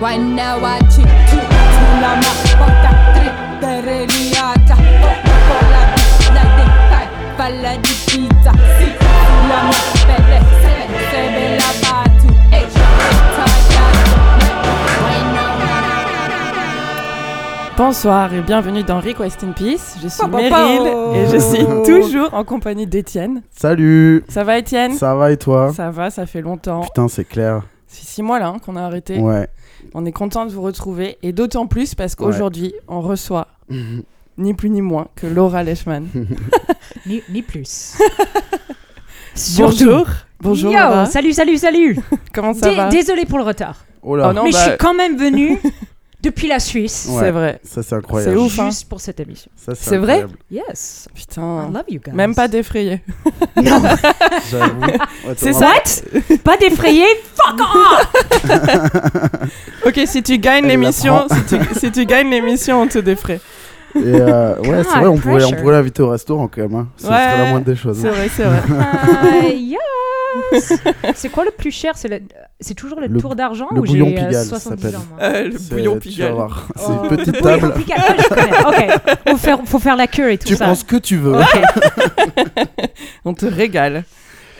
La di pizza Bonsoir et bienvenue dans Request in Peace. Je suis. Meryl et je suis toujours en compagnie d'Étienne. Salut Ça va Étienne? Ça va et toi? Ça va, ça fait longtemps. Putain, c'est clair. C'est six mois là hein, qu'on a arrêté. Ouais. On est content de vous retrouver et d'autant plus parce qu'aujourd'hui on reçoit ni plus ni moins que Laura Leishman. Ni, ni plus. Bonjour. Bonjour Yo, Laura. salut, salut, salut. Comment ça va? Désolé pour le retard. Oh là, Oh non, mais bah, je suis quand même venue depuis la Suisse. Ouais. C'est vrai. ça c'est incroyable. C'est ouf, hein. Juste pour cette émission. Ça, C'est vrai. Yes. I Putain. love you guys. Même pas défrayé. Non. C'est. What? Pas défrayé? Fuck off Ok, si tu gagnes l'émission, si tu, si tu gagnes l'émission, on te défraie. Et euh, ouais, c'est vrai, on pourrait, on pourrait l'inviter au restaurant quand même. Hein. Ce Ouais. serait la moindre des choses. C'est vrai, c'est vrai. Ah, yes. C'est quoi le plus cher? C'est toujours le, Le- tour d'argent le ou bouillon j'ai euh, Pigalle, ça 70 s'appelle. ans moi? Euh, le C'est- bouillon tu vas pigalle. voir. C'est Oh. une petite Oui, table. Pigalle, ah, je connais. Ok. Faut faire, faut faire la queue et tout Tu ça. prends ce que tu veux. On te régale.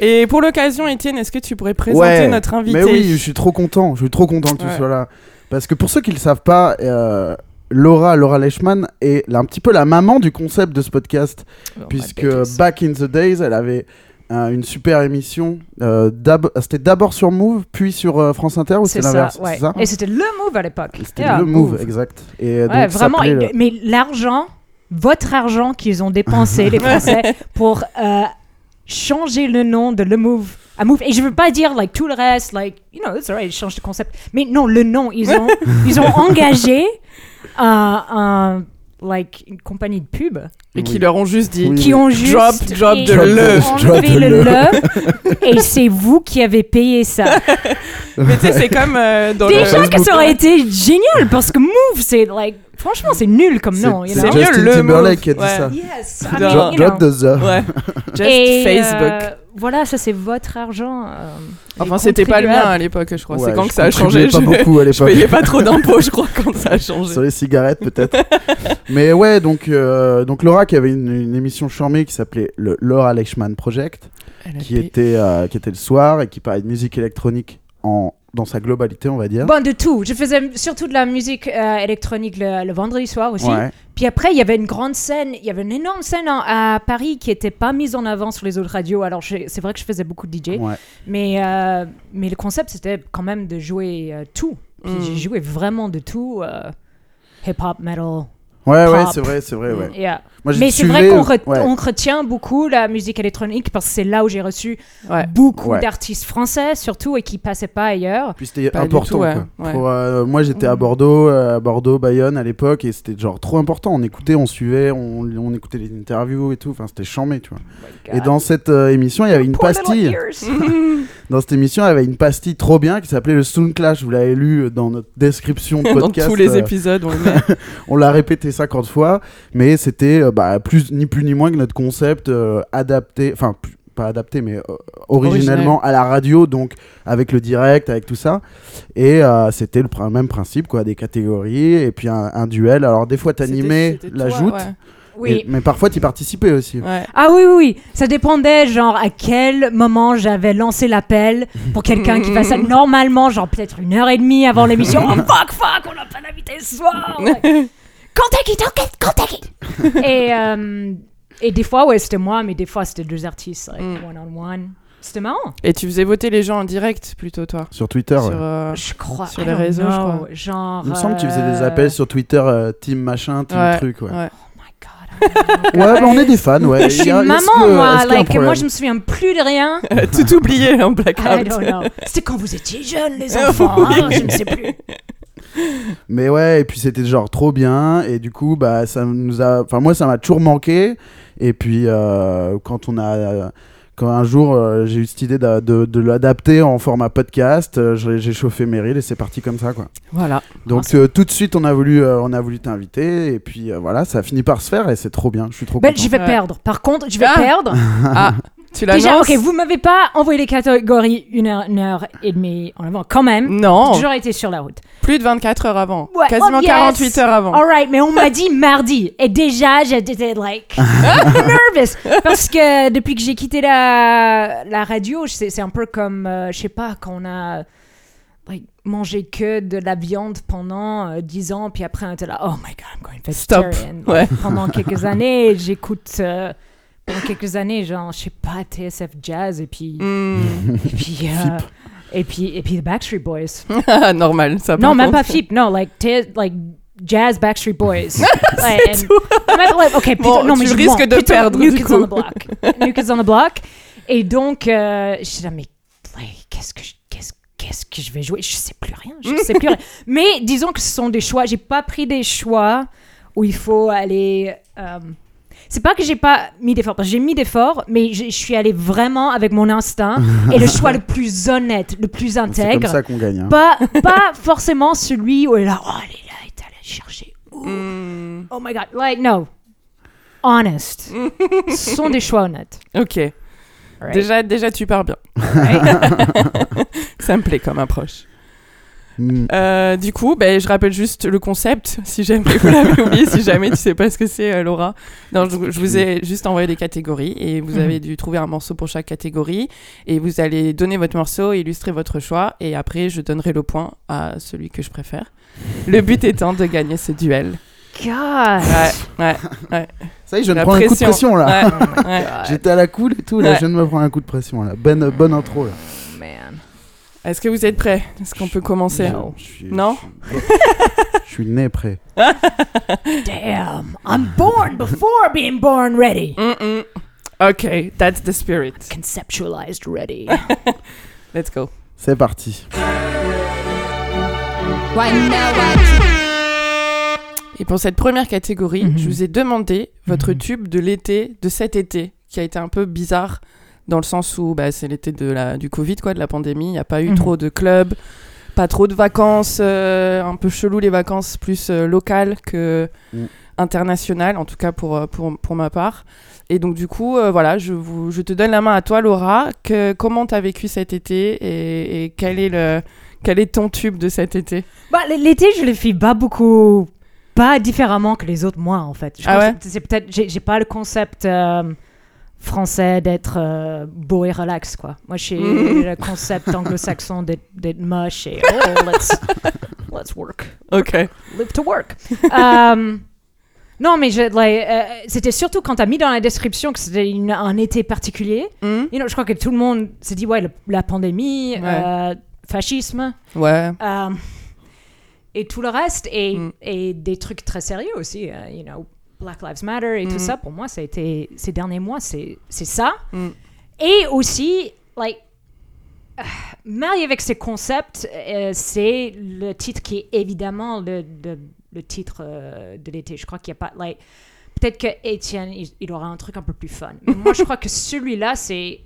Et pour l'occasion, Étienne, est-ce que tu pourrais présenter Ouais, notre invité? Mais oui, je suis trop content. Je suis trop content que tu Ouais. sois là. Parce que pour ceux qui ne le savent pas, euh, Laura, Laura Leishman est la- un petit peu la maman du concept de ce podcast. Oh puisque back in the days, elle avait euh, une super émission. euh, c'était d'abord sur Move, puis sur euh, France Inter, ou C'est l'inverse ouais. Et c'était le move à l'époque. C'était Yeah. le Move, exact. Et euh, Ouais, donc, ça vraiment. le- Mais l'argent, votre argent qu'ils ont dépensé, les Français, pour euh, changer le nom de Le Move à Move. Et je veux pas dire like tout le reste, like you know, it's alright, ils changent de concept. Mais non, le nom, ils ont, ils ont engagé un- like une compagnie de pub Et qui leur ont juste dit Oui, qui ont juste Drop, drop et- de Drop le. de et c'est vous qui avez payé ça. Mais tu sais, c'est comme euh, dans Déjà le. que ça aurait été génial parce que Move, c'est like franchement c'est nul comme nom. you c'est Justin le Timberlake Move, qui a dit ouais. ça. Yes, I Drop- mean, Drop, drop the. Ouais. Just Et, Facebook. euh, voilà, ça c'est votre argent. euh, Enfin, c'était pas le mien à l'époque, je crois. Ouais, c'est quand que ça a changé. pas je... beaucoup à je payais pas trop d'impôts, je crois, quand ça a changé. Sur les cigarettes peut-être. Mais ouais, donc, euh, donc Laura qui avait une, une émission charmée qui s'appelait le Laura Leishman Project, qui était, euh, qui était le soir et qui parlait de musique électronique en, dans sa globalité, on va dire. Bon, de tout. Je faisais surtout de la musique euh, électronique le, le vendredi soir aussi. Ouais. Puis après, il y avait une grande scène, il y avait une énorme scène en- à Paris qui n'était pas mise en avant sur les autres radios. Alors, c'est vrai que je faisais beaucoup de DJ. Ouais. Mais, euh, mais le concept, c'était quand même de jouer euh, tout. Puis Mm. j'ai joué vraiment de tout. euh, Hip-hop, metal. Ouais, ouais, Pop. c'est vrai, c'est vrai, ouais. Yeah. Moi, Mais c'est vrai qu'on re- ouais. on retient beaucoup la musique électronique parce que c'est là où j'ai reçu Ouais. beaucoup Ouais. d'artistes français, surtout, et qui passaient pas ailleurs. Puis c'était important. tout, ouais, quoi. ouais. Pour, euh, moi, j'étais à. Bordeaux, euh, à Bordeaux, Bayonne à l'époque, et c'était genre trop important. On écoutait, on suivait, on, on écoutait les interviews et tout. Enfin, c'était chambé, tu vois. Et dans cette euh, émission, il y avait une Poor pastille. Dans cette émission, il y avait une pastille trop bien qui s'appelait le Sound Clash. Vous l'avez lu dans notre description de Dans podcast. tous les euh, épisodes, on l'a répété 50 fois, mais c'était euh, bah, plus ni plus ni moins que notre concept euh, adapté, enfin pas adapté, mais euh, originellement à la radio, donc avec le direct, avec tout ça. Et euh, c'était le pr- même principe, quoi, des catégories et puis un, un duel. Alors des fois t'animais la toi, joute, ouais. Oui. et- mais parfois t'y participais aussi. Ouais. Ah oui, oui, oui. Ça dépendait, genre, à quel moment j'avais lancé l'appel pour quelqu'un qui fasse ça. Normalement, genre, peut-être une heure et demie avant l'émission. Oh, fuck, fuck, on n'a pas d'invité ce soir. Ouais. Contact it, ok, contact it. et, euh, et des fois, ouais, c'était moi, mais des fois, c'était deux artistes, like, Mm. one-on-one. C'était marrant. Et tu faisais voter les gens en direct plutôt, toi? Sur Twitter, ouais. Sur, euh, Je crois. sur I les réseaux, je crois. Genre. il me semble que tu faisais des euh, appels sur Twitter, euh, team machin, team Ouais, truc, ouais. ouais. Oh. Ouais, bah, on est des fans, ouais. Je suis a- maman, que- moi. Like, moi, je me souviens plus de rien. Tout oublié en I blackout. don't know. C'était quand vous étiez jeunes, les enfants. hein, je ne sais plus. Mais ouais, et puis c'était genre trop bien, et du coup, bah, ça nous a. Enfin, moi, ça m'a toujours manqué. Et puis, euh, quand on a. Quand un jour euh, j'ai eu cette idée de, de- de l'adapter en format podcast, euh, j'ai chauffé Meryl et c'est parti comme ça quoi. Voilà. Donc euh, tout de suite on a voulu euh, on a voulu t'inviter et puis euh, voilà ça a fini par se faire et c'est trop bien. Je suis trop Ben, content. je vais Ouais. perdre. Par contre, je vais Ah. perdre. Ah, Tu Déjà, ok, vous m'avez pas envoyé les catégories une heure, une heure et demie en avant, quand même. Non, toujours été sur la route. plus de 24 heures avant. Ouais, Quasiment oh, yes. 48 heures avant. Alright, mais on m'a dit mardi. Et déjà, j'étais like nervous. Parce que depuis que j'ai quitté la, la radio, c'est un peu comme, euh, je sais pas, quand on a like, mangé que de la viande pendant euh, 10 ans, puis après on était là, oh my god, I'm going Stop. vegetarian. Ouais. Pendant quelques années, j'écoute. euh, pendant quelques années, genre, je sais pas, TSF Jazz, et puis. Hmm. Et puis. euh, et puis, et puis The Backstreet Boys. Normal, ça. Non, même contre. pas FIP, non, like, t- like Jazz Backstreet Boys. Like, and- même, like, ok, plutôt, Bon, non, mais tu je risques mens. de Plutôt perdre, New du Kids coup. on the Block. New Kids on the Block. Et donc, euh, je suis là, mais like, qu'est-ce que je, qu'est-ce, qu'est-ce que je vais jouer? Je sais plus rien. Je sais plus rien. Mais disons que ce sont des choix. J'ai pas pris des choix où il faut aller. euh, c'est pas que j'ai pas mis d'efforts, parce que j'ai mis d'efforts, mais je, je suis allée vraiment avec mon instinct et le choix le plus honnête, le plus C'est comme intègre. ça qu'on gagne. hein. Pas, pas forcément celui où elle est là, oh, elle est là, elle est allée chercher. Hmm. Oh my god, like, no. Honest. Ce sont des choix honnêtes. Ok. Right. Déjà, déjà, tu pars bien. ça me plaît comme approche. Mm. Euh, du coup, ben, je rappelle juste le concept, si jamais vous l'avez oublié, si jamais tu sais pas ce que c'est, euh, Laura. Non, je, je vous ai juste envoyé des catégories et vous Mhm. avez dû trouver un morceau pour chaque catégorie et vous allez donner votre morceau, illustrer votre choix et après je donnerai le point à celui que je préfère. Le but étant de gagner ce duel. God. Ouais, ouais, Ça y est, je viens de La prendre un coup de pression. pression là. ouais, ouais. J'étais à la cool et tout, là, Ouais. je viens de me prendre un coup de pression là. Bonne, bonne intro là. Man. Est-ce que vous êtes prêts? Est-ce qu'on peut commencer? Non. Je suis, Non? je suis- Je suis né prêt. Damn. I'm born before being born ready. Mm-mm. Ok, that's the spirit. Conceptualized ready. Let's go. C'est parti. Et pour cette première catégorie, Mhm. je vous ai demandé votre Mhm. tube de l'été, de cet été, qui a été un peu bizarre dans le sens où bah, c'est l'été de la, du Covid, quoi, de la pandémie. Il n'y a pas eu Mhm. trop de clubs, pas trop de vacances, euh, un peu chelou les vacances plus euh, locales que Mm. internationales, en tout cas pour, euh, pour, pour ma part. Et donc du coup, euh, voilà, je, vous, je te donne la main à toi, Laura. Que, comment tu as vécu cet été et, et quel, est le, quel est ton tube de cet été? Bah, l'été, je le fais pas beaucoup, pas différemment que les autres mois en fait. Je Ah ouais? c'est c'est peut-être, j'ai j'ai pas le concept euh, français d'être euh, beau et relax quoi. Moi, j'ai le concept anglo-saxon d'être moche et oh let's let's work. Ok. live to work. Euh, non, mais like, euh, c'était surtout quand tu as mis dans la description que c'était un été particulier. Hmm You know, je crois que tout le monde s'est dit, ouais, la pandémie, Ouais. euh, fascisme, Ouais. euh, et tout le reste, et, Mm. et des trucs très sérieux aussi, you know, Black Lives Matter et Mm. tout ça. Pour moi, ça a été, ces derniers mois, c'est ça. Mm. Et aussi, like, euh, marié avec ces concepts, euh, c'est le titre qui est évidemment le, le, le titre euh, de l'été. Je crois qu'il n'y a pas, like, peut-être que Étienne, il, il aura un truc un peu plus fun. Mais moi, je crois que celui-là, c'est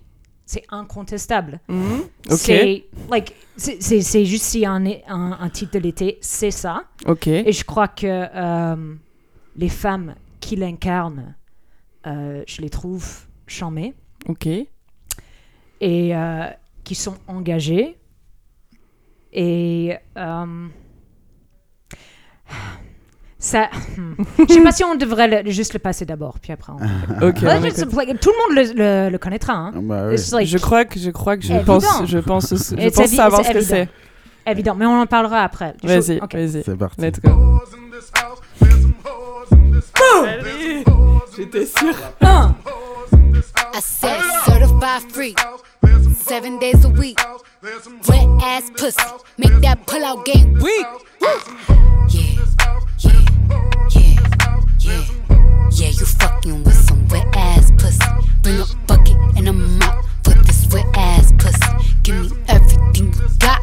c'est incontestable. Ok. C'est like, c'est- juste si un, un, un titre de l'été, c'est ça. Ok. Et je crois que euh, les femmes qui l'incarnent, euh, je les trouve charmées Ok. et euh, qui sont engagées. Et euh, ça, hmm. je sais pas si on devrait le- juste le passer d'abord, puis après. On... Ok. Ouais, like, tout le monde le, le- le connaîtra. Hein. Ah bah. It's like je crois que je crois que je Évident. pense je pense je pense savoir ce que c'est. évident. mais on en parlera après. Vas-y, ok. vas-y. C'est parti. Let's go. J'étais sûr. Un. I said certified free. Seven days a week. Wet ass pussy. Make that pull out game weak. Yeah, yeah, yeah, yeah. Yeah, you fucking with some wet ass pussy. Bring a bucket and a mop for this wet ass pussy. Give me everything you got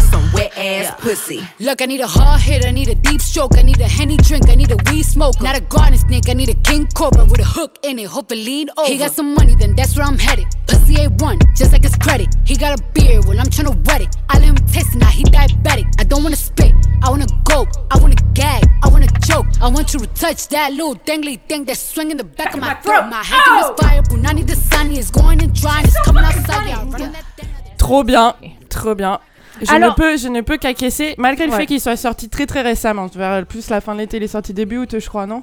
some wet ass pussy. Look, I need a hard hit, I need a deep stroke, I need a henny drink, I need a weed smoke. Not a garden snake, I need a king cobra with a hook in it, hope it lean over. He got some money, then that's where I'm headed. Pussy A1, just like his credit. He got a beard, well, I'm tryna wet it. I let him taste it, now he diabetic. I don't wanna spit, I wanna go, I wanna gag, I wanna choke. I want you to touch that little dangly thing that's swinging the back of my throat. My head is oh! fire, Punani the sunny is going and drying, it's coming outside. Yeah, I'm running that thing. Trop bien, trop bien. Je Alors- ne peux, je ne peux qu'acquiescer, malgré le Ouais. fait qu'il soit sorti très très récemment. Vers plus la fin de l'été, il est sorti début août, je crois, non?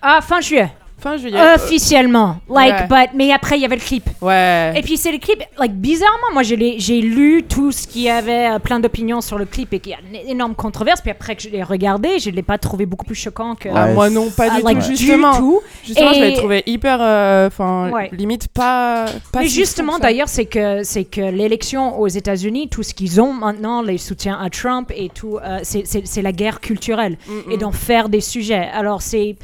Ah, fin juillet. Fin juillet. Officiellement. Like, Ouais. but, mais après, il y avait le clip. Ouais. Et puis c'est le clip, like bizarrement, moi j'ai lu tout ce qui avait euh, plein d'opinions sur le clip et qu'il y a une énorme controverse. Puis après que je l'ai regardé, je ne l'ai pas trouvé beaucoup plus choquant que. Ah, moi non, pas Ah, du like, tout. du Justement, tout. justement je Et- l'ai trouvé hyper, euh, enfin, Ouais. limite pas. pas Mais si justement, d'ailleurs, c'est que c'est que l'élection aux États-Unis, tout ce qu'ils ont maintenant, les soutiens à Trump et tout, euh, c'est- c'est c'est la guerre culturelle Mm, et mm. d'en faire des sujets. Alors c'est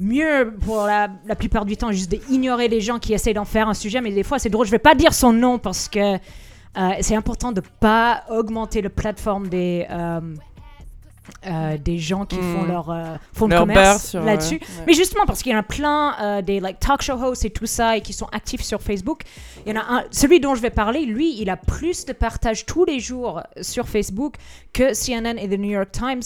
mieux pour la, la plupart du temps juste d'ignorer les gens qui essaient d'en faire un sujet, mais des fois c'est drôle. Je vais pas dire son nom parce que euh, c'est important de pas augmenter la plateforme des euh, euh, des gens qui font Mm. leur euh, fonds de Leur beurre commerce là-dessus. ouais. Mais justement, parce qu'il y en a plein euh, des like, talk show hosts et tout ça, et qui sont actifs sur Facebook. Il y en a un, celui dont je vais parler, lui, il a plus de partages tous les jours sur Facebook que CNN et The New York Times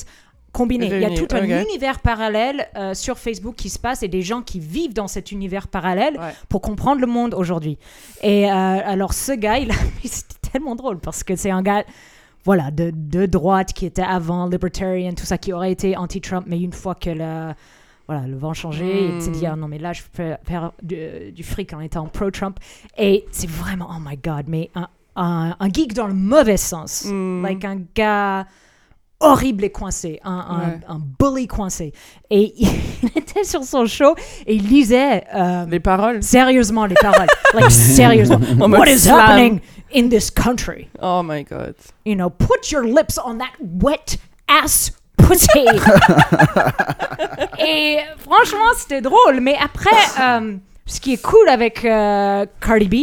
combinés. Il y a tout un univers parallèle euh, sur Facebook qui se passe et des gens qui vivent dans cet univers parallèle Ouais. pour comprendre le monde aujourd'hui. Et euh, alors, ce gars, il a... c'était tellement drôle parce que c'est un gars voilà, de, de droite qui était avant libertarian, tout ça, qui aurait été anti-Trump, mais une fois que le, voilà, le vent changeait, il s'est dit, Mm. ah non, mais là, je peux faire du, du fric en étant pro-Trump. Et c'est vraiment, oh my god, mais un, un, un geek dans le mauvais sens. Mm. Like un gars horrible et coincé, un, un, Ouais. un bully coincé. Et il était sur son show et il lisait euh, Les paroles. sérieusement les paroles. like, sérieusement. What is slam. happening in this country? Oh my god. you know, put your lips on that wet ass pussy. Et franchement, c'était drôle. Mais après, euh, ce qui est cool avec euh, Cardi B,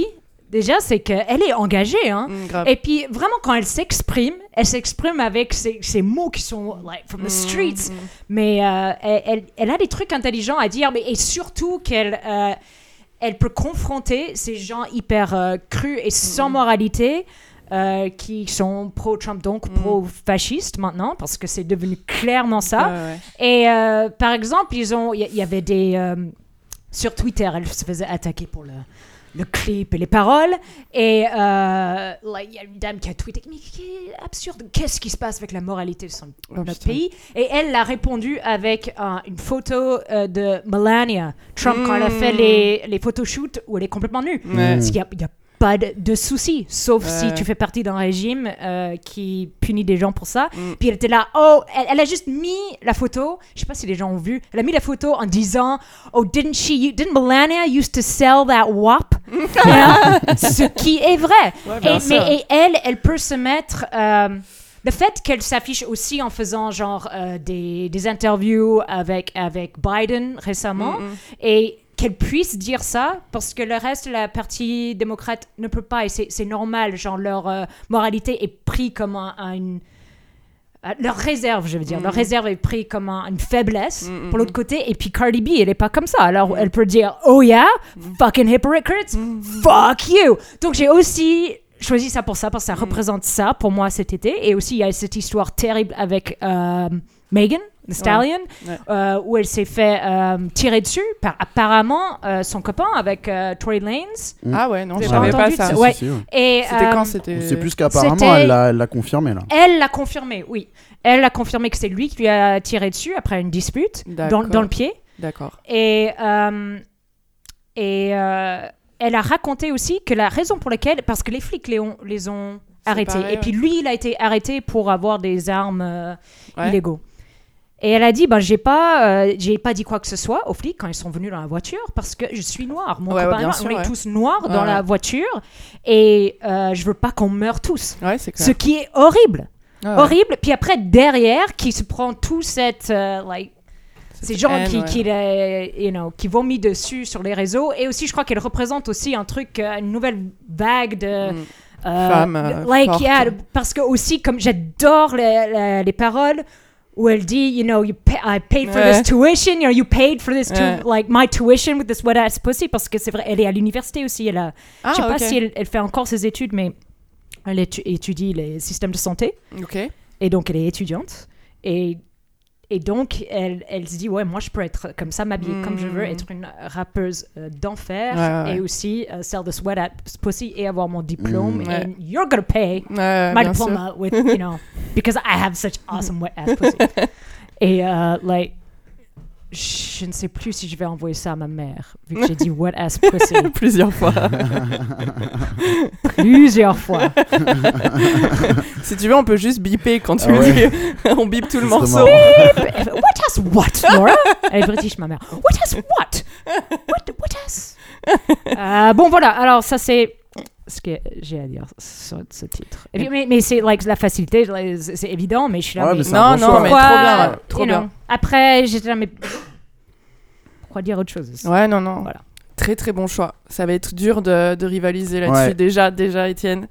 déjà, c'est qu'elle est engagée. Hein. Mm. Et puis, vraiment, quand elle s'exprime, elle s'exprime avec ces, ces mots qui sont like from the streets. mm. Mais euh, elle, a des trucs intelligents à dire, mais, et surtout qu'elle euh, elle peut confronter ces gens hyper euh, crus et sans moralité. qui sont pro-Trump, donc Mm. pro-fascistes maintenant, parce que c'est devenu clairement ça. Ouais, ouais. Et par exemple, il y, avait des sur Twitter, elle se faisait attaquer pour le, le clip et les paroles. Et euh, il y a une dame qui a tweeté, mais qui est absurde, qu'est-ce qui se passe avec la moralité de son, Oh, notre putain. pays? Et elle a répondu avec euh, une photo euh, de Melania Trump quand elle a fait Mm. les, les photoshoots où elle est complètement nue. Parce qu'il n'y a, a pas de, de souci, sauf si tu fais partie d'un régime euh, qui punit des gens pour ça. Mm. Puis elle était là, oh, elle, elle a juste mis la photo, je sais pas si les gens ont vu, elle a mis la photo en disant, oh, didn't she, didn't Melania used to sell that WAP? Ce qui est vrai. Ouais, Et, mais et elle, elle peut se mettre. euh, le fait qu'elle s'affiche aussi en faisant genre euh, des, des interviews avec, avec Biden récemment Mm, mm. et qu'elle puisse dire ça parce que le reste la partie démocrate ne peut pas et c'est normal genre leur euh, moralité est pris comme un, un- une euh, leur réserve, je veux dire, leur Mhm. réserve est pris comme un- une faiblesse Mhm, pour l'autre côté. Et puis Cardi B, elle est pas comme ça. Alors elle peut dire, oh yeah, fucking hypocrites, fuck you. Donc j'ai aussi choisi ça pour ça, parce que ça représente ça pour moi cet été. Et aussi, il y a cette histoire terrible avec euh, Megan, the Stallion, Ouais. euh, où elle s'est fait euh, tirer dessus par apparemment euh, son copain avec euh, Tory Lanez. Ah ouais, non, je savais pas entendu ça. ça Si, Ouais. si, si, ouais. Et, C'était euh, quand C'était. C'est plus qu'apparemment, elle l'a confirmé là. Elle l'a confirmé, oui. Elle a confirmé que c'est lui qui lui a tiré dessus après une dispute dans, le pied. D'accord. Et, euh, et euh, elle a raconté aussi que la raison pour laquelle, parce que les flics les ont, les ont arrêtés, pareil, et puis lui, il a été arrêté pour avoir des armes euh, Ouais. illégaux. Et elle a dit, ben, j'ai pas, euh, j'ai pas dit quoi que ce soit aux flics quand ils sont venus dans la voiture parce que je suis noire. Mon Ouais, ouais, copain noir, sûr, on est ouais. tous noirs dans Ouais, la ouais. voiture et euh, je veux pas qu'on meure tous. Ouais. Ce qui est horrible ouais. horrible. Puis après, derrière, qui se prend tout cette. euh, like, ces gens haine, qui, ouais. qui, les- you know, qui vomit dessus sur les réseaux. Et aussi, je crois qu'elle représente aussi un truc, euh, une nouvelle vague de. Mm. euh, Femmes, like, yeah, parce que aussi, comme j'adore les, les, les paroles où elle dit, you know, you pay- I paid for Ouais. this tuition, you know, you paid for this, tu- Ouais. like, my tuition with this wet ass pussy, parce que c'est vrai, elle est à l'université aussi, elle a, Ah, je sais pas si elle, elle fait encore ses études, mais elle étu- étudie les systèmes de santé. Ok. Et donc, elle est étudiante. Et, et donc, elle, elle se dit, ouais, moi, je peux être comme ça, m'habiller comme je veux, Mm. être une rappeuse euh, d'enfer, Ouais, ouais, ouais. et aussi euh, sell the sweat at pussy et avoir mon diplôme. Mm. Ouais. And you're gonna pay my bien sûr. diploma with, you know, because I have such awesome wet ass pussy. et, euh, like, je ne sais plus si je vais envoyer ça à ma mère, vu que j'ai dit wet ass pussy Plusieurs fois. plusieurs fois. si tu veux, on peut juste biper quand tu Ah ouais. dis. on bip tout le morceau. What has what, Laura? Elle est british, ma mère. What has what? What, what has? Euh, bon, voilà. Alors, ça, c'est ce que j'ai à dire sur ce titre. Et puis, mais mais c'est like, la facilité, c'est évident, mais je suis là. Ouais, mais mais c'est Non, bon non, choix. mais trop bien, trop Après, j'étais là, mais pourquoi dire autre chose Ouais, non, non. Voilà. Très très bon choix. Ça va être dur de, de rivaliser là-dessus. Ouais. Déjà, déjà, Étienne.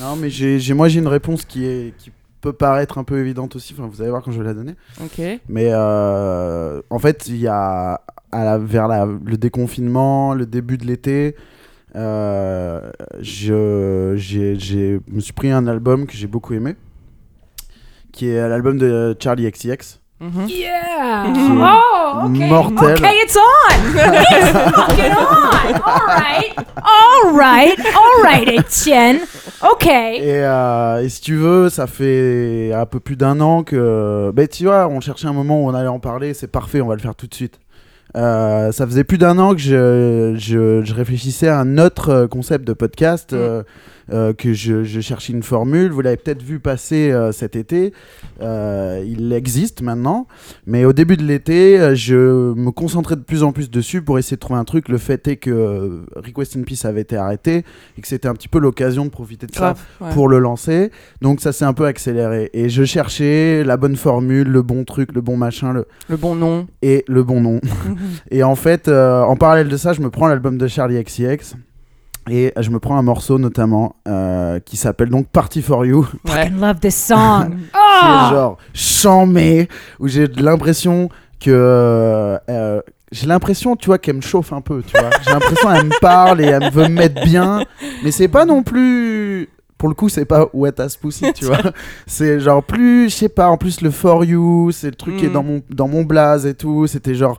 Non, mais j'ai, j'ai- moi j'ai une réponse qui, est, qui peut paraître un peu évidente aussi. Enfin, vous allez voir quand je vais la donner. Ok. Mais euh, en fait, il y a à la, vers la- le déconfinement, le début de l'été, euh, je j'ai, j'ai- me suis pris un album que j'ai beaucoup aimé, qui est l'album de Charlie XCX. Mhm. Yeah! Oh, ok. mortel. Ok, it's on! It's fucking on! Alright! Alright! Alright, Étienne! Ok! Et, euh, et si tu veux, ça fait un peu plus d'un an que. Ben, tu vois, on cherchait un moment où on allait en parler, c'est parfait, on va le faire tout de suite. Euh, ça faisait plus d'un an que je, je, je réfléchissais à un autre euh, concept de podcast, Mm. Euh, que je, je cherchais une formule. Vous l'avez peut-être vu passer euh, cet été. Euh, il existe maintenant. Mais au début de l'été, je me concentrais de plus en plus dessus pour essayer de trouver un truc. Le fait est que Request in Peace avait été arrêté et que c'était un petit peu l'occasion de profiter de ça ouais. pour le lancer. Donc ça s'est un peu accéléré. Et je cherchais la bonne formule, le bon truc, le bon machin, le... Le bon nom. et le bon nom. et en fait, en parallèle de ça, je me prends l'album de Charlie XCX. Et je me prends un morceau notamment euh, qui s'appelle donc Party for You, Ouais. I love this song! qui Oh! est genre chamé, où j'ai l'impression que euh, euh, j'ai l'impression, tu vois, qu'elle me chauffe un peu, tu vois. J'ai l'impression qu'elle me parle et elle veut me mettre bien, mais c'est pas non plus. Pour le coup, c'est pas wet ass pussy, tu vois. C'est genre plus, je sais pas, en plus le for you, c'est le truc qui est Mm. dans mon, dans mon blaze et tout. C'était genre.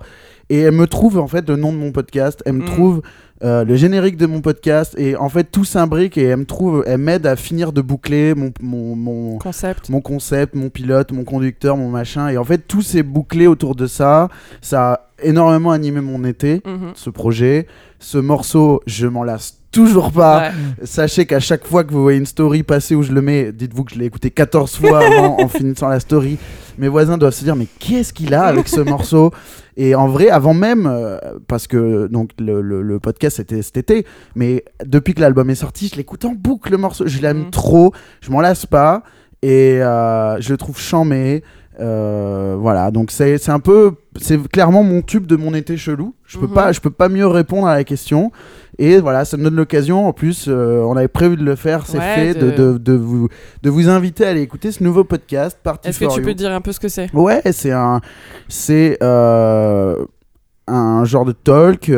Et elle me trouve en fait le nom de mon podcast, elle me Mm. trouve euh, le générique de mon podcast, et en fait tout s'imbrique et elle me trouve, elle m'aide à finir de boucler mon, mon, mon, Concept. mon concept, mon pilote, mon conducteur, mon machin. Et en fait, tout s'est bouclé autour de ça. Ça a énormément animé mon été, Mhm. ce projet. Ce morceau, je m'en lasse toujours pas. Ouais. Sachez qu'à chaque fois que vous voyez une story passer où je le mets, dites-vous que je l'ai écouté 14 fois avant, en finissant la story. Mes voisins doivent se dire, mais qu'est-ce qu'il a avec ce morceau? Et en vrai, avant même, euh, parce que donc le, le- le podcast c'était cet été, mais depuis que l'album est sorti, je l'écoute en boucle le morceau. Je l'aime Mhm. trop, je m'en lasse pas et euh, je le trouve chamé. Euh, voilà, donc c'est un peu, c'est clairement mon tube de mon été chelou. Je peux Mhm. pas, je peux pas mieux répondre à la question. Et voilà, ça me donne l'occasion. En plus, euh, on avait prévu de le faire, c'est Ouais, fait, de... de- De, de vous de vous inviter à aller écouter ce nouveau podcast, Est-ce que tu You. peux dire un peu ce que c'est? Ouais, c'est un, c'est euh, un genre de talk.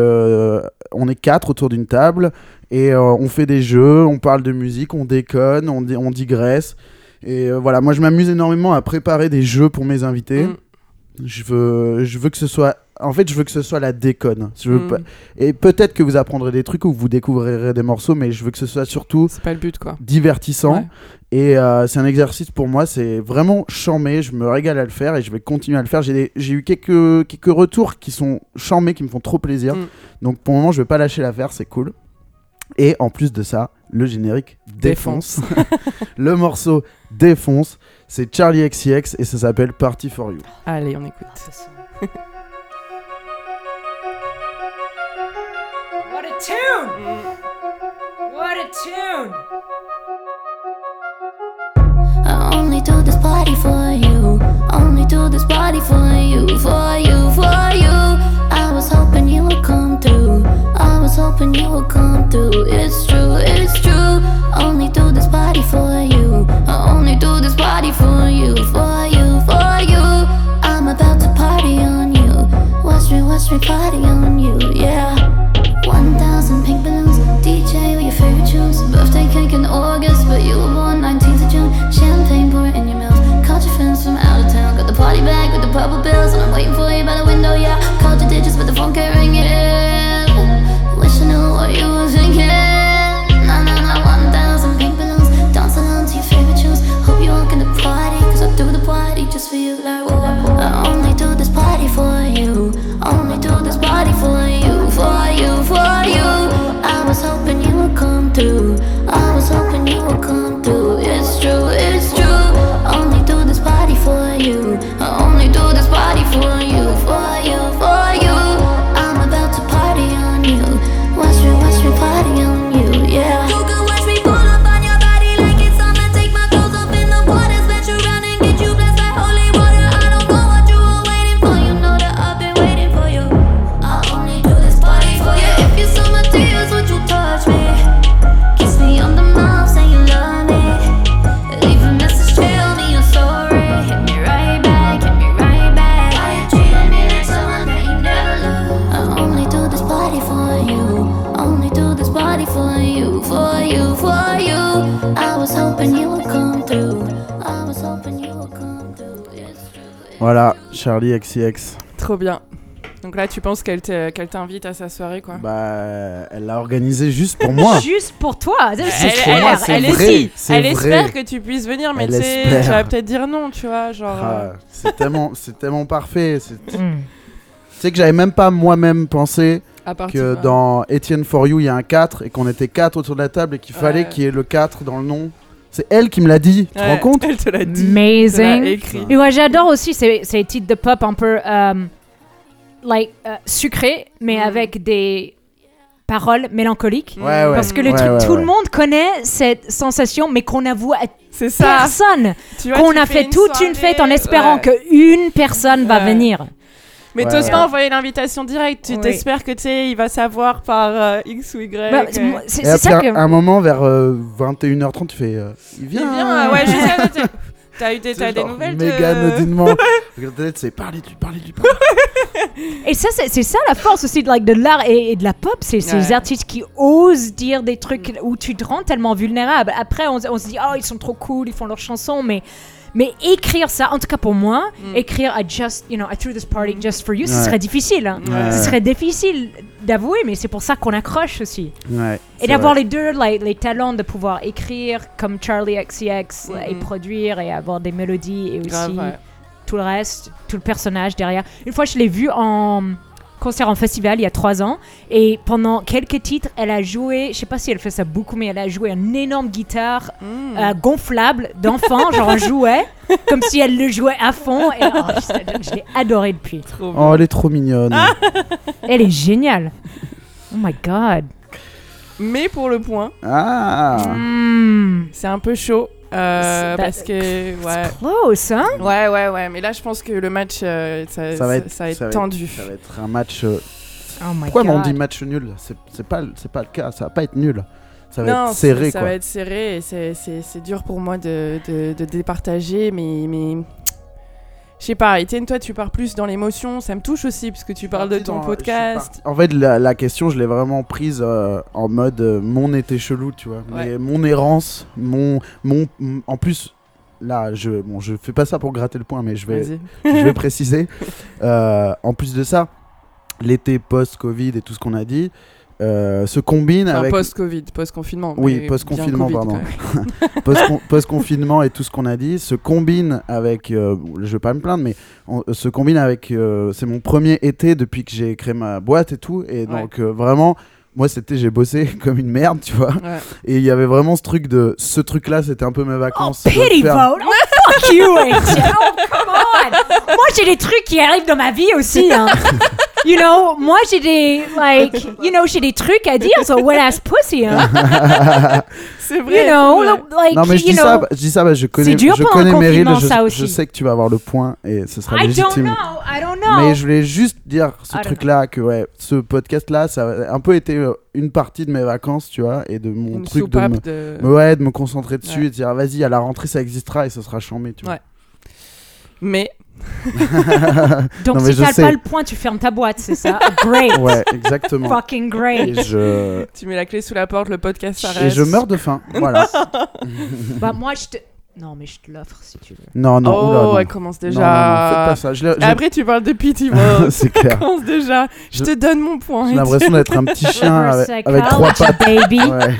on est quatre autour d'une table Et on fait des jeux, on parle de musique, on déconne, on, on digresse. Et euh, voilà, moi je m'amuse énormément à préparer des jeux pour mes invités. Mm. Je veux, je veux que ce soit. En fait, je veux que ce soit la déconne. Je veux Mm. pas- Et peut-être que vous apprendrez des trucs ou que vous découvrirez des morceaux, mais je veux que ce soit surtout C'est pas le but, quoi. divertissant. Ouais. Et euh, c'est un exercice pour moi, c'est vraiment charmé. Je me régale à le faire et je vais continuer à le faire. J'ai des- j'ai eu quelques, quelques retours qui sont charmés, qui me font trop plaisir. Mm. Donc pour le moment, je vais pas lâcher l'affaire, c'est cool. Et en plus de ça, le générique défonce. le morceau défonce. C'est Charlie XCX et ça s'appelle Party for You. Allez, on écoute. What a tune! What a tune! I only do this party for you. Only do this party for you, for you, for you. I was hoping you would come through. I was hoping you would come through. It's true, it's true. Only do this party for you. I only do this party for you, for you, for you. I'm about to party on you. Watch me, watch me party on you, yeah. 1,000 pink balloons. DJ with your favorite tunes. Birthday cake in August, but you were born 19th of June. Champagne pour in your mouth. Called your friends from out of town. Got the party bag with the purple bills, and I'm waiting for you by the window, yeah. For you. Voilà, Charlie XCX. Trop bien. Donc là, tu penses qu'elle te- qu'elle t'invite à sa soirée, quoi Bah, elle l'a organisé juste pour moi. Juste pour toi. C'est Elle, pour elle- moi, elle- c'est elle vrai, espère- c'est elle vrai. espère que tu puisses venir, mais tu vas peut-être dire non, tu vois, genre. euh, Ah, c'est tellement, c'est tellement parfait. C'est- Tu Mm. sais que j'avais même pas moi-même pensé que dans Etienne for You, il y a un 4 et qu'on était 4 autour de la table et qu'il fallait qu'il y ait le 4 dans le nom. C'est elle qui me l'a dit, tu te rends compte Elle te l'a dit. elle te l'a Amazing. écrit. Et moi, j'adore aussi ces, ces titres de pop un peu euh, like, euh, sucrés, mais Mm. avec des paroles mélancoliques. Ouais, ouais. Parce que le Ouais, truc, ouais, tout ouais. le monde connaît cette sensation, mais qu'on avoue à personne. Qu'on a fait toute une fête en espérant ouais. que une personne va venir. Mais Ouais, t'oses pas envoyer l'invitation directe. Tu Oui. t'espères que tu sais, il va savoir par euh, X ou Y. Bah, euh, c'est moi- c'est Et c'est après, ça à que. un moment, vers euh, 21h30, tu fais. euh, il Il vient. vient, ah ouais, je sais. T'as eu des, t'as des nouvelles Méga de... anodinement. C'est parler du, parler du, parler Et ça, c'est c'est ça la force aussi de, like, de l'art et, et de la pop. C'est ces Ouais. artistes qui osent dire des trucs où tu te rends tellement vulnérable. Après, on, on se dit, oh, ils sont trop cool, ils font leurs chansons, mais. Mais écrire ça, en tout cas pour moi, Mm. écrire I just, you know, I threw this party just for you, ce Ouais. serait difficile. hein. Ouais. Ce serait difficile d'avouer, mais c'est pour ça qu'on accroche aussi. Ouais. Et d'avoir les deux, like, les talents de pouvoir écrire comme Charlie XCX et Mhm. produire et avoir des mélodies et aussi tout le reste, tout le personnage derrière. Une fois, je l'ai vu en concert en festival il y a trois ans et pendant quelques titres, elle a joué, je sais pas si elle fait ça beaucoup, mais elle a joué une énorme guitare Mm. euh, gonflable d'enfant, genre un jouet, comme si elle le jouait à fond. Et oh, je, je l'ai adoré depuis. Trop Oh, elle est trop mignonne. Elle est géniale. Oh my god. Mais pour le point, Ah, Mm. c'est un peu chaud. Euh, parce que... Ouais. Close, hein? Ouais, ouais, ouais. Mais là, je pense que le match, euh, ça, Ça va être- ça va être ça va être- tendu. ça va être un match. euh, Oh my Pourquoi god. on dit match nul? C'est pas, c'est pas le cas, ça va pas être nul. Ça va non, être serré ça quoi. va être serré et c'est- c'est c'est dur pour moi de, de, de départager, mais, mais Je sais pas, Étienne, toi, tu pars plus dans l'émotion. Ça me touche aussi, parce que tu parles de ton podcast. En fait, la, la question, je l'ai vraiment prise euh, en mode euh, mon été chelou, tu vois. Ouais. Mais mon errance, mon, mon. En plus, là, je, bon, je fais pas ça pour gratter le point, mais je vais, je vais préciser. Euh, en plus de ça, l'été post-Covid et tout ce qu'on a dit euh, se combine Enfin, avec. post-Covid, post-confinement. Oui, post-confinement, pardon. post-confinement et tout ce qu'on a dit se combine avec, euh, je vais pas me plaindre, mais on- se combine avec, euh, c'est mon premier été depuis que j'ai créé ma boîte et tout, et Ouais. donc euh, vraiment, moi c'était, j'ai bossé comme une merde, tu vois, Ouais. et il y avait vraiment ce truc de, ce truc-là, c'était un peu mes vacances. Oh, de pity faire- vote! Oh, fuck you! Oh, come on! Moi, j'ai des trucs qui arrivent dans ma vie aussi, hein. You know, moi, j'ai des, like, you know, j'ai des trucs à dire sur wet ass pussy, hein. C'est vrai. You know, vrai. like, Non mais je you dis know. ça, je dis ça, bah, je connais, dur je connais Meryl, je, sais que tu vas avoir le point et ce sera I don't légitime. know, I don't know. Mais je voulais juste dire ce I don't truc-là, que ouais, ce podcast-là, ça a un peu été euh, une partie de mes vacances, tu vois, et de mon Une truc de me, de... me- ouais, de me concentrer dessus Ouais. et de dire, ah, vas-y, à la rentrée, ça existera et ça sera chambé, tu vois. Ouais. Mais Donc, Non, si sais. pas le point, tu fermes ta boîte, c'est ça? Great. Ouais, exactement. Fucking great. et je, tu mets la clé sous la porte, le podcast s'arrête. et je meurs de faim, voilà. Bah, moi, je te. Non, mais je te l'offre si tu veux. Non, non, Oh, oula, non. elle commence déjà. non, non, faites pas ça. Je Après, tu parles de pity c'est clair. commence déjà. Je, Je- te donne mon point. J'ai l'impression d'être un petit chien avec, avec trois pattes. baby. Ouais.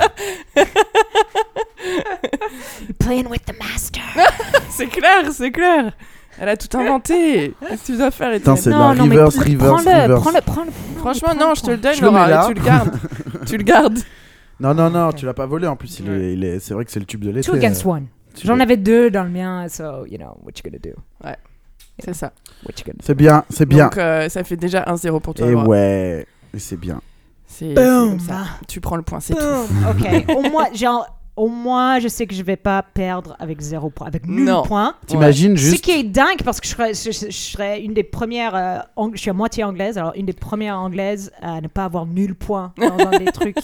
Playing with the master. C'est clair, c'est clair. Elle a tout inventé. Qu'est-ce que tu dois faire, Putain, c'est de non, la non, mais reverse, pr- reverse, prends-le, reverse. prends-le, prends-le. Franchement, prends-le, non, je te le donne, Je le mets Laura, là. et tu le gardes. tu le gardes. Non, non, non, tu l'as pas volé en plus. Il est, il est, c'est vrai que c'est le tube de l'été. Two against one. Tu J'en l'as- avais deux dans le mien, so, you know, what you gonna do? C'est ça. What you gonna do? C'est bien, c'est bien. Donc, euh, ça fait déjà 1-0 pour toi. Et Laura. ouais, et c'est bien. C'est c'est Boom. comme ça. Tu prends le point, c'est tout. Boom. Ok. Au moins, genre, au moins, je sais que je vais pas perdre avec zéro point, avec nul Non. point. T'imagines Ce juste. qui est dingue parce que je serais, je, je- je serais une des premières, euh, ang- je suis à moitié anglaise, alors une des premières anglaises à ne pas avoir nul point dans un des trucs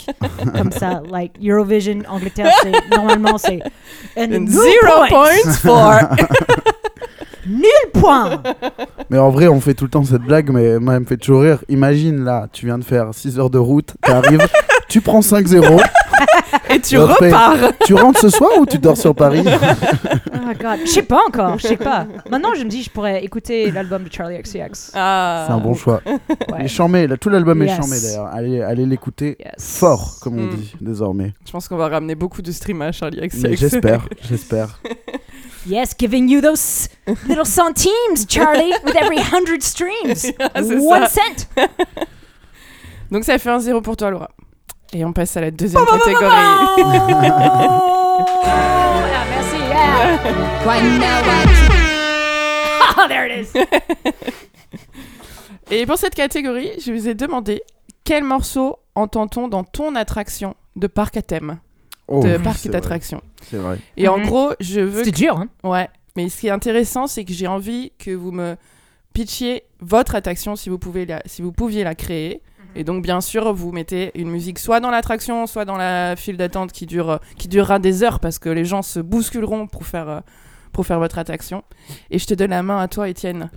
comme ça, like Eurovision Angleterre, c'est normalement c'est and Zero points. points for. nul point. Mais en vrai, on fait tout le temps cette blague, mais moi, elle me fait toujours rire. Imagine là, tu viens de faire 6 heures de route, t'arrives, tu prends 5-0, Et tu Après- repars. tu rentres ce soir ou tu dors sur Paris Oh god, je sais pas encore, je sais pas. Maintenant, je me dis, je pourrais écouter l'album de Charlie XCX. Ah. C'est un bon choix. Ouais. Il est chambé, là, tout l'album est Yes. chambé d'ailleurs. Allez, allez l'écouter Yes. fort, comme on Mm. dit désormais. Je pense qu'on va ramener beaucoup de streams à Charlie XCX. J'espère, j'espère. Yes, giving you those little centimes, Charlie, with every hundred streams. c'est One ça. cent. Donc ça fait un 0 pour toi, Laura. Et on passe à la deuxième catégorie. Oh, merci. Yeah. Oh, there it is. Et pour cette catégorie, je vous ai demandé quel morceau entend-on dans ton attraction de parc à thème, Oh, de oui, parc c'est d'attraction. C'est vrai. Et en Mhm. gros, je veux C'était dur, hein? Ouais, mais ce qui est intéressant, c'est que j'ai envie que vous me pitchiez votre attraction si vous, pouvez la, si vous pouviez la créer. Et donc, bien sûr, vous mettez une musique soit dans l'attraction, soit dans la file d'attente qui, dure, qui durera des heures parce que les gens se bousculeront pour faire, euh, pour faire votre attraction. Et je te donne la main à toi, Étienne.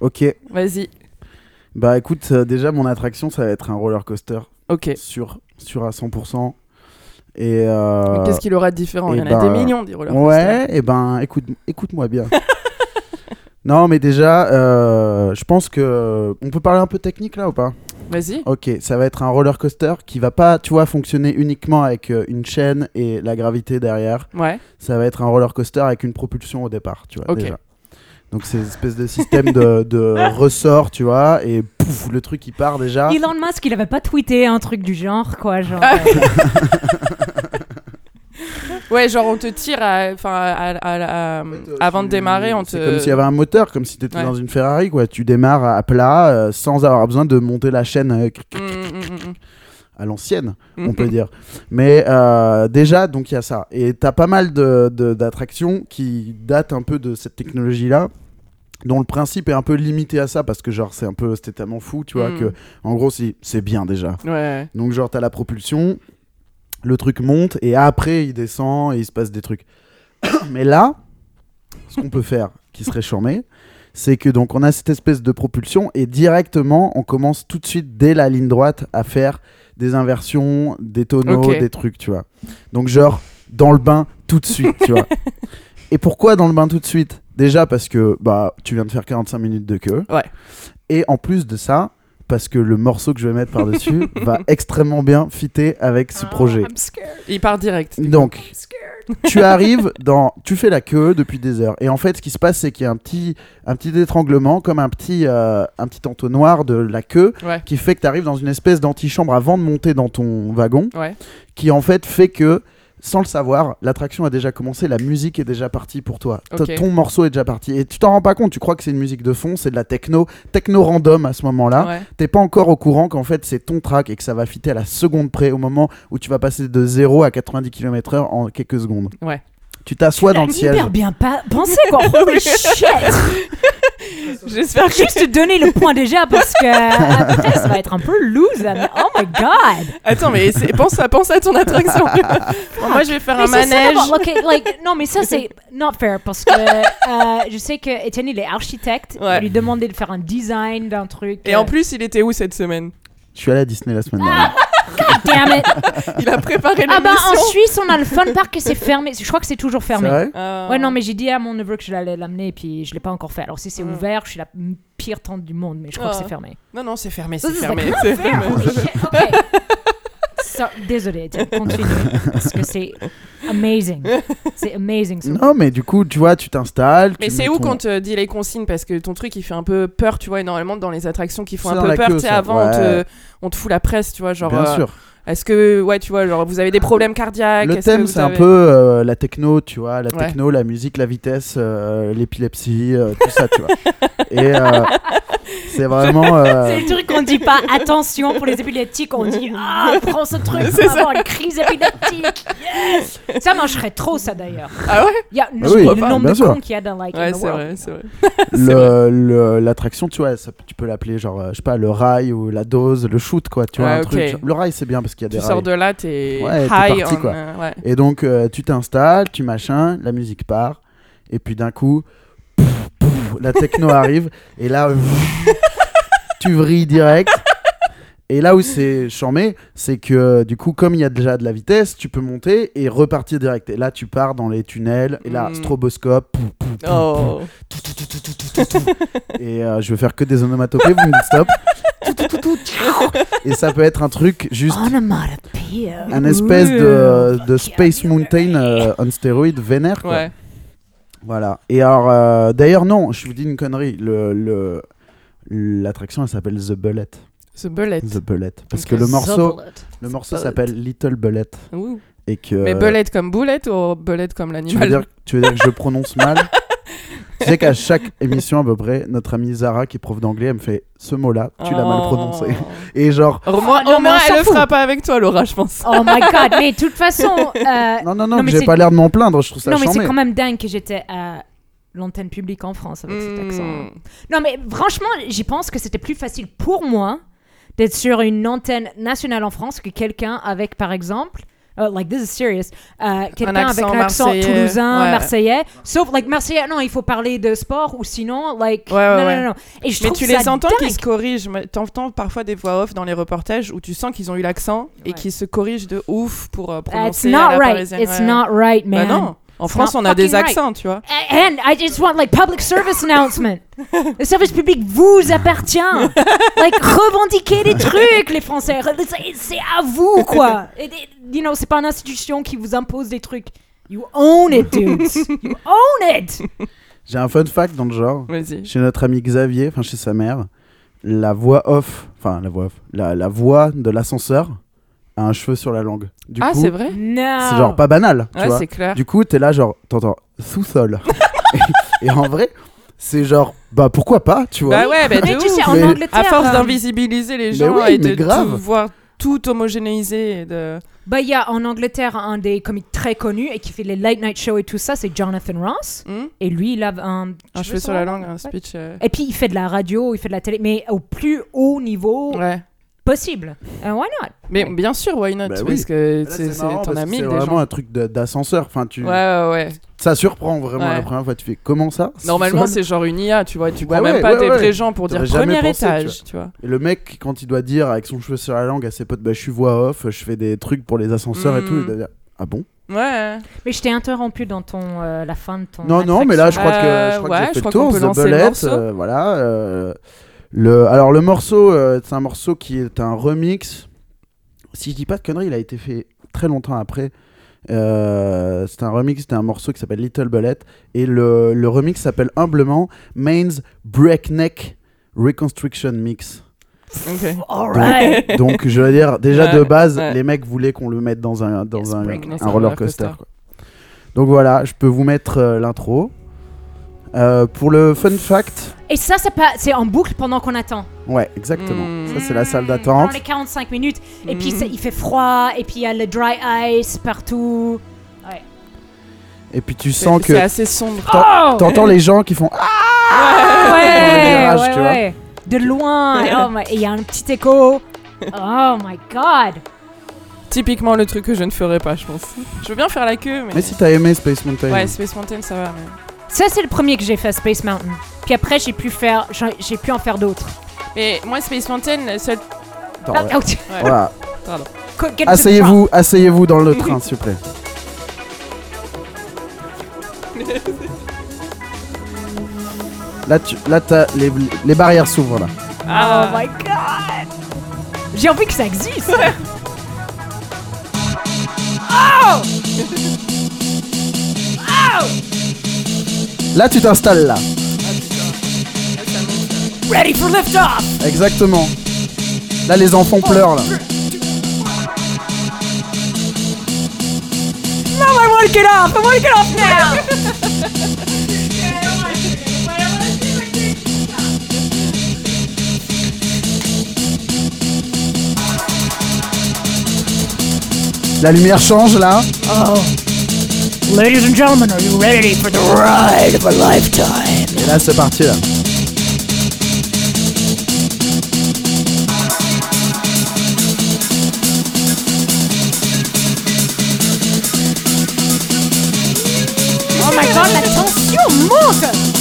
Ok, Vas-y. bah écoute, euh, déjà mon attraction, ça va être un roller coaster Ok. sur, sur à 100%. Et euh, Qu'est-ce qu'il aura de différent? Il y en a des ben, millions, des roller coasters. Ouais, et ben écoute, écoute-moi bien. non, mais déjà, euh, je pense que on peut parler un peu technique là ou pas? Vas-y. Ok, ça va être un roller coaster qui va pas, tu vois, fonctionner uniquement avec euh, une chaîne et la gravité derrière. Ouais. Ça va être un roller coaster avec une propulsion au départ, tu vois. Ok. Déjà. Donc c'est une espèce de système de, de ressort, tu vois, et pouf, le truc il part déjà. Elon Musk, il avait pas tweeté un truc du genre, quoi, genre. Euh, Ouais, genre on te tire à, enfin, à- à- à- avant de démarrer, on te. C'est comme s'il y avait un moteur, comme si tu étais Ouais. dans une Ferrari, quoi. Tu démarres à plat euh, sans avoir besoin de monter la chaîne euh, Mm, mm, mm, mm. à l'ancienne, on Mhm. peut dire. Mais euh, déjà, donc il y a ça. Et tu as pas mal de- de- d'attractions qui datent un peu de cette technologie-là dont le principe est un peu limité à ça parce que genre c'est un peu c'était tellement fou tu vois Mm. que en gros c'est c'est bien déjà Ouais. donc genre t'as la propulsion le truc monte et après il descend et il se passe des trucs mais là ce qu'on peut faire qui serait charmé c'est que donc on a cette espèce de propulsion et directement on commence tout de suite dès la ligne droite à faire des inversions, des tonneaux, des trucs, tu vois. Donc genre dans le bain tout de suite, tu vois. Et pourquoi dans le bain tout de suite? Déjà parce que bah tu viens de faire 45 minutes de queue. Ouais. Et en plus de ça, parce que le morceau que je vais mettre par-dessus va extrêmement bien fitter avec ce projet. Il part direct. Donc, tu arrives dans, tu fais la queue depuis des heures. Et en fait, ce qui se passe, c'est qu'il y a un petit, un petit étranglement, comme un petit, euh, un petit entonnoir de la queue, Ouais. qui fait que tu arrives dans une espèce d'antichambre avant de monter dans ton wagon, Ouais. qui en fait fait que, sans le savoir, l'attraction a déjà commencé, la musique est déjà partie pour toi. Ton morceau est déjà parti. Et tu t'en rends pas compte, tu crois que c'est une musique de fond, c'est de la techno, techno random à ce moment-là Ouais. t'es pas encore au courant qu'en fait c'est ton track et que ça va fitter à la seconde près au moment où tu vas passer de 0 à 90 km/h en quelques secondes. Ouais. Tu t'assois dans le siège. Hyper bien pas pensé quoi. Holy shit. J'espère que. Juste te donner le point déjà parce que putain, ça va être un peu loose. là, mais oh my god. Attends, mais c'est- pense à, pense à ton attraction. Bon, moi, je vais faire un Mais c'est ça, manège. ok, like, non, mais ça, c'est not fair parce que euh, je sais que Étienne, il est architecte. Ouais. Il lui demandait de faire un design d'un truc. Et euh, en plus, il était où cette semaine? Je suis allé à Disney la semaine dernière. Damn it. Il a préparé Ah bah en. Suisse, on a le fun park et c'est fermé. Je crois que c'est toujours C'est fermé. vrai Ah. Ouais, non, mais j'ai dit à mon neveu que je l'allais l'amener et puis je l'ai pas encore fait. Alors si c'est Mm. ouvert, je suis la m- pire tante du monde, mais je crois Ah. que c'est fermé. Non, non, c'est fermé, c'est fermé. c'est fermé. Ok. So- désolé, continue. Parce que c'est amazing. C'est amazing. ce- Non, mais du coup, tu vois, tu t'installes. Mais c'est où ton- qu'on te dit les consignes? Parce que ton truc il fait un peu peur, tu vois, énormément dans les attractions qui font C'est un peu peur. Tu sais, avant, on, te, Ouais. on te fout la presse, tu vois, genre. Bien euh, sûr. Est-ce que, ouais, tu vois, genre, vous avez des problèmes cardiaques Le thème, c'est un peu euh, la techno, tu vois, la Ouais. techno, la musique, la vitesse, euh, l'épilepsie, euh, tout ça, tu vois. Et euh, c'est vraiment. euh, C'est le truc qu'on dit pas attention pour les épileptiques, on dit ah prends ce truc C'est pour ça. avoir une crise épileptique. Yes. Ça marcherait trop ça d'ailleurs. Ah ouais? Il y a Ah oui, le nombre de sûr. cons qu'il y a dans like in Ouais, the c'est world. vrai, c'est vrai. le- le- l'attraction, tu vois, ça, tu peux l'appeler genre, je sais pas, le rail ou la dose, le shoot, quoi, tu vois, un truc. genre- Le rail, c'est bien parce qu'il y a des Tu rails. sors de là, t'es Ouais, t'es high parti, on, quoi. euh, ouais. Et donc, euh, tu t'installes, tu machin, la musique part, et puis d'un coup, pouf, pouf, la techno arrive, et là, tu vrilles direct. Et là où c'est charmé, c'est que du coup, comme il y a déjà de la vitesse, tu peux monter et repartir direct. Et là, tu pars dans les tunnels, et là, Mm. stroboscope, pouf, pouf, pouf, Oh. et euh, je vais faire que des onomatopées, vous me dites stop. et ça peut être un truc juste Onomatopée. un espèce de, de Space Mountain euh, on stéroïde vénère. Quoi. Ouais. Voilà. Et alors, euh, d'ailleurs, non, je vous dis une connerie. Le, le, l'attraction, elle s'appelle The Bullet. Ce bullet. The Bullet. Parce que le morceau, Bullet. le morceau s'appelle Little Bullet. Ouh. Et que, Mais bullet comme boulette ou bullet comme tu veux, l'animal dire, tu veux dire que je prononce mal Tu sais qu'à chaque émission, à peu près, notre amie Zara, qui est prof d'anglais, elle me fait ce mot-là, tu l'as mal prononcé. Et genre, Au moins, Oh, elle le fera pas avec toi, Laura, je pense. Oh my god, mais de toute façon. euh, non, non, non, Non, j'ai pas l'air de m'en plaindre, je trouve ça non, mais c'est quand même dingue que j'étais à l'antenne publique en France avec cet accent. Hmm. Non, mais franchement, j'y pense que c'était plus facile pour moi d'être sur une antenne nationale en France que quelqu'un avec, par exemple, uh, like this is serious, euh, quelqu'un avec un accent marseillais, toulousain, ouais. marseillais. Sauf, like, marseillais, non, il faut parler de sport ou sinon, like, Ouais, ouais, non, non, non. Et je Mais tu les entends qu'ils se corrigent. T'entends parfois des voix off dans les reportages où tu sens qu'ils ont eu l'accent et qu'ils se corrigent de ouf pour euh, Uh, It's prononcer not la right. parisienne. It's not right, Bah man. non. En France, on a des right. accents, tu vois. And I just want like public service announcement. Le service public vous appartient. like revendiquez des trucs, les Français. C'est- à vous, quoi. Et, you know, c'est pas une institution qui vous impose des trucs. You own it, dudes. You own it. J'ai un fun fact dans le genre. Vas-y. Chez notre ami Xavier, enfin chez sa mère, la voix off, enfin la voix off, la, la voix de l'ascenseur a un cheveu sur la langue. Du ah, coup, c'est vrai Non. c'est genre pas banal, tu Ouais, vois. c'est clair. Du coup, t'es là genre, t'entends sous-sol. et, et en vrai, c'est genre, bah pourquoi pas, tu vois. Bah ouais, bah Mais tu sais, en Mais- Angleterre. À force euh, d'invisibiliser les gens oui, et de tout voir tout de... Bah, il y a en Angleterre un des comiques très connus et qui fait les late night shows et tout ça, c'est Jonathan Ross. Hmm Et lui, il a un. un cheveu sur la langue, un speech... euh, Et puis, il fait de la radio, il fait de la télé, mais au plus haut niveau. Ouais. Possible. Euh, why not? Mais bien sûr, why not? Bah Parce oui. que c'est- que mille C'est vraiment gens. un truc d'ascenseur. Enfin, tu... Ouais, ouais, ouais. Ça surprend vraiment Ouais. la première fois. Tu fais comment ça? Normalement, c'est genre une IA, tu vois. Tu prends même ouais, pas ouais, des ouais. vrais gens pour dire premier pensé, étage, tu vois. Et le mec, quand il doit dire avec son cheveu sur la langue à ses potes, bah, je suis voix off, je fais des trucs pour les ascenseurs et tout, Mm. il doit dire Ah bon? Ouais. Mais je t'ai interrompu dans ton, euh, la fin de ton. Non, non, mais là, je crois que, Euh, je crois que j'ai fait le tour. qu'on peut The Bullet, euh, voilà. Le, alors, le morceau, euh, c'est un morceau qui est un remix. Si je dis pas de conneries, il a été fait très longtemps après. Euh, c'est un remix d'un morceau qui s'appelle Little Bullet. Et le, le remix s'appelle humblement Main's Breakneck Reconstruction Mix. Alright. Donc, je veux dire, déjà Ouais, de base, ouais. les mecs voulaient qu'on le mette dans un, dans Yes, un, un roller coaster. quoi. Donc voilà, je peux vous mettre euh, l'intro. Euh, pour le fun fact, Et ça, c'est pas, c'est en boucle pendant qu'on attend. ouais, exactement. Mm. Ça, c'est la salle Pendant d'attente. les 45 minutes. Et puis il fait froid. Et puis il y a le dry ice partout. Et puis tu C'est sens que c'est assez sombre. Oh t'entends les gens qui font Ah Ouais, ouais, tu vois. ouais. De loin. Oh my- Et il y a un petit écho. Oh my god. Typiquement le truc que je ne ferais pas, je pense. Je veux bien faire la queue, mais. Mais si t'as aimé Space Mountain, Ouais, Space Mountain, ça va. Mais... Ça, c'est le premier que j'ai fait, Space Mountain. Puis après, j'ai pu faire, j'ai j'ai pu en faire d'autres. mais moi, Space Mountain, le seul. Attends, Ah, ouais. oh, Ouais. Voilà. Asseyez-vous, asseyez-vous dans le train, s'il vous plaît. Là, tu, là, t'as les, les barrières s'ouvrent là. Ah. Oh my god. J'ai envie que ça existe. Là, tu t'installes là. Ready for lift off. Exactement. Là, les enfants pleurent là. No, I want to get off. I want to get off now. La lumière change là. Ladies and gentlemen, are you ready for the ride of a lifetime? Et là, c'est parti là. Oh my god, la tension monte.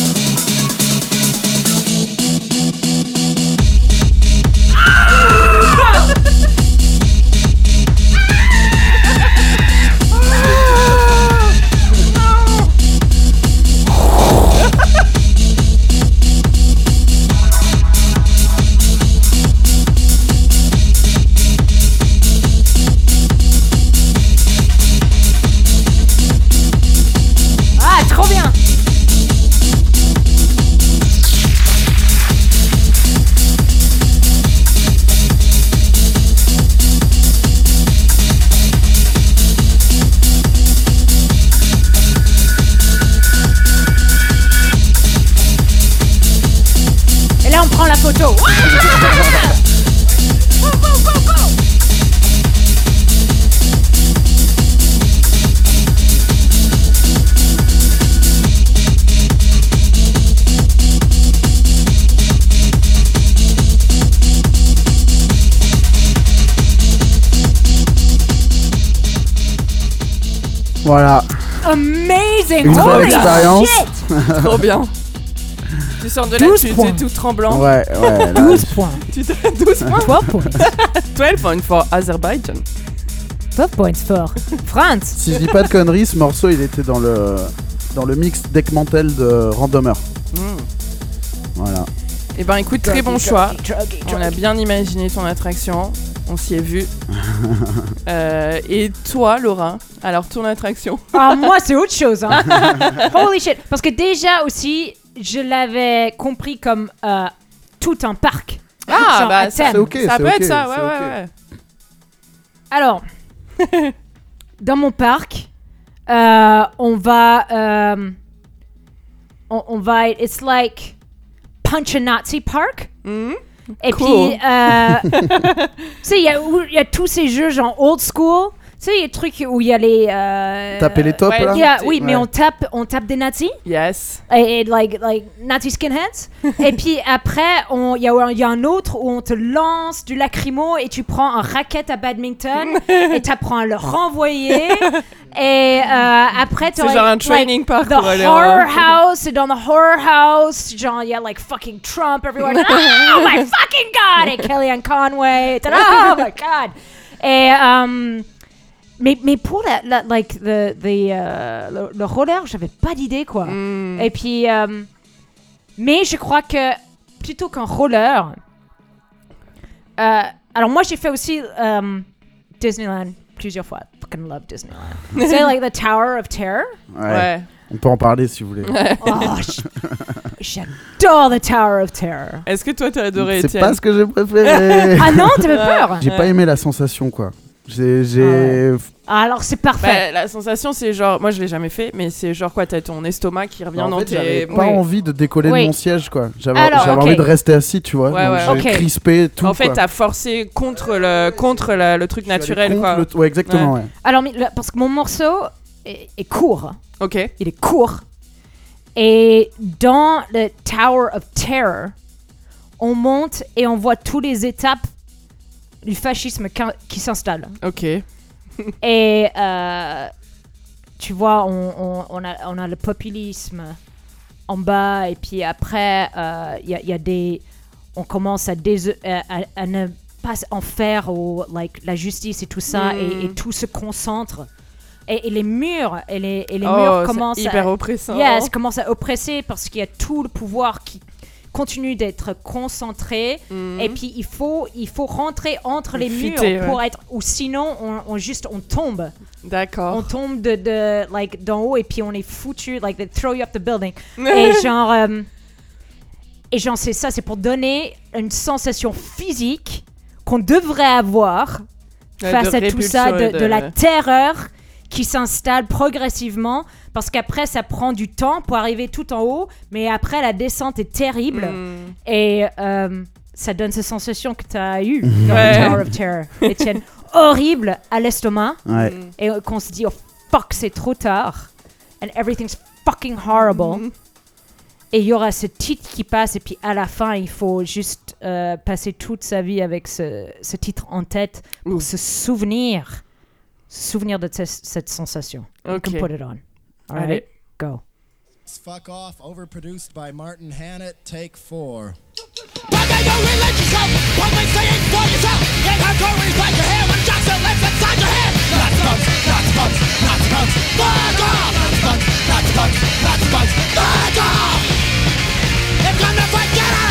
Voilà. Amazing. Une vraie Holy expérience. Trop bien. tu sors de là, 12 tu points. es tout tremblant. Ouais, ouais. là, 12 points. Tu te 12 points. 12 points. 12 points for Azerbaijan. 12 points for France. Si je dis pas de conneries, ce morceau il était dans le dans le mix deck mantel de Randomer. Mm. Voilà. Eh ben écoute, très bon choix. On a bien imaginé ton attraction. On s'y est vu. Euh, et toi, Laura Alors, ton attraction Ah, moi, c'est autre chose. Hein. Holy shit. Parce que déjà aussi, je l'avais compris comme euh, tout un parc. Ah, Genre bah, à ça, thème. Ça peut être ça, ouais, ouais, ouais. Alors, dans mon parc, euh, on va. euh, on, on va. It's like Punch a Nazi Park. Mhm. Et Cool. puis, euh, tu sais, il y, y a tous ces jeux genre old school. Sais, les trucs où il y a les. euh, Taper les tops ouais, là? il y a- oui, mais on tape, on tape des nazis. Yes. et, et like, like Nazi skinheads. et puis après, on- il y, a un- il y a un autre où on te lance du lacrymo et tu prends un racket à badminton et t'apprends à le renvoyer. et euh, après, tu C'est genre un training park The pour aller horror en- house, et dans the horror house, genre, il y a like fucking Trump everywhere. oh my fucking god! Et Kellyanne Conway. et Oh my god! Et. euh, mais, mais pour la, la- like, the, the, euh, le, le roller, j'avais pas d'idée, quoi. Mm. Et puis, euh, mais je crois que plutôt qu'un roller, euh, alors moi j'ai fait aussi Disneyland plusieurs fois. Fucking love Disneyland. C'est like the Tower of Terror? Ouais. Ouais. On peut en parler si vous voulez. Oh, j'adore the Tower of Terror. Est-ce que toi, t'as adoré C'est pas ce que j'ai préféré. Ah non, t'avais peur J'ai pas aimé la sensation quoi. J'ai. j'ai- Ah, Alors c'est parfait. Bah, la sensation, c'est genre, moi je l'ai jamais fait, mais c'est genre quoi, t'as ton estomac qui revient en dans fait, j'avais tes. pas Oui. envie de décoller Oui. de mon siège quoi. J'avais Alors, j'avais ok. envie de rester assis, tu vois. Ouais, ouais. j'ai Ok. crispé tout. En fait, t'as forcé contre le, contre la- le truc naturel, contre quoi. le- Ouais, exactement, ouais. Alors mais parce que mon morceau est, est court. Ok. il est court. Et dans le Tower of Terror, on monte et on voit toutes les étapes du fascisme qui- s'installe. Ok. Et euh, tu vois, on, on- on a, on a le populisme en bas, et puis après, euh, il y, il y a des. On commence à, dés- à, à- à ne pas en faire au, like, la justice et tout ça, Mm. et, et tout se concentre. Et, et les murs, et les, et les oh, murs commencent hyper à. oppressant. Yes, commence à oppresser parce qu'il y a tout le pouvoir qui continue d'être concentré. Mhm. Et puis il faut, il faut rentrer entre les murs ouais. pour être. Ou sinon, on, on juste on tombe. D'accord. On tombe de, de like d'en haut et puis on est foutu. Like they throw you up the building. et genre, euh, et genre c'est ça, c'est pour donner une sensation physique qu'on devrait avoir Ouais, face de à tout ça, de la terreur qui s'installe progressivement, parce qu'après ça prend du temps pour arriver tout en haut, mais après la descente est terrible Mm. et euh, ça donne cette sensation que tu as eue dans Ouais. le Tower of Terror, Étienne. Horrible à l'estomac Ouais. Mm. et qu'on se dit oh fuck c'est trop tard and everything's fucking horrible. Mm. Et il y aura ce titre qui passe, et puis à la fin, il faut juste euh, passer toute sa vie avec ce, ce titre en tête pour Ouh. se souvenir, souvenir de cette sensation. Okay. You can put it on. All right, right. go. Fuck off, overproduced by Martin Hannett, take four. Fuck off! Not not not. Fuck off! If fight, get out!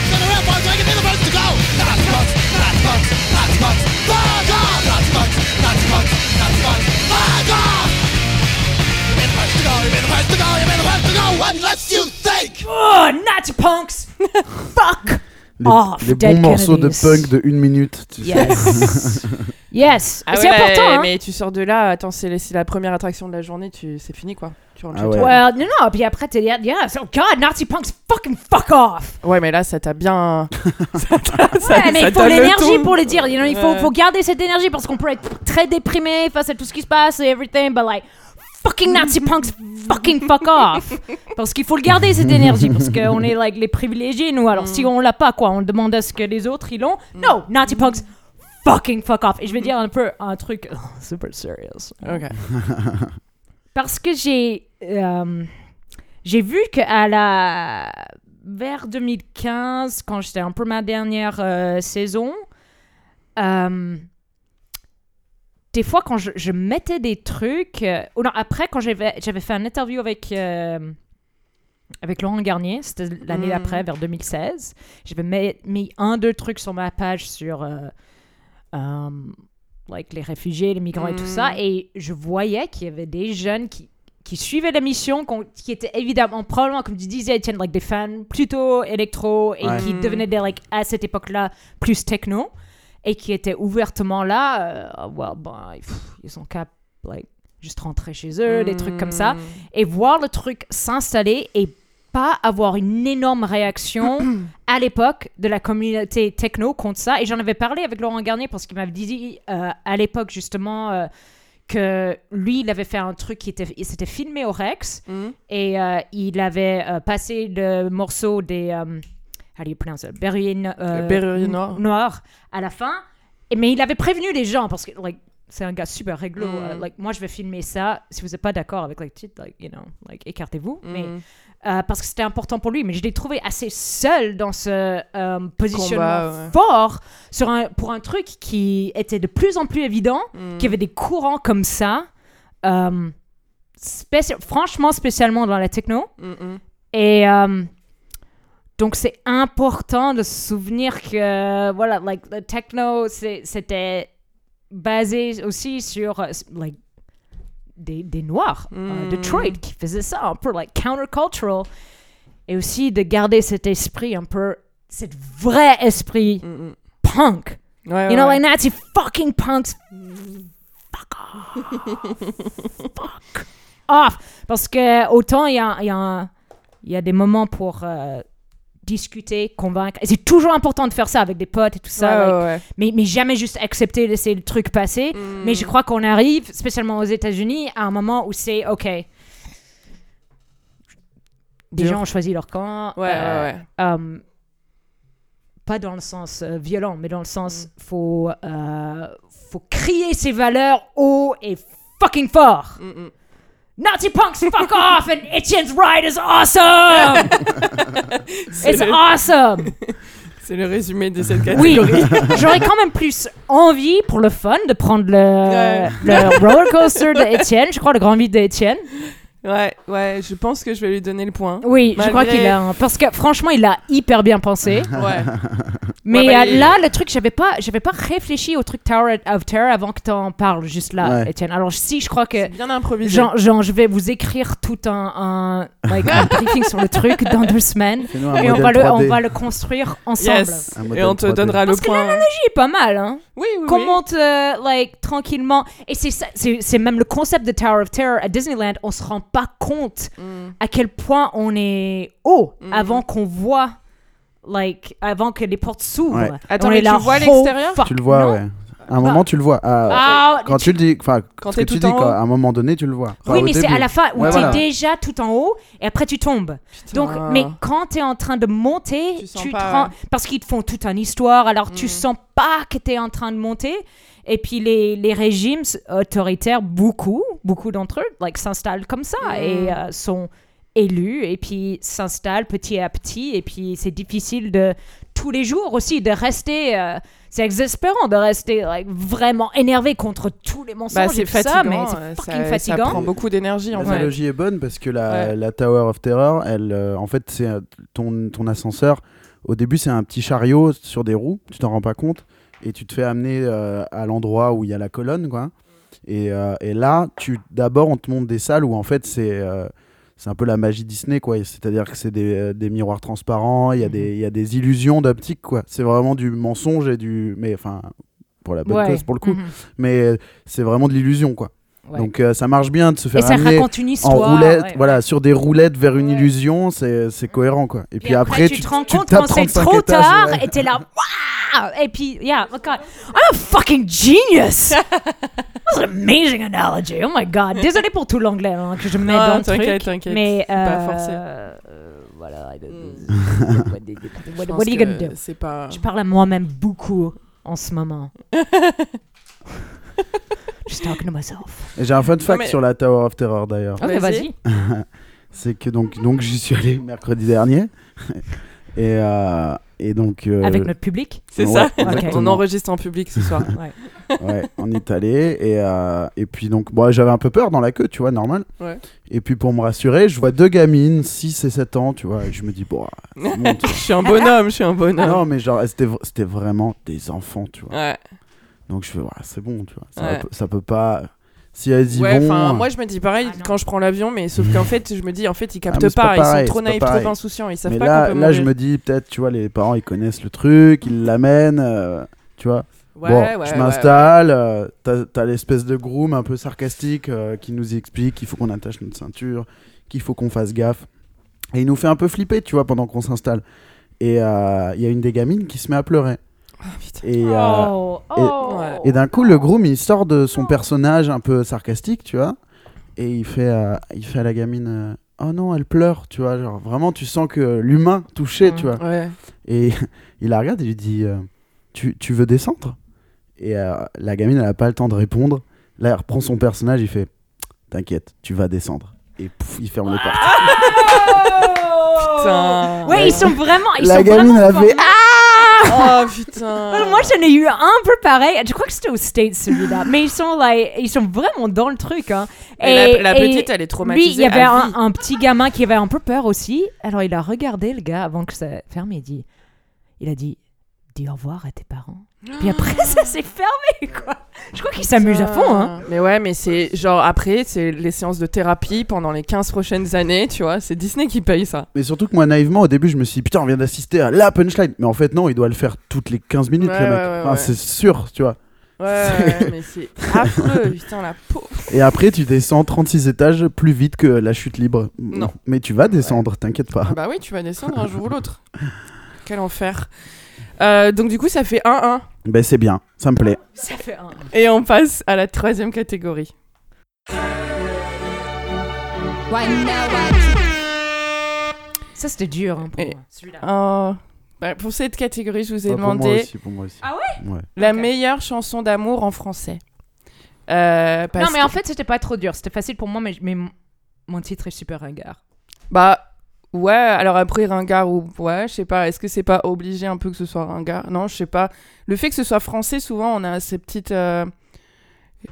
real boys, we can be the first to go! Nazi punks, Nazi punks, Nazi punks, fuck off! Nazi punks, Nazi punks, Nazi punks, fuck off! You've been the first to go, you've been the first to go, you've been the first to go, unless you think! Oh, Nazi punks! Fuck! Les, Off, les bons morceaux de punk de une minute. tu sais. Yes! yes! Ah c'est ouais, important, hein? Mais tu sors de là, attends, c'est la première attraction de la journée, tu... c'est fini quoi. Tu rentres Ah chez ouais. toi. Well, non, non, puis après, t'es yeah, oh god, Nazi punks fucking fuck off! Ouais, mais là, ça t'a bien. ça t'a- ça- Ouais, mais ça il faut l'énergie pour le dire. you know, il faut, faut garder cette énergie parce qu'on peut être très déprimé face à tout ce qui se passe et everything, but like, fucking Nazi punks, fucking fuck off. Parce qu'il faut le garder cette énergie parce qu'on est like les privilégiés, nous. Alors si on l'a pas, quoi, on demande à ce que les autres ils l'ont. No, Nazi punks, fucking fuck off. Et je vais dire un peu un truc super serious. Ok. Parce que j'ai euh, j'ai vu qu'à la vers 2015, quand j'étais un peu ma dernière euh, saison, euh, des fois quand je, je mettais des trucs, euh, ou non après quand j'avais fait un interview avec euh, avec Laurent Garnier, c'était l'année Mm. d'après, vers 2016. J'avais mis, mis un, deux trucs sur ma page sur euh, like, les réfugiés, les migrants et tout ça. Mm. Et je voyais qu'il y avait des jeunes qui, qui suivaient l'émission, qu'on- qui étaient évidemment, probablement, comme tu disais, Étienne, like, des fans plutôt électro et Ouais. qui Mm. devenaient, des, like, à cette époque-là, plus techno. Et qui étaient ouvertement là, euh, well, ben, pff, ils sont cap, like, juste rentrer chez eux, des trucs comme ça Mm. et voir le truc s'installer et pas avoir une énorme réaction à l'époque de la communauté techno contre ça. Et j'en avais parlé avec Laurent Garnier parce qu'il m'avait dit euh, à l'époque justement euh, que lui, il avait fait un truc qui était, il s'était filmé au Rex Mm. et euh, il avait passé le morceau des, how do you pronounce it, euh, noir. noir à la fin. Et, mais il avait prévenu les gens parce que like, c'est un gars super réglo. Mm. euh, like, moi, je vais filmer ça. Si vous n'êtes pas d'accord avec le titre, like, you know, like, écartez-vous. Mais Mm. euh, parce que c'était important pour lui. Mais je l'ai trouvé assez seul dans ce euh, positionnement Combat, ouais. fort sur un, pour un truc qui était de plus en plus évident, Mm. qu'il y avait des courants comme ça. spéci- franchement, spécialement dans la techno. Mm. Et donc, c'est important de se souvenir que, voilà, like, le techno, c'était basé aussi sur, euh, like, des, des Noirs, euh, Mm. Detroit, qui faisaient ça, un peu, like, countercultural. Et aussi de garder cet esprit un peu, cet vrai esprit Mm, mm. punk. Ouais, You know, ouais. like Nazi fucking punks. Fuck off. Fuck off. Parce que autant il y a, y, a y a des moments pour euh, discuter, convaincre. Et c'est toujours important de faire ça avec des potes et tout ça. Ouais, like, ouais, ouais. mais, mais jamais juste accepter, laisser le truc passer. Mm. Mais je crois qu'on arrive, spécialement aux États-Unis, à un moment où c'est OK. Des gens ont choisi leur camp. Ouais, euh, ouais, ouais. euh, pas dans le sens euh, violent, mais dans le sens Mm. faut euh, faut crier ses valeurs haut et fucking fort. Mm, mm. Nazi punks fuck off and Etienne's ride is awesome. C'est It's le- awesome. C'est le résumé de cette Oui, catégorie. j'aurais quand même plus envie pour le fun de prendre le, Ouais. le roller coaster de Étienne, je crois le grand vide de Étienne. Ouais, ouais, je pense que je vais lui donner le point. Oui, je crois qu'il a un- parce que franchement, il a hyper bien pensé. Ouais. Mais Ouais, bah, euh, il- là, le truc, j'avais pas, j'avais pas réfléchi au truc Tower of Terror avant que t'en parles juste là, Ouais. Étienne. Alors si, je crois que bien improvisé. genre, genre, je vais vous écrire tout un, un, like, un briefing sur le truc dans deux semaines et on va le, 3D. on va le construire ensemble. Yes. Et on te 3D. donnera le Parce que point. l'analogie est pas mal, hein. Oui, oui, Qu'on oui. monte, euh, like, tranquillement. Et c'est ça- c'est c'est même le concept de Tower of Terror à Disneyland. On se rend pas compte Mm. à quel point on est haut Mhm. avant qu'on voit, like, avant que les portes s'ouvrent. Ouais. Attends, On mais est là, tu vois oh, l'extérieur? Tu le vois, non ouais. À un moment, tu le vois. Ah, Ah, quand tu le dis, enfin, Quand ce que t'es tu dis, quoi, à un moment donné, tu le vois. Enfin, oui, mais c'est à la fin où Ouais, t'es voilà. déjà tout en haut et après tu tombes. Donc, mais quand t'es en train de monter, Tu sens tu te pas, rends- ouais. parce qu'ils te font toute une histoire, alors tu Mhm. sens pas que t'es en train de monter. Et puis les, les régimes autoritaires, beaucoup, beaucoup d'entre eux, like, s'installent comme ça Mhm. et euh, sont élus et puis s'installent petit à petit. Et puis c'est difficile de tous les jours aussi de rester. euh, c'est exaspérant de rester like, vraiment énervé contre tous les mensonges Bah, c'est tout ça, fatigant. mais euh, c'est ça, fucking ça fatigant. prend beaucoup d'énergie en fait. L'analogie est bonne parce que la, Ouais. la Tower of Terror, elle, euh, en fait, c'est euh, ton, ton ascenseur. Au début, c'est un petit chariot sur des roues, tu t'en rends pas compte, et tu te fais amener euh, à l'endroit où il y a la colonne, quoi. Et, euh, et là, tu d'abord, on te montre des salles où en fait, c'est euh, c'est un peu la magie Disney, quoi. C'est-à-dire que c'est des, euh, des miroirs transparents, il y, a des- il y a des illusions d'optique, quoi. C'est vraiment du mensonge et du. Mais enfin, pour la bonne Ouais. cause, pour le coup. Mhm. Mais euh, c'est vraiment de l'illusion, quoi. Ouais. Donc euh, ça marche bien de se Et faire ça amener raconte une en roulette, ouais. voilà, sur des roulettes vers une illusion, c'est cohérent quoi. Et puis, Puis après, tu, tu, te rends compte quand c'est 35 trop étages, tard et t'es là, waouh! Et puis, yeah, oh God, I'm a fucking genius! That's an amazing analogy. Oh my God. Désolé pour tout l'anglais hein, que je mets Non, dans le t'inquiète, truc. t'inquiète. Mais c'est pas euh, forcé. euh, voilà. Mm. What, Je what pense are you gonna do? C'est pas. Je parle à moi-même beaucoup en ce moment. Just talking to myself. J'ai un fun fact mais- sur la Tower of Terror d'ailleurs. Ok, Vas-y. vas-y. C'est que donc, donc j'y suis allé mercredi dernier. Et, euh, et donc. euh, Avec notre public. C'est ouais, ça. exactement. On enregistre en public ce soir. Ouais, on est allé. Et, euh, et puis donc, bon, j'avais un peu peur dans la queue, tu vois, normal. Ouais. Et puis pour me rassurer, je vois deux gamines, 6 et 7 ans, tu vois. Et je me dis, bon, je suis un bonhomme, je suis un bonhomme. Non, mais genre, c'était c'était vraiment des enfants, tu vois. Ouais. Donc je fais, ouais, c'est bon, tu vois. Ça, Ouais. peut, ça peut pas. Si elles y Ouais, vont. enfin, moi je me dis pareil Ah, quand je prends l'avion, mais sauf qu'en fait, je me dis, en fait, ils Ah, captent c'est pas pas, ils sont trop naïfs, trop insouciants, ils savent mais pas là, qu'on peut là je me dis, peut-être, tu vois, les parents ils connaissent le truc, ils l'amènent, euh, tu vois. Ouais, bon, ouais, je ouais, m'installe, euh, t'as t'as l'espèce de groom un peu sarcastique euh, qui nous explique qu'il faut qu'on attache notre ceinture, qu'il faut qu'on fasse gaffe. Et il nous fait un peu flipper, tu vois, pendant qu'on s'installe. Et euh, il y a une des gamines qui se met à pleurer. Ah. Et, euh, Oh, oh. Et d'un coup, le groom, il sort de son personnage un peu sarcastique, tu vois, et il fait, euh, il fait à la gamine euh, Oh non, elle pleure, tu vois. Genre, vraiment, tu sens que l'humain touché, tu vois. Ouais. Et il la regarde et lui dit tu, tu veux descendre? Et euh, la gamine, elle n'a pas le temps de répondre. Là, elle reprend son personnage, il fait T'inquiète, tu vas descendre. Et pouf, il ferme les portes. Putain. Ouais, ils sont vraiment. Ils la sont gamine, elle a vraiment Oh putain. Moi, j'en ai eu un peu pareil. Je crois que c'était au States celui-là. Mais ils sont, like, ils sont vraiment dans le truc. Hein. Et la, la et petite, elle est Lui, traumatisée. il y avait un, petit gamin qui avait un peu peur aussi. Alors, il a regardé le gars avant que ça ferme. Il, dit, il a dit Dis au revoir à tes parents. Puis après, ça s'est fermé, quoi. Je crois qu'il s'amuse à fond. Hein. Mais ouais, mais c'est genre après, c'est les séances de thérapie pendant les 15 prochaines années, tu vois. C'est Disney qui paye ça. Mais surtout que moi, naïvement, au début, je me suis dit Putain, on vient d'assister à la punchline. Mais en fait, non, il doit le faire toutes les 15 minutes, Ouais, le mec. ouais, ouais, Enfin, ouais. C'est sûr, tu vois. Ouais, ouais, mais c'est affreux, putain, la peau. Et après, tu descends 36 étages plus vite que la chute libre. Non. Mais tu vas descendre, t'inquiète pas. Bah oui, tu vas descendre un jour ou l'autre. Quel enfer. Euh, donc du coup, ça fait 1-1. Ben, c'est bien, ça me plaît. Ça fait un. Et on passe à la troisième catégorie. Ça, c'était dur hein, pour Et- moi. Celui-là. Oh. Bah, pour cette catégorie, je vous ai Ah, pour moi demandé aussi, pour moi aussi. Ah ouais la meilleure chanson d'amour en français. Euh, parce Non, mais en fait, c'était pas trop dur. C'était facile pour moi, mais, mon titre est super ringard. Bah ouais, alors après ringard ou ouais, je sais pas, est-ce que c'est pas obligé un peu que ce soit ringard? Non, je sais pas. Le fait que ce soit français, souvent on a ces petites euh,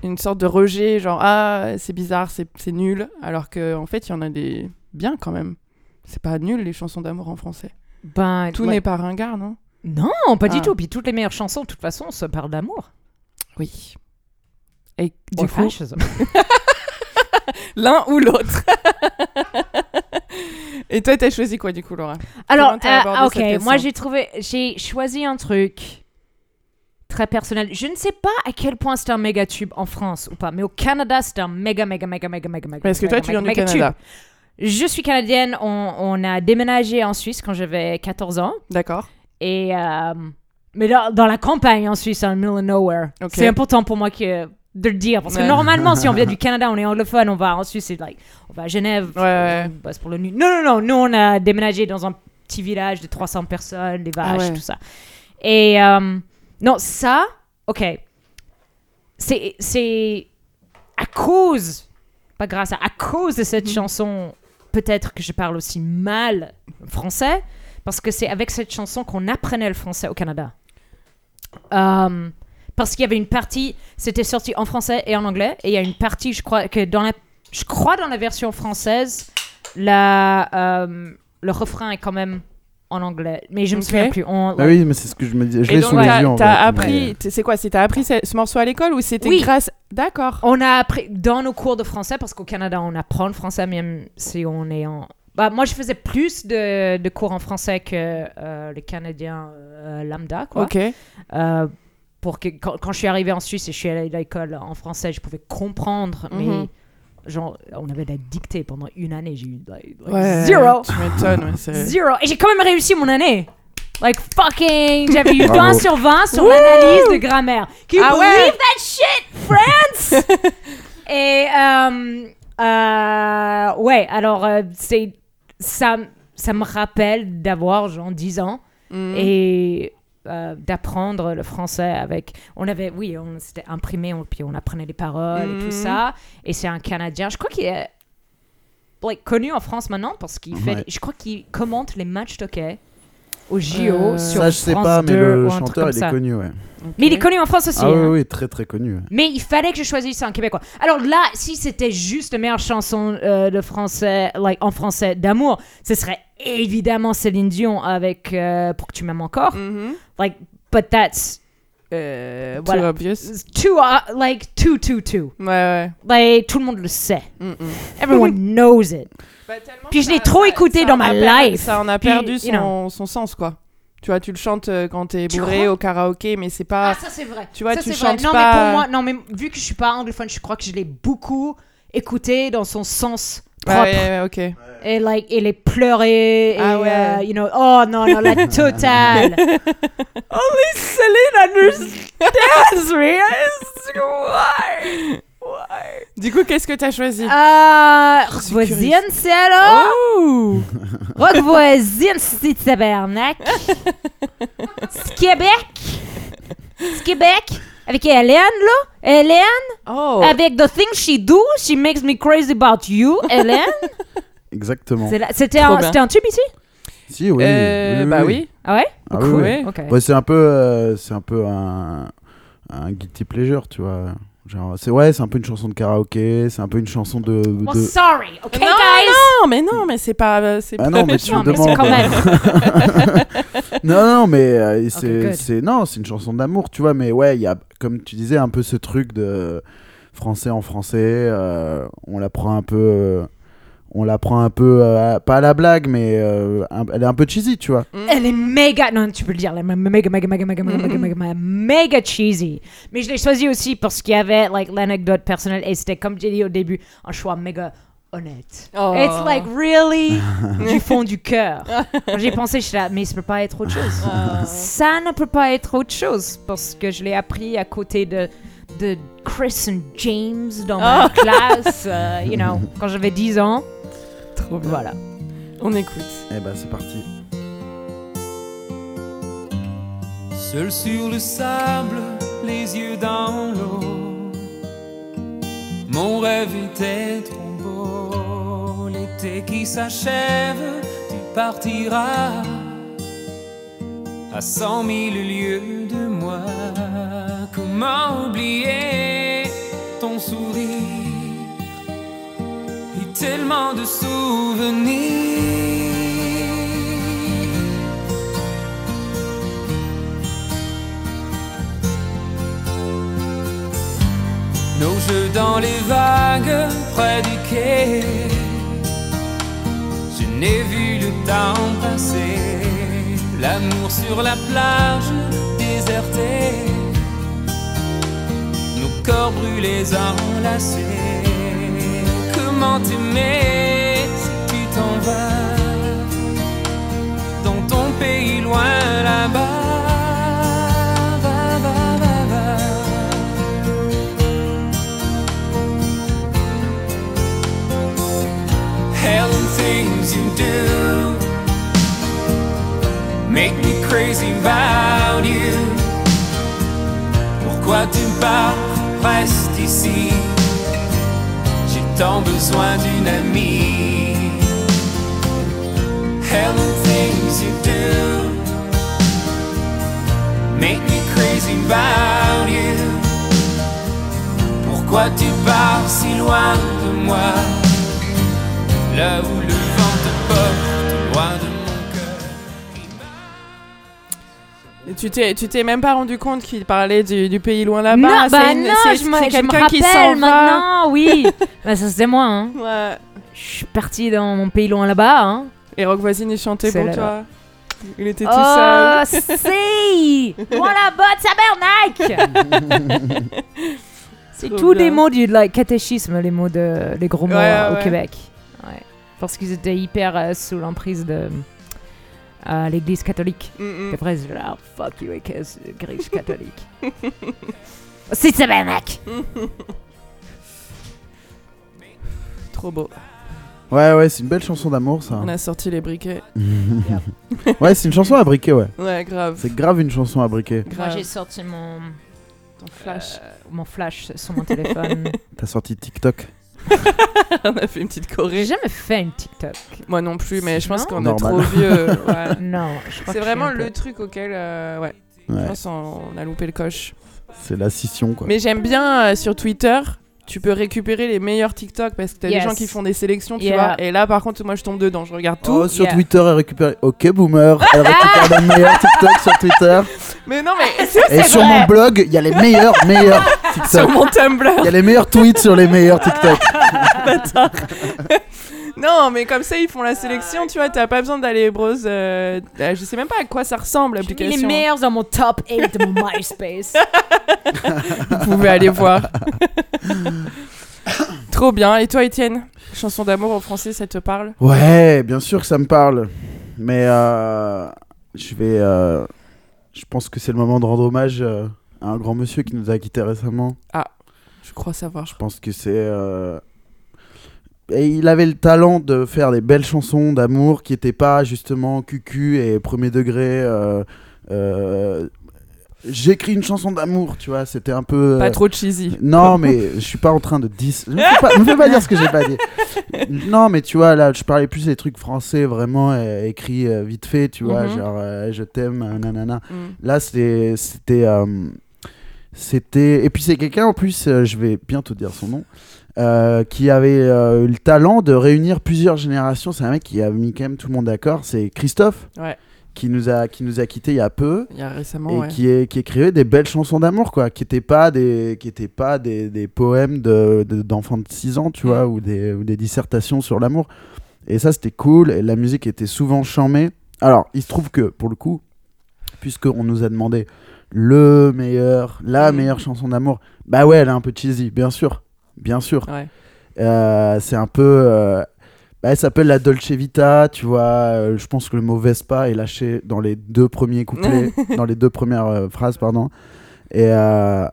une sorte de rejet genre ah, c'est bizarre, c'est nul alors que en fait, il y en a des bien quand même. C'est pas nul les chansons d'amour en français. Ben, Tout ouais. n'est pas ringard, non? Non, pas du Ah. tout. Puis toutes les meilleures chansons, de toute façon, se parlent d'amour. Oui. Et du coup, l'un ou l'autre. Et toi, t'as choisi quoi du coup, Laura? Alors, euh, abordé ok, moi j'ai trouvé, j'ai choisi un truc très personnel. Je ne sais pas à quel point c'est un méga tube en France ou pas, mais au Canada c'est un méga, méga, méga, méga, méga, méga. Parce que toi, tu viens du Canada. tube. Je suis canadienne. On, on a déménagé en Suisse quand j'avais 14 ans. D'accord. Et euh, mais dans, dans la campagne en Suisse, en middle of nowhere. Ok. C'est important pour moi que de le dire parce que Ouais. normalement, si on vient du Canada, on est anglophone, on va en Suisse, c'est like, on va à Genève, Ouais, ouais. on bosse pour le. Non, non, non, nous on a déménagé dans un petit village de 300 personnes, des vaches, Ah tout ça. Et euh, non, ça, ok, c'est c'est à cause, pas grâce à, à cause de cette chanson, peut-être que je parle aussi mal français, parce que c'est avec cette chanson qu'on apprenait le français au Canada. Euh, parce qu'il y avait une partie, c'était sorti en français et en anglais, et il y a une partie, je crois que dans la, je crois dans la version française, la, euh, le refrain est quand même en anglais, mais je me souviens plus. On, Ah oui, mais c'est ce que je me dis. Je Et l'ai donc, sous les t'as yeux t'as appris, c'est quoi C'est t'as appris ce, ce morceau à l'école ou c'était Oui. grâce D'accord. On a appris dans nos cours de français, parce qu'au Canada, on apprend le français même si on est en... Bah, moi, je faisais plus de, de cours en français que euh, les Canadiens euh, lambda, quoi. Ok. Euh, pour que, quand, quand je suis arrivée en Suisse et je suis allée à l'école en français, je pouvais comprendre, Mhm. mais genre, on avait la dictée pendant une année. J'ai eu like, like, Ouais. zéro. Tu m'étonnes. ouais, c'est- Zéro. Et j'ai quand même réussi mon année. Like fucking, j'avais eu Bravo. 20 sur 20 sur l'analyse de grammaire. Can you Ah ouais? believe that shit, France? Et euh, euh, ouais, alors euh, c'est ça, ça me rappelle d'avoir genre 10 ans Mhm. et euh, d'apprendre le français avec. On avait, oui, on s'était imprimé, on- puis on apprenait les paroles et tout ça. Et c'est un Canadien. Je crois qu'il est like, connu en France maintenant parce qu'il fait. Ouais. Je crois qu'il commente les matchs de hockey au JO Euh, sur Ça, je sais France pas, mais 2 le ou un truc chanteur, comme il est ça. connu, ouais. Mais il est connu en France aussi. Ah oui, hein. oui, très très connu. ouais. Mais il fallait que je choisisse un Québécois. Alors là, si c'était juste la meilleure chanson euh, de français, like, en français d'amour, ce serait évidemment Céline Dion avec euh, Pour que tu m'aimes encore. Mhm. Like, but that's euh, Too voilà. obvious. Too, uh, like, too, too, too. Ouais, ouais. Like, tout le monde le sait. Mm, mm. Everyone knows it. Puis je l'ai trop écouté dans ma life. Ça en a Puis, perdu you son, know. son sens, quoi. Tu vois, tu le chantes euh, quand t'es bourré au karaoké, mais c'est pas. Ah, ça c'est vrai. Tu vois, Ça, tu c'est vrai. chantes non, pas- mais pour moi, non, mais vu que je suis pas anglophone, je crois que je l'ai beaucoup écouté dans son sens Ouais, propre. ouais, ouais, ok. Et, like, et les pleurer. Ah et, ouais. you know, oh non, non, la totale. Only Celine understands me. Why? Why? Du coup, qu'est-ce que t'as choisi? Ah, voisine, c'est alors? Oh Rock voisine, c'est tabernac. C'est Québec. Québec. Avec Hélène, là. Hélène. Oh Avec The Things She Do, She Makes Me Crazy About You. Hélène. Exactement. C'était un, un tube ici? Si, oui. Euh, Bah oui. Ah ouais? Ah oui, Cool. oui. Ouais. Ok. Ouais, c'est un peu, euh, c'est un peu un, un guilty pleasure, tu vois. Genre, c'est ouais, c'est un peu une chanson de karaoké, c'est un peu une chanson de. Well, de- sorry, ok, non, guys? non, mais non, mais c'est pas. euh, C'est Ah pas non, mais tu me demandes. quand même. non, non, mais euh, c'est, non, c'est une chanson d'amour, tu vois. Mais ouais, il y a, comme tu disais, un peu ce truc de français en français. euh, on la prend un peu, euh, on la prend un peu, euh, pas à la blague, mais euh, un, elle est un peu cheesy, tu vois. Elle est méga, non, tu peux le dire, elle est méga, méga, méga, méga, méga, méga, méga, méga cheesy. Mais je l'ai choisi aussi parce qu'il y avait like, l'anecdote personnelle et c'était, comme j'ai dit au début, un choix méga honnête. Oh. It's like really du fond du cœur. J'ai pensé, je suis là, mais ça ne peut pas être autre chose. Oh. Ça ne peut pas être autre chose parce que je l'ai appris à côté de de Chris and James dans ma oh. classe, you know, quand j'avais 10 ans. Trop bien. Voilà. On écoute. Eh ben, c'est parti. Seul sur le sable, les yeux dans l'eau. Mon rêve était trop beau. L'été qui s'achève, tu partiras à cent mille lieues de moi. Comment oublier ton sourire? Tellement de souvenirs? Nos jeux dans les vagues près du quai. Je n'ai vu le temps passer. L'amour sur la plage désertée. Nos corps brûlés enlacés. Comment t'aimer si tu t'en vas dans ton pays loin là-bas? Va, things you do make me crazy about you. Pourquoi tu pars, reste ici? Tant besoin d'une amie. Hell and things you do make me crazy about you. Pourquoi tu pars si loin de moi? là où le tu t'es, tu t'es même pas rendu compte qu'il parlait du, du pays loin là-bas? non, c'est bah une- non, je quelqu'un qui s'en va. maintenant, oui. bah ça c'est moi, hein. Ouais. Je suis partie dans mon pays loin là-bas, hein. Et Rock Voisine, il chantait pour là, toi? Il était tout Oh, seul. si Loin là-bas, tabernacle C'est tous des mots du like, catéchisme, les mots de, les gros mots Ouais, euh, au ouais. Québec. Ouais. Parce qu'ils étaient hyper euh, sous l'emprise de euh, l'église catholique. Mm, mm. Et après, étaient là, Oh, fuck you, église catholique. C'est tabernacle Trop beau. Ouais, ouais, c'est une belle chanson d'amour, ça. On a sorti les briquets. ouais, c'est une chanson à briquet, ouais. Ouais, grave. C'est grave une chanson à briquet. Moi, grave. j'ai sorti mon, Ton flash. euh, mon flash sur mon téléphone. T'as sorti TikTok. On a fait une petite J'ai choré. jamais fait une TikTok. Moi non plus, mais je pense qu'on est trop vieux. ouais. Non, C'est vraiment peu- le truc auquel, euh, ouais, je Ouais, pense on, on a loupé le coche. c'est la scission, quoi. Mais j'aime bien euh, sur Twitter, tu peux récupérer les meilleurs TikTok parce que t'as Yes. des gens qui font des sélections, tu Yeah. vois. Et là, par contre, moi, je tombe dedans, je regarde tout. Oh, sur Yeah. Twitter, elle récupère. Ok, boomer. Elle récupère les meilleurs TikTok sur Twitter. Mais non, mais c'est Et sur mon blog, il y a les meilleurs, meilleurs sur TikTok. mon Tumblr. Il y a les meilleurs tweets sur les meilleurs TikTok. Non, mais comme ça, ils font la sélection, tu vois. T'as pas besoin d'aller browse. euh, euh, je sais même pas à quoi ça ressemble mis les l'application. meilleurs dans mon top 8 de mon MySpace. Vous pouvez aller voir. Trop bien. Et toi, Étienne Chanson d'amour en français, ça te parle? Ouais, bien sûr que ça me parle. Mais euh, je vais. euh, je pense que c'est le moment de rendre hommage euh, à un grand monsieur qui nous a quittés récemment. Je crois savoir. Je pense que c'est. Et il avait le talent de faire des belles chansons d'amour qui n'étaient pas justement cucu et premier degré. euh, euh, J'écris une chanson d'amour, tu vois, c'était un peu. Pas euh, trop cheesy. Non, mais je suis pas en train de dis. Ne me fais pas, dire ce que j'ai pas dit. Non, mais tu vois, là, je parlais plus des trucs français vraiment euh, écrits vite fait, tu vois, Mhm. genre euh, je t'aime, euh, nanana. Mm. Là, c'était. C'était. Et puis, c'est quelqu'un, en plus, je vais bientôt dire son nom, euh, qui avait euh, eu le talent de réunir plusieurs générations. C'est un mec qui a mis quand même tout le monde d'accord. C'est Christophe, Ouais. qui nous a, qui nous a quittés il y a peu Il y a récemment, et ouais. qui, est, qui écrivait des belles chansons d'amour quoi qui étaient pas des qui étaient pas des, des poèmes de de- d'enfants de, 6 ans tu vois ou des, ou des dissertations sur l'amour et ça c'était cool et la musique était souvent chamée alors il se trouve que pour le coup puisqu'on nous a demandé le meilleur la Mhm. meilleure chanson d'amour bah ouais elle est un peu cheesy bien sûr bien sûr Ouais. euh, c'est un peu. euh, bah, elle s'appelle la Dolce Vita, tu vois. euh, je pense que le mot Vespa est lâché dans les deux premiers couplets, dans les deux premières euh, phrases, pardon. Et, euh,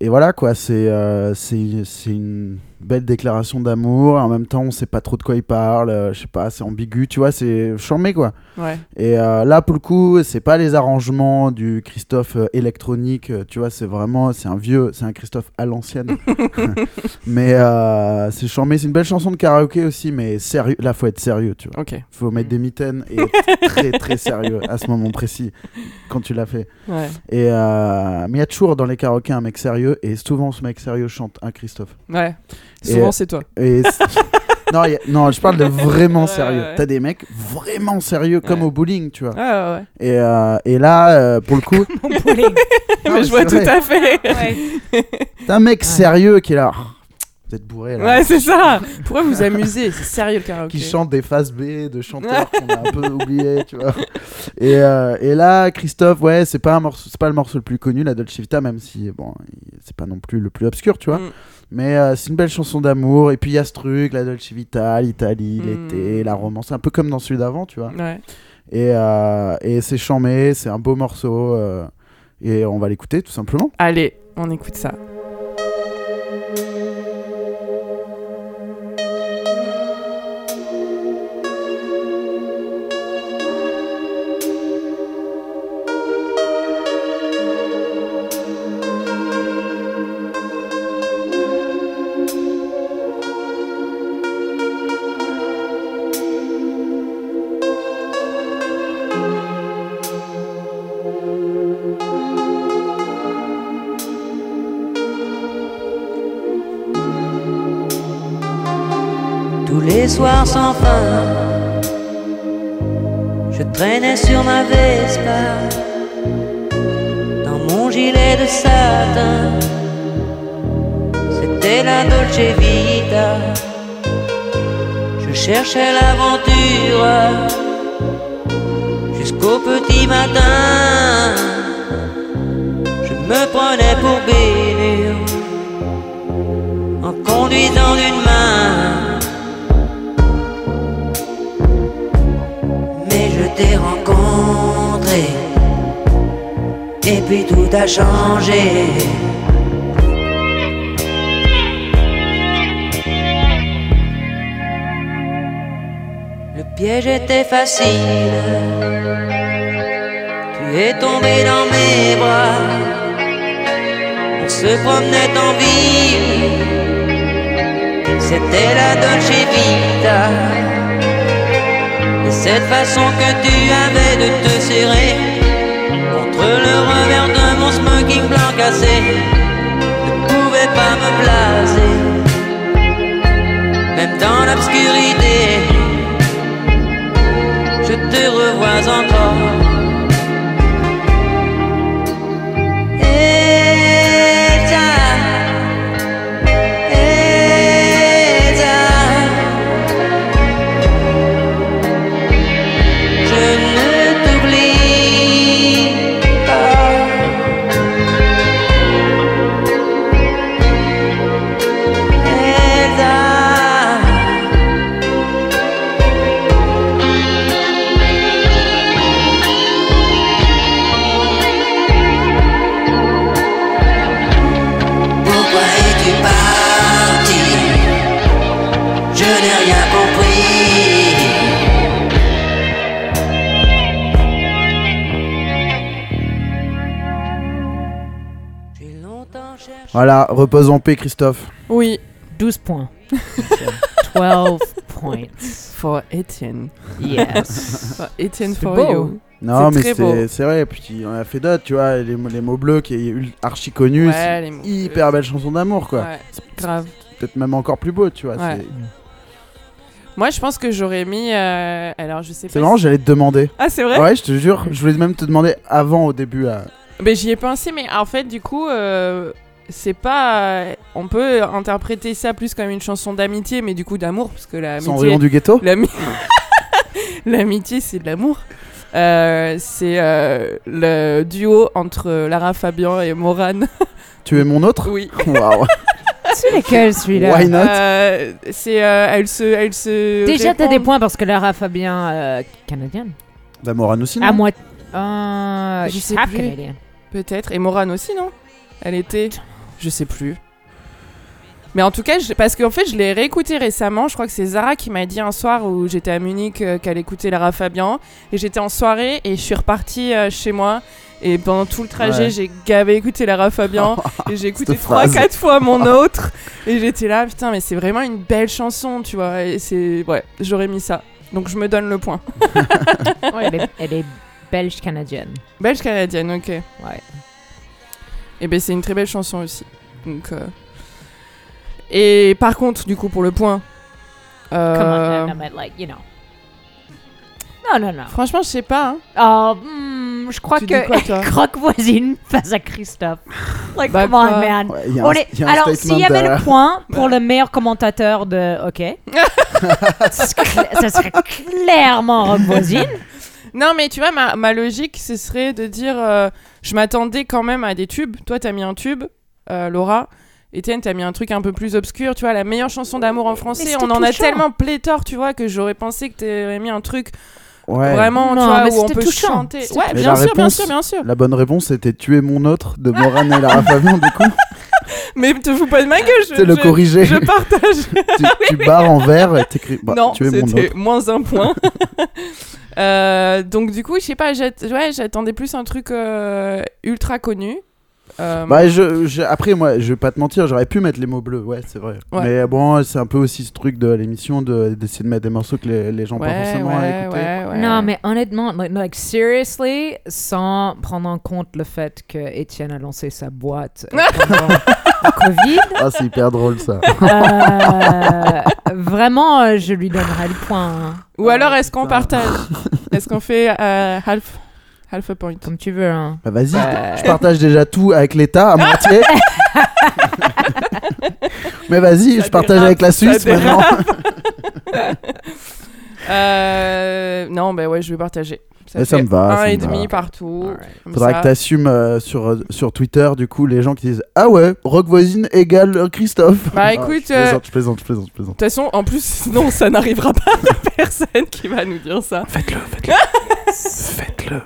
et voilà, quoi. C'est euh, c'est c'est une belle déclaration d'amour. En même temps, on sait pas trop de quoi il parle. euh, je sais pas, c'est ambigu, tu vois. C'est charmé, quoi. Ouais. Et euh, là, pour le coup, c'est pas les arrangements du Christophe euh, électronique, tu vois, c'est vraiment, c'est un vieux, c'est un Christophe à l'ancienne. mais c'est charmé, c'est une belle chanson de karaoké aussi, mais sérieux, là, faut être sérieux, tu vois. Ok. Faut mettre des mitaines et être très très sérieux à ce moment précis quand tu l'as fait. Ouais. Et mais il y a toujours dans les karaokés un mec sérieux et souvent ce mec sérieux chante un Christophe. Ouais. Souvent, euh, c'est toi. Et c'est- non, il y a- non, je parle de vraiment Ouais, sérieux. ouais. T'as des mecs vraiment sérieux comme Ouais. au bowling, tu vois. Ouais, ouais, ouais. Et, euh, et là, euh, pour le coup, Mon bowling. Non, Mais je vois tout à fait. Ouais. t'as un mec sérieux qui est là. Oh, Vous êtes bourré là. Ouais, c'est ça. Pourquoi vous amusez C'est sérieux le karaoké. qui chante des phases B de chanteurs qu'on a un peu oublié, tu vois. Et, euh, et là, Christophe, ouais, c'est pas un morceau, c'est pas le morceau le plus connu, la Dolce Vita, même si bon, c'est pas non plus le plus obscur, tu vois. Mm. Mais euh, c'est une belle chanson d'amour. Et puis il y a ce truc, la Dolce Vita, l'Italie, Mm. l'été, la romance, un peu comme dans celui d'avant, tu vois. Ouais. Et, euh, et c'est chambé, c'est un beau morceau. euh, et on va l'écouter tout simplement. Allez, on écoute ça. Cherchais l'aventure jusqu'au petit matin. Je me prenais pour Bénure en conduisant d'une main. Mais je t'ai rencontré et puis tout a changé. Piège était facile. Tu es tombé dans mes bras. On se promenait en ville. C'était la Dolce Vita. Et cette façon que tu avais de te serrer contre le revers de mon smoking blanc cassé ne pouvait pas me blaser. dans l'obscurité, te revois encore. Voilà, repose en paix, Christophe. Oui, 12 points. 12 points. for Etienne. Yes. For Etienne for beau. you. Non, mais c'est c'est vrai. Puis on a fait d'autres, tu vois, les, les mots bleus qui est archi connu. Ouais, c'est les mots hyper bleus. belle chanson d'amour, quoi. Ouais, grave. Peut-être même encore plus beau, tu vois. Ouais. Moi, je pense que j'aurais mis. euh, Alors, je sais pas. C'est marrant, si- j'allais te demander. Ah, c'est vrai Ouais, je te jure, je voulais même te demander avant au début. Mais j'y ai pensé, mais en fait, du coup, euh, c'est pas. On peut interpréter ça plus comme une chanson d'amitié, mais du coup d'amour, parce que la Sans rayon du ghetto? L'ami- L'amitié, c'est de l'amour. Euh, c'est euh, le duo entre Lara Fabian et Morane. Tu es mon autre? Oui. Waouh. C'est lequel celui-là Why not? Euh, c'est euh, elle se elle se Déjà, t'as répondent. des points parce que Lara Fabien, euh, canadienne. Bah, Morane aussi, non? À moi. Euh, Je she's sais half plus. canadienne. Peut-être. Et Morane aussi, non? Elle était. Je sais plus. Mais en tout cas, je- parce qu'en fait, je l'ai réécouté récemment. Je crois que c'est Zara qui m'a dit un soir où j'étais à Munich euh, qu'elle écoutait Lara Fabian. Et j'étais en soirée et je suis repartie euh, chez moi. Et pendant tout le trajet, Ouais. j'ai gavé écouté Lara Fabian. et j'ai écouté Cette trois, phrase. quatre fois mon autre. Et j'étais là, putain, mais c'est vraiment une belle chanson, tu vois. Et c'est. Ouais, j'aurais mis ça. Donc je me donne le point. Ouais, elle, est, elle est belge-canadienne. Belge canadienne, ok. Ouais. Et ben c'est une très belle chanson aussi. Donc. euh, Et par contre, du coup, pour le point. euh, Come on, no, no, but like, you know. Non, non, non. Franchement, je sais pas. hein. Oh, hmm, je crois Tu que quoi, Croque voisine face à Christophe. Like, Bah, come on, quoi man. Ouais, il y a On un- est- il y a un Alors, s'il y avait le point pour le meilleur commentateur de OK, ça serait, ça serait clairement Rock voisine. Non, mais tu vois, ma, ma logique, ce serait de dire. euh, je m'attendais quand même à des tubes. Toi, t'as mis un tube, euh, Laura. Etienne, t'as mis un truc un peu plus obscur, tu vois, la meilleure chanson d'amour en français. On en a tellement pléthore, tu vois, que j'aurais pensé que t'aurais mis un truc Ouais. vraiment, Non, tu vois, mais où on c'était peut touchant. chanter. Ouais, Mais bien la sûr, bien réponse- sûr, bien sûr. La bonne réponse, c'était Tu es mon autre de Morane et Lara Fabian, du coup. Mais te fous pas de ma gueule, je, C'est le je- corrigé. je partage. tu, tu barres en vert et t'écris bah, non, c'était moins un point. Euh, donc du coup, je sais pas, ouais, j'attendais plus un truc euh, ultra connu. Euh, Bah, je, je- après, moi, je vais pas te mentir, j'aurais pu mettre les mots bleus, ouais, c'est vrai. Ouais. Mais bon, c'est un peu aussi ce truc de l'émission de- d'essayer de, mettre des morceaux que les, les gens pas ouais, forcément à ouais, écouter. ouais, ouais. Non, mais honnêtement, like, like, seriously, sans prendre en compte le fait que Étienne a lancé sa boîte euh, pendant Covid, Ah, c'est hyper drôle ça. euh, vraiment, euh, je lui donnerai le point. hein. Ou alors, est-ce qu'on partage Est-ce qu'on fait euh, half, half a point Comme tu veux. Hein. Bah, vas-y, Euh, je partage déjà tout avec l'État à moitié. Mais vas-y, Ça je partage dérape, avec la ça Suisse maintenant. Euh, Non, bah ouais, je vais partager. Ça fait me va, Un ça et demi partout. Comme Faudra ça. que t'assumes euh, sur, sur Twitter, du coup, les gens qui disent Ah ouais, Rock voisine égale Christophe. Bah, Ah, écoute, je euh, plaisante, je plaisante, je plaisante, je plaisante. De toute façon, en plus, non, ça n'arrivera pas. Personne qui va nous dire ça. Faites-le, faites-le. faites-le.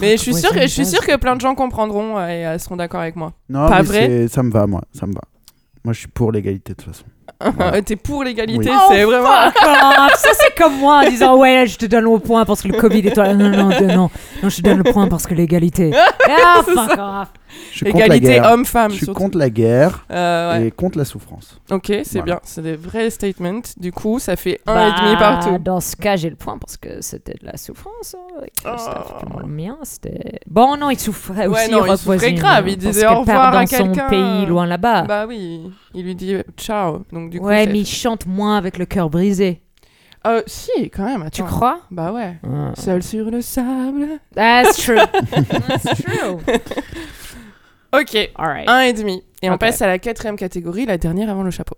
Mais je suis sûr que je suis sûr que plein de gens comprendront et euh, seront d'accord avec moi. Non, Pas mais vrai? ça me va, moi, ça me va. Moi, je suis pour l'égalité, de toute façon. Voilà. T'es pour l'égalité, Oui. c'est vraiment. Fuck off. Ça, c'est comme moi en disant Ouais, je te donne le point parce que le Covid et toi. Non, non, non, non, non, je te donne le point parce que l'égalité. Ah, C'est fuck off. Je Égalité homme-femme. Je suis surtout. contre la guerre Euh, ouais. et contre la souffrance. Ok, c'est Voilà. bien. C'est des vrais statements. Du coup, ça fait un Bah, et demi partout. Dans ce cas, j'ai le point parce que c'était de la souffrance. hein. Oh. Le mien, c'était. Bon, non, il souffrait Ouais, aussi. non, il souffrait grave, il disait au revoir à dans son quelqu'un. pays loin là-bas. Bah oui, il lui dit ciao. Donc Donc, du coup, Ouais, mais il chante moins avec le cœur brisé. Euh, si, quand même. Tu crois? Bah ouais. Ah. Seul sur le sable. That's true. That's true. Ok. All right. Un et demi. Et on passe à la quatrième catégorie, la dernière avant le chapeau.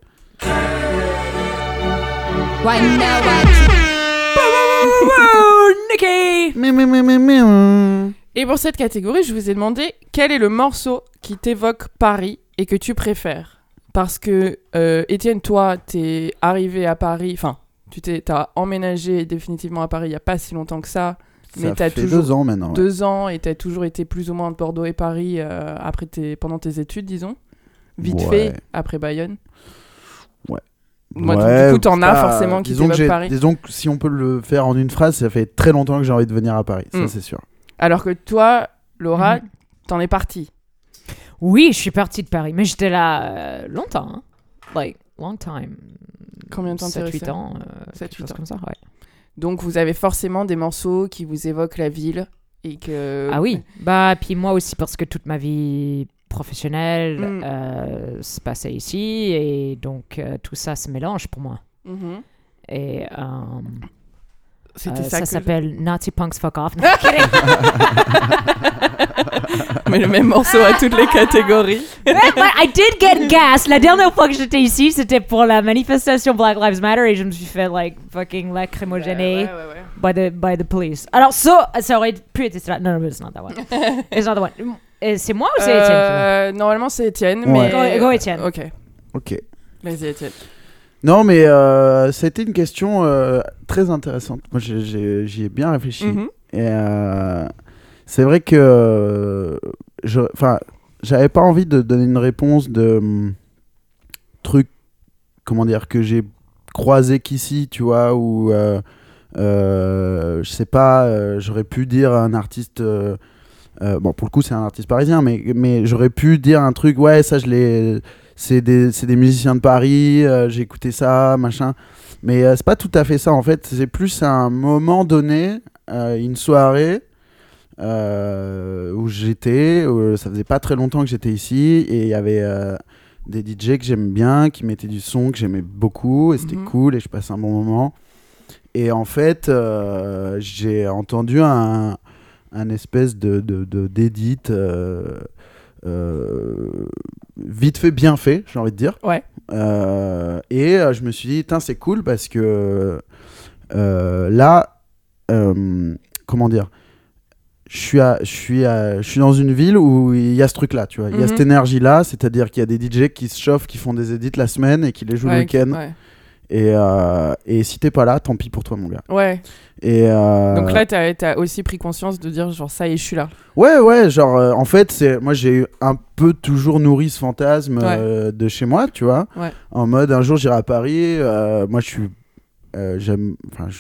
Et pour cette catégorie, je vous ai demandé quel est le morceau qui t'évoque Paris et que tu préfères. Parce que, euh, Étienne, toi, t'es arrivé à Paris, enfin, tu t'es, t'as emménagé définitivement à Paris il n'y a pas si longtemps que ça, mais Ça t'as fait toujours deux ans maintenant. ouais. deux ans et t'as toujours été plus ou moins entre Bordeaux et Paris euh, après tes, pendant tes études, disons. Vite Ouais. fait, après Bayonne. Ouais. Moi, donc, Ouais, du coup, t'en as forcément qui j'ai- Paris. Disons que si on peut le faire en une phrase, ça fait très longtemps que j'ai envie de venir à Paris, ça Mm. c'est sûr. Alors que toi, Laura, Mhm. t'en es partie. Oui, je suis partie de Paris, mais j'étais là euh, longtemps. hein. Like, long time. Combien de temps t'es 7-8 resté ans. euh, Sept, quelque huit chose ans. comme ça, ouais. Donc vous avez forcément des morceaux qui vous évoquent la ville et que... Ah oui, bah puis moi aussi parce que toute ma vie professionnelle Mm. euh, se passait ici et donc euh, tout ça se mélange pour moi. Mhm. Et euh, C'était euh, ça, ça que- s'appelle Nazi Punks Fuck Off. Non, kidding. Mais le même morceau à toutes les catégories. Ouais, ouais, I did get gas. La dernière fois que j'étais ici, c'était pour la manifestation Black Lives Matter et je me suis fait like fucking lacrymogéné by the by the police. Alors ça, ça aurait pu être ça. Non, non, it's not that one. It's not that one. Et C'est moi ou c'est Étienne Euh, Normalement c'est Étienne, Ouais. mais... Go- go, Étienne. Ok, Ok. vas-y Étienne. Non, mais euh, ça a été une question euh, très intéressante. Moi, j'y ai bien réfléchi. Mhm. Et euh, c'est vrai que euh, je, enfin, j'avais pas envie de donner une réponse de hum, truc, comment dire, que j'ai croisé qu'ici, tu vois, ou euh, euh, je sais pas, j'aurais pu dire à un artiste. bon, pour le coup, c'est un artiste parisien, mais, mais j'aurais pu dire un truc, ouais, ça, je l'ai. C'est des, des musiciens de Paris, j'ai écouté ça, machin. Mais c'est pas tout à fait ça, en fait. C'est plus un moment donné, une soirée où j'étais, où ça faisait pas très longtemps que j'étais ici, et il y avait euh, des DJ que j'aime bien, qui mettaient du son que j'aimais beaucoup, et c'était Mhm. cool, et je passais un bon moment. Et en fait, euh, j'ai entendu un, un espèce de, de, de- d'édit euh, euh, vite fait, bien fait, j'ai envie de dire. Ouais. Euh, et euh, je me suis dit, c'est cool parce que euh, là, euh, comment dire, je suis, à, je, suis à- je suis dans une ville où il y a ce truc-là, tu vois. Il y a Mhm. cette énergie-là, c'est-à-dire qu'il y a des DJ qui se chauffent, qui font des edits la semaine et qui les jouent le week-end. Ouais. Et, euh, et si t'es pas là, tant pis pour toi, mon gars. Ouais. Et euh, Donc là, t'as as aussi pris conscience de dire genre ça y est, je suis là. Ouais, ouais, genre, euh, en fait, c'est moi j'ai un peu toujours nourri ce fantasme de chez moi, tu vois. En mode, un jour j'irai à Paris. moi, je suis. J'aime. Enfin, je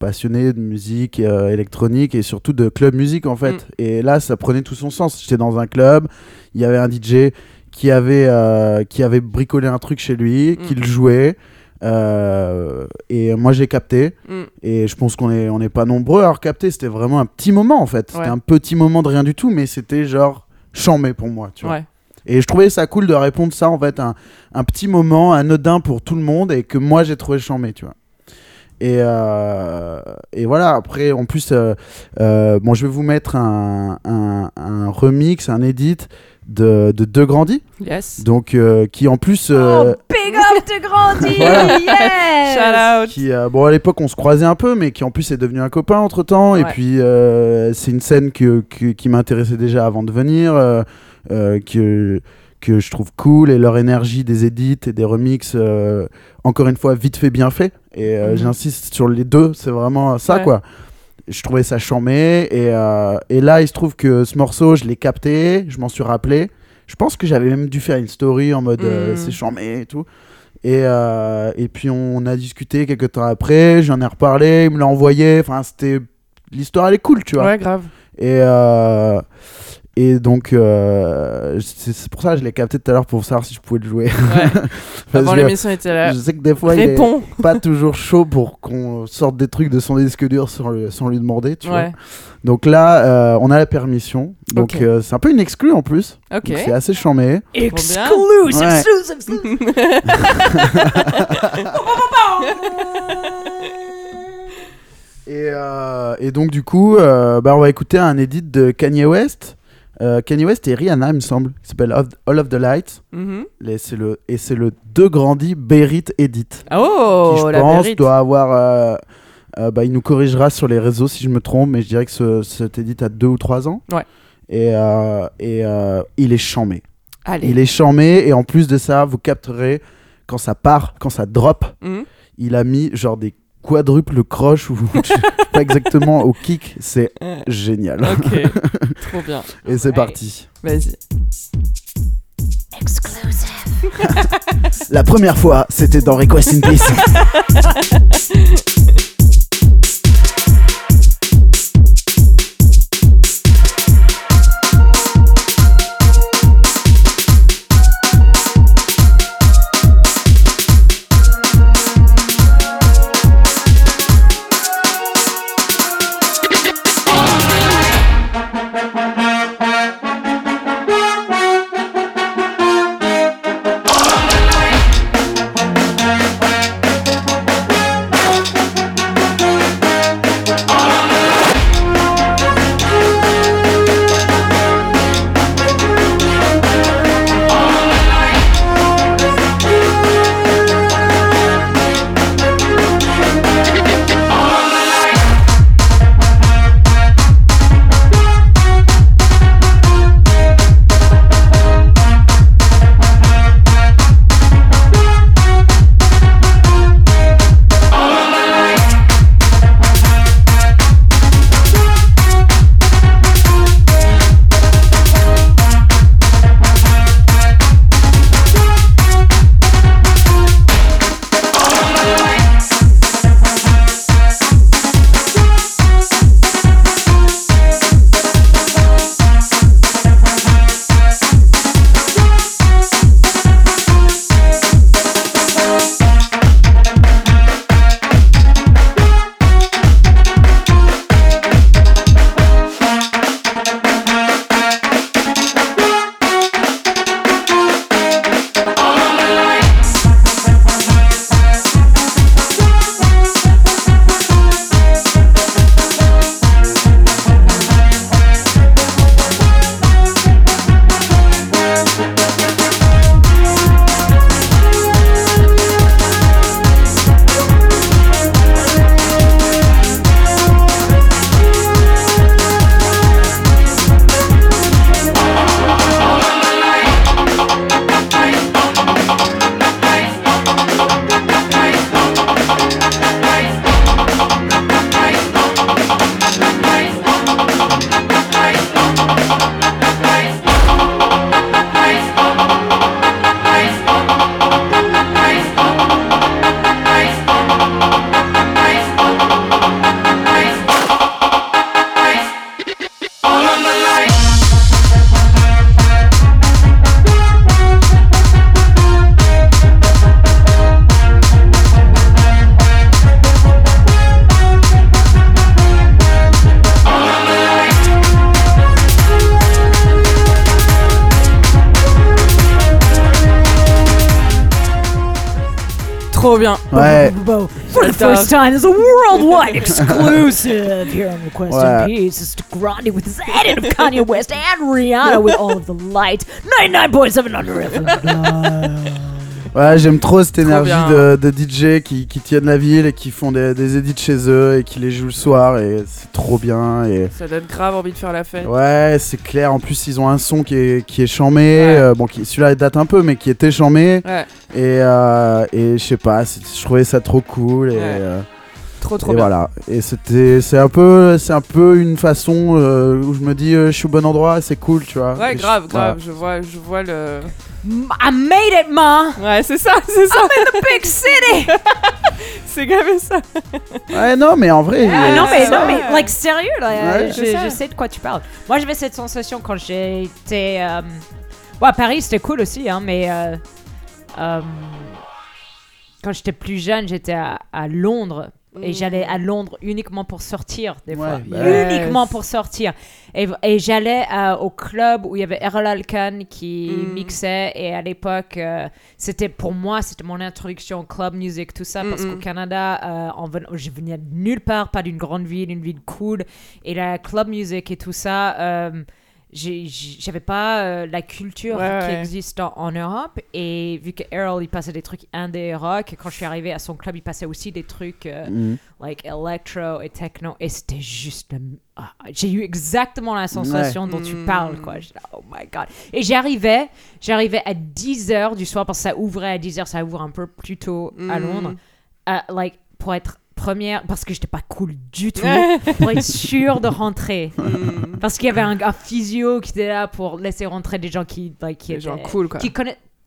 passionné de musique euh, électronique et surtout de club musique, en fait. Mm. Et là, ça prenait tout son sens. J'étais dans un club, il y avait un DJ qui avait, euh, qui avait bricolé un truc chez lui, Mm. qui le jouait. euh, et moi j'ai capté Mm. et je pense qu'on est on n'est pas nombreux à avoir capté c'était vraiment un petit moment en fait c'était Ouais. un petit moment de rien du tout mais c'était genre chambé pour moi tu vois Ouais. et je trouvais ça cool de répondre ça en fait un, un petit moment anodin pour tout le monde et que moi j'ai trouvé chambé tu vois et, euh, et voilà après en plus euh, euh, bon je vais vous mettre un, un, un remix un edit de, de Deux Grandis Yes. donc euh, qui en plus euh, Oh, big up de Grandi Voilà. Yes Shout out. qui euh, bon à l'époque on se croisait un peu mais qui en plus est devenu un copain entre temps et puis euh, c'est une scène que, que- qui m'intéressait déjà avant de venir euh, euh, que que je trouve cool et leur énergie des edits et des remixes euh, encore une fois vite fait bien fait et euh, Mhm. j'insiste sur les deux c'est vraiment ça Ouais. quoi je trouvais ça chambé et, euh, et là il se trouve que ce morceau je l'ai capté je m'en suis rappelé je pense que j'avais même dû faire une story en mode euh, Mhm. c'est chambé et tout et, et puis on a discuté quelques temps après, j'en ai reparlé, il me l'a envoyé, enfin c'était... L'histoire elle est cool, tu vois. Ouais, grave. Et, Et donc, euh, c'est pour ça que je l'ai capté tout à l'heure pour savoir si je pouvais le jouer. Ouais. Avant l'émission était là. je sais que des fois, il est pas toujours chaud pour qu'on sorte des trucs de son disque dur sans, le- sans lui demander, tu vois. Donc là, euh, on a la permission. Donc euh, c'est un peu une exclue en plus. Ok. Donc C'est assez chambé. Exclusive, Ouais. exclusive, exclusive. Et, euh, et donc du coup, euh, bah, on va écouter un edit de Kanye West. Euh, Kanye West et Rihanna, il me semble. Il s'appelle All of the Lights. Et c'est le, et c'est le deux grandi Berit Edit. Oh, qui, je la pense, vérité. doit avoir. euh, euh, bah, il nous corrigera sur les réseaux si je me trompe, mais je dirais que ce, cet edit a deux ou trois ans. Ouais. Et, euh, et il est chambé. Allez. Il est chambé, et en plus de ça, vous capterez quand ça part, quand ça drop, Mhm. il a mis genre des quadruples croches ou pas exactement au kick. C'est génial. Ok, trop bien. Et c'est Ouais. parti. Vas-y. La première fois, c'était dans Request in Peace. Exclusive here on Request Ouais. in Peace. It's Grande with his edit of Kanye West and Rihanna with all of the light. 99.7 under FM. Ouais, j'aime trop cette énergie de, de DJ qui, qui tiennent la ville et qui font des, des edits chez eux et qui les jouent le soir et c'est trop bien. Et Ça donne grave envie de faire la fête. ouais, c'est clair. En plus, ils ont un son qui est, qui est chambé. Ouais. euh, bon, qui- celui-là il date un peu, mais qui était chambé. Ouais. Et, euh, et je sais pas, je trouvais ça trop cool. Et, Ouais. euh, Trop, trop et bien. voilà. Et c'était, c'est un peu, c'est un peu une façon euh, où je me dis, euh, je suis au bon endroit, c'est cool, tu vois. Ouais, Et je- grave, voilà. grave. Je vois, je vois le. I made it, ma! Ouais, c'est ça, c'est ça. Big city! c'est gavé ça. Ouais, non, mais en vrai. Ah, euh, non, mais, ça, non, mais, like, sérieux, là, Ouais, je, sais de quoi tu parles. Moi, j'avais cette sensation quand j'étais. Euh... À Paris, c'était cool aussi, hein, mais. euh, euh, quand j'étais plus jeune, j'étais à, à Londres. Et Mm. j'allais à Londres uniquement pour sortir, des fois. Bah uniquement pour sortir. Et, et j'allais euh, au club où il y avait Errol Alkan qui Mm. mixait. Et à l'époque, euh, c'était pour moi, c'était mon introduction au club music, tout ça. Parce Mm, qu'au. Canada, euh, en ven- je venais de nulle part, pas d'une grande ville, une ville cool. Et la club music et tout ça, euh, j'avais pas euh, la culture Ouais, qui ouais. existe en, en Europe. Et vu que Errol, il passait des trucs indé et rock, quand je suis arrivée à son club, il passait aussi des trucs euh, Mhm. like electro et techno. Et c'était juste. ah, j'ai eu exactement la sensation dont tu Mm. parles, quoi. Là, oh my god. Et j'arrivais, j'arrivais à 10h du soir, parce que ça ouvrait à 10h, ça ouvre un peu plus tôt à Mm. Londres. like, pour être première, parce que j'étais pas cool du tout, pour être sûre de rentrer. Mm. Parce qu'il y avait un, un physio qui était là pour laisser rentrer des gens qui, like, qui Des gens étaient- cool, quoi. qui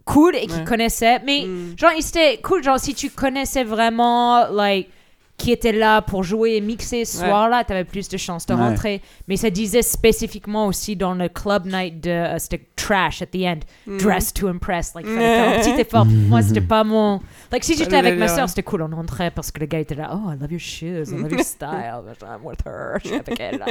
cool et qui connaissaient mais Mm. genre c'était cool genre si tu connaissais vraiment like qui était là pour jouer et mixer ce Ouais. soir-là, t'avais plus de chances de Ouais. rentrer. Mais ça disait spécifiquement aussi dans le club night de euh, c'était trash at the end, Mm. dress to impress. Like, fallait faire un petit effort. Moi, c'était pas mon. Like, si j'étais avec ma soeur, c'était cool. On rentrait parce que le gars était là. Oh, I love your shoes, I love your style. I'm with her. Je suis avec elle. Là.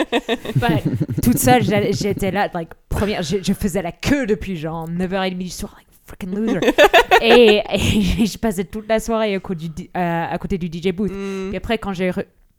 But, toute seule, j'étais là. Like, première, je, je faisais la queue depuis genre 9h30 du soir. Like, freaking loser. et, et je passais toute la soirée à côté du, euh, à côté du DJ booth. Mm. Puis après, quand j'ai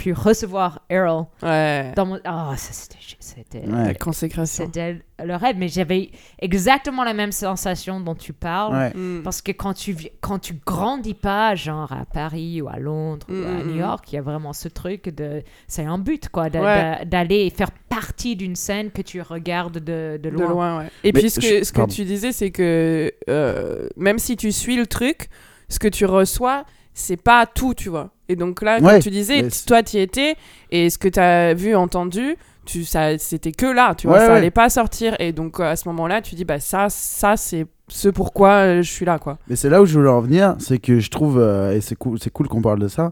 pu recevoir Errol Ouais. dans mon. Oh, ça, c'était. C'était Ouais. La consécration. c'était le rêve, mais j'avais exactement la même sensation dont tu parles. Ouais. Mm. Parce que quand tu, quand tu grandis pas, genre à Paris ou à Londres ou à New. York, il y a vraiment ce truc de. C'est un but, quoi, d'aller faire partie d'une scène que tu regardes de, de De loin. loin, ouais. Et Mais puis, ce que, je- ce que pardon. tu disais, c'est que euh, même si tu suis le truc, ce que tu reçois, c'est pas tout, tu vois. Et donc là, Ouais, comme tu disais, toi, tu y étais, et ce que tu as vu, entendu, tu, ça, c'était que là, tu vois, Ouais, ça ouais. allait pas sortir. Et donc, euh, à ce moment-là, tu dis, bah, ça, ça c'est ce pourquoi euh, je suis là, quoi. Mais c'est là où je voulais en venir, c'est que je trouve, euh, et c'est cool, c'est cool qu'on parle de ça,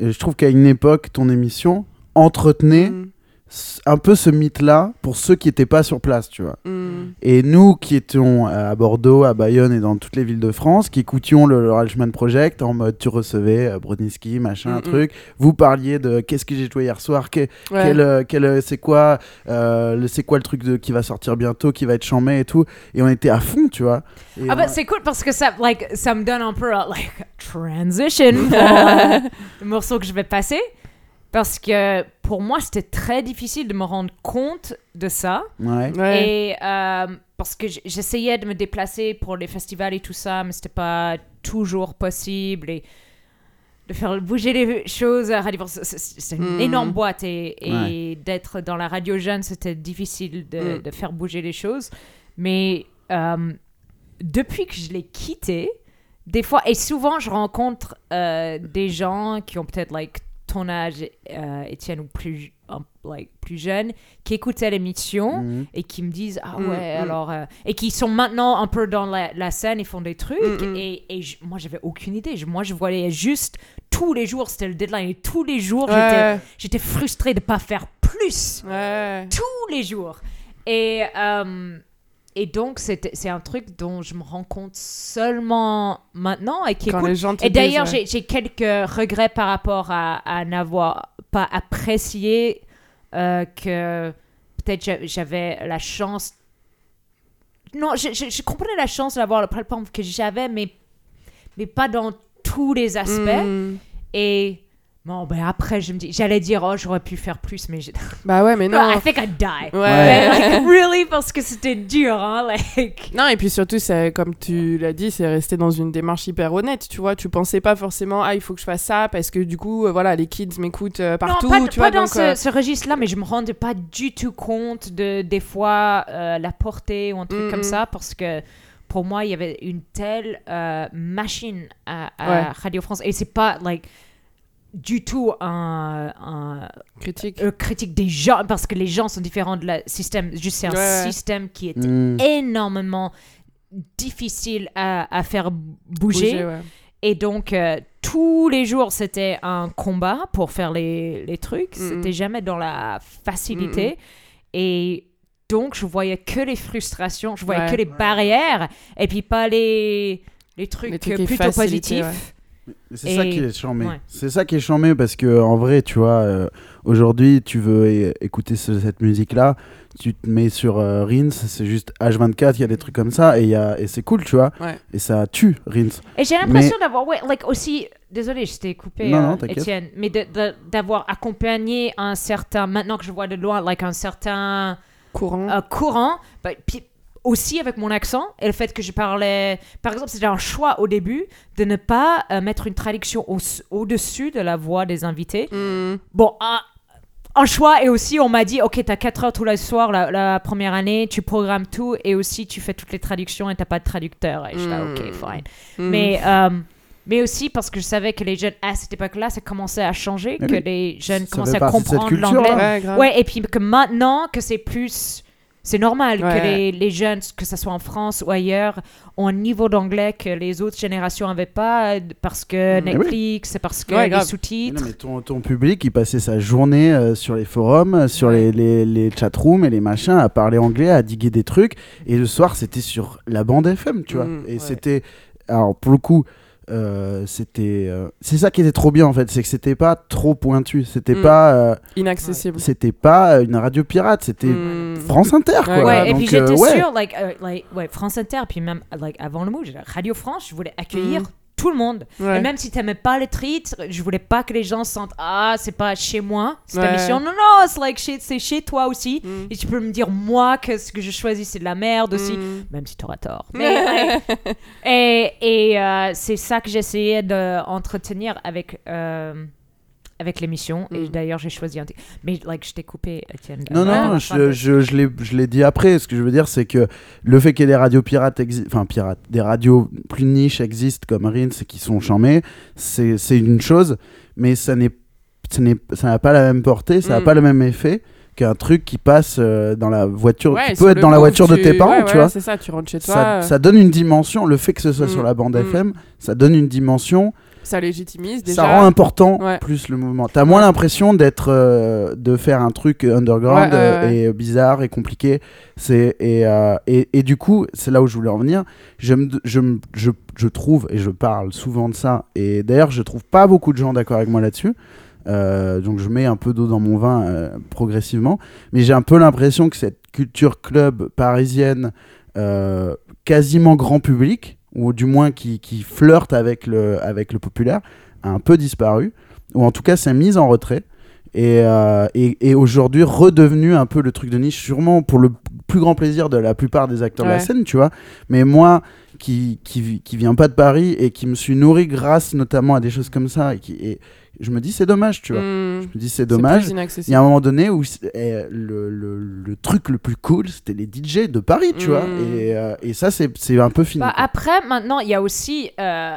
je trouve qu'à une époque, ton émission entretenait Mm, un peu ce mythe-là pour ceux qui n'étaient pas sur place, tu vois. mm. Et nous qui étions à Bordeaux, à Bayonne et dans toutes les villes de France, qui écoutions le, le Reichmann Project en mode tu recevais euh, Brodinski, machin, Mm, un mm. truc, vous parliez de qu'est-ce que j'ai joué hier soir, que- Ouais. quel, euh, quel, euh, c'est quoi, euh, le- c'est quoi le truc de, qui va sortir bientôt, qui va être chambé et tout. Et on était à fond, tu vois. Et Ah bah c'est cool parce que ça, like, ça me donne un peu uh, like transition pour le morceau que je vais passer parce que pour moi c'était très difficile de me rendre compte de ça Ouais. Ouais. et euh, parce que j'essayais de me déplacer pour les festivals et tout ça mais c'était pas toujours possible et de faire bouger les choses à Radio France, c'est- une Mhm. énorme boîte et, et d'être dans la radio jeune c'était difficile de, Mm. de faire bouger les choses mais euh, depuis que je l'ai quitté, des fois, et souvent, je rencontre euh, des gens qui ont peut-être like ton âge, euh, Étienne, ou plus, like, plus jeune, qui écoutaient l'émission Mhm. et qui me disent Ah Mm, ouais, mm. alors. euh, et qui sont maintenant un peu dans la, la scène et font des trucs. Mm. Et, et je- moi, j'avais aucune idée. Je- moi, je voyais juste tous les jours, c'était le deadline. Et tous les jours, j'étais- Ouais. j'étais frustrée de ne pas faire plus Ouais. tous les jours. Et, euh, et donc, c'est c'est un truc dont je me rends compte seulement maintenant et qui est Quand cool. les gens te Et d'ailleurs, ouais. j'ai quelques regrets par rapport à, à n'avoir pas apprécié euh, que peut-être j'a- j'avais la chance. Non, je, je, je comprenais la chance d'avoir la plateforme que j'avais, mais, mais pas dans tous les aspects. Mm. Et bon, ben après, je me dis, j'allais dire, oh, j'aurais pu faire plus, mais j'ai. Bah ouais, mais non. I think I'd die. Ouais. Mais, like, really, parce que c'était dur, hein, like. Non, et puis surtout, c'est comme tu l'as dit, c'est resté dans une démarche hyper honnête, tu vois. Tu pensais pas forcément, ah, il faut que je fasse ça parce que du coup, euh, voilà, les kids m'écoutent euh, partout, non, pas, tu pas vois. dans donc, ce, euh, ce registre-là, mais je me rendais pas du tout compte de des fois euh, la portée ou un truc Mm, comme mm. ça, parce que pour moi, il y avait une telle machine à, à Ouais. Radio France, et c'est pas like du tout un, un- Critique. euh, critique des gens parce que les gens sont différents de la système. Juste c'est un Ouais, système qui est Mm. énormément difficile à, à faire bouger. Bouger, ouais. Et donc, euh, tous les jours, c'était un combat pour faire les, les trucs. Mhm. C'était jamais dans la facilité. Et donc, je voyais que les frustrations, je voyais Ouais. que les barrières, et puis pas les, les trucs, Les trucs qui plutôt positifs. C'est ça qui est charmé. ouais. C'est ça qui est charmé parce que en vrai, tu vois, euh, aujourd'hui, tu veux écouter ce- cette musique-là, tu te mets sur euh, Rins, c'est juste H24, il y a des trucs comme ça et, il y a- et c'est cool, tu vois. Ouais. Et ça tue Rins. Et j'ai l'impression d'avoir, ouais, like aussi, désolé, je t'ai coupé, Non, euh, non, mais d'avoir accompagné un certain, maintenant que je vois de loin, like un certain Courant. euh, courant, bah, puis aussi avec mon accent et le fait que je parlais, par exemple, c'était un choix au début de ne pas euh, mettre une traduction au- au-dessus de la voix des invités. Mm. Bon, un, un choix et aussi on m'a dit, ok, t'as 4 heures tous les soirs la, la première année, tu programmes tout et aussi tu fais toutes les traductions et t'as pas de traducteur. Et je fais, ok, Mm. fine. Mm. Mais, euh, mais aussi parce que je savais que les jeunes, à cette époque-là, ça commençait à changer, Mais que oui. les jeunes Ça commençaient à comprendre l'anglais. là. Ouais. Ouais, et puis que maintenant que c'est plus. C'est normal Ouais. que les, les jeunes, que ce soit en France ou ailleurs, ont un niveau d'anglais que les autres générations n'avaient pas euh, parce que Mm. Netflix, parce que Ouais, les grave. Mais sous-titres. non, mais ton, ton public, il passait sa journée euh, sur les forums, euh, sur Ouais. les, les, les chatrooms et les machins, à parler anglais, à diguer des trucs. Et le soir, c'était sur la bande FM, tu vois. Mm, et ouais. c'était. Alors, pour le coup. Euh, c'était euh, c'est ça qui était trop bien en fait c'est que c'était pas trop pointu c'était Mm. pas euh, Inaccessible. c'était pas une radio pirate c'était Mm. France Inter quoi Ouais, et Donc, puis j'étais euh, ouais. sûre, like, like, ouais, France Inter, puis même like, avant le mot, Radio France, je voulais accueillir Mm. Tout le monde. Ouais. Et même si t'aimais pas les titres, je voulais pas que les gens sentent Ah, c'est pas chez moi, cette Ouais. émission. Non, non, c'est like, chez- c'est chez toi aussi. Mm. Et tu peux me dire, moi, que ce que je choisis, c'est de la merde aussi. Mm. Même si t'auras tort. Mais, et et euh, c'est ça que j'essayais d'entretenir avec, euh, avec l'émission. Et Mm. d'ailleurs, j'ai choisi un. Mais like, je t'ai coupé, Étienne. Non, non, enfin, je, je, je l'ai- je l'ai dit après. Ce que je veux dire, c'est que le fait qu'il y ait des radios pirates, exi- enfin pirates, des radios plus niches existent comme Rins et qui sont chamées, c'est c'est une chose, mais ça n'est ça n'est- ça n'a pas la même portée, ça n'a Mm. pas le même effet qu'un truc qui passe euh, dans la voiture, Ouais, qui peut être dans la voiture de tes parents, ouais, tu ouais, vois. C'est ça, tu rentres chez toi. Ça, euh, ça donne une dimension, le fait que ce soit Mm. sur la bande Mm. FM, ça donne une dimension, ça légitimise déjà. ça rend important Ouais. plus le mouvement. T'as moins l'impression d'être, euh, de faire un truc underground Ouais, ouais, euh, et bizarre et compliqué. C'est et, euh, et, et du coup, c'est là où je voulais en venir. Je, me, je, me- je, je trouve et je parle souvent de ça. Et d'ailleurs, je trouve pas beaucoup de gens d'accord avec moi là-dessus. Euh, donc je mets un peu d'eau dans mon vin progressivement, mais j'ai un peu l'impression que cette culture club parisienne, quasiment grand public, ou du moins qui, qui flirte avec le, avec le populaire, a un peu disparu, ou en tout cas s'est mise en retrait, et, euh, et, et aujourd'hui redevenu un peu le truc de niche, sûrement pour le plus grand plaisir de la plupart des acteurs de la scène, tu vois. Mais moi, qui, qui, qui viens pas de Paris et qui me suis nourri grâce notamment à des choses comme ça, et, qui, et je me dis c'est dommage, tu vois. Mm. Je me dis c'est dommage. Il y a un moment donné où eh, le, le, le truc le plus cool, c'était les DJ de Paris, tu vois. Et, euh, et ça, c'est un peu fini. Bah, après, maintenant, il y a aussi. euh,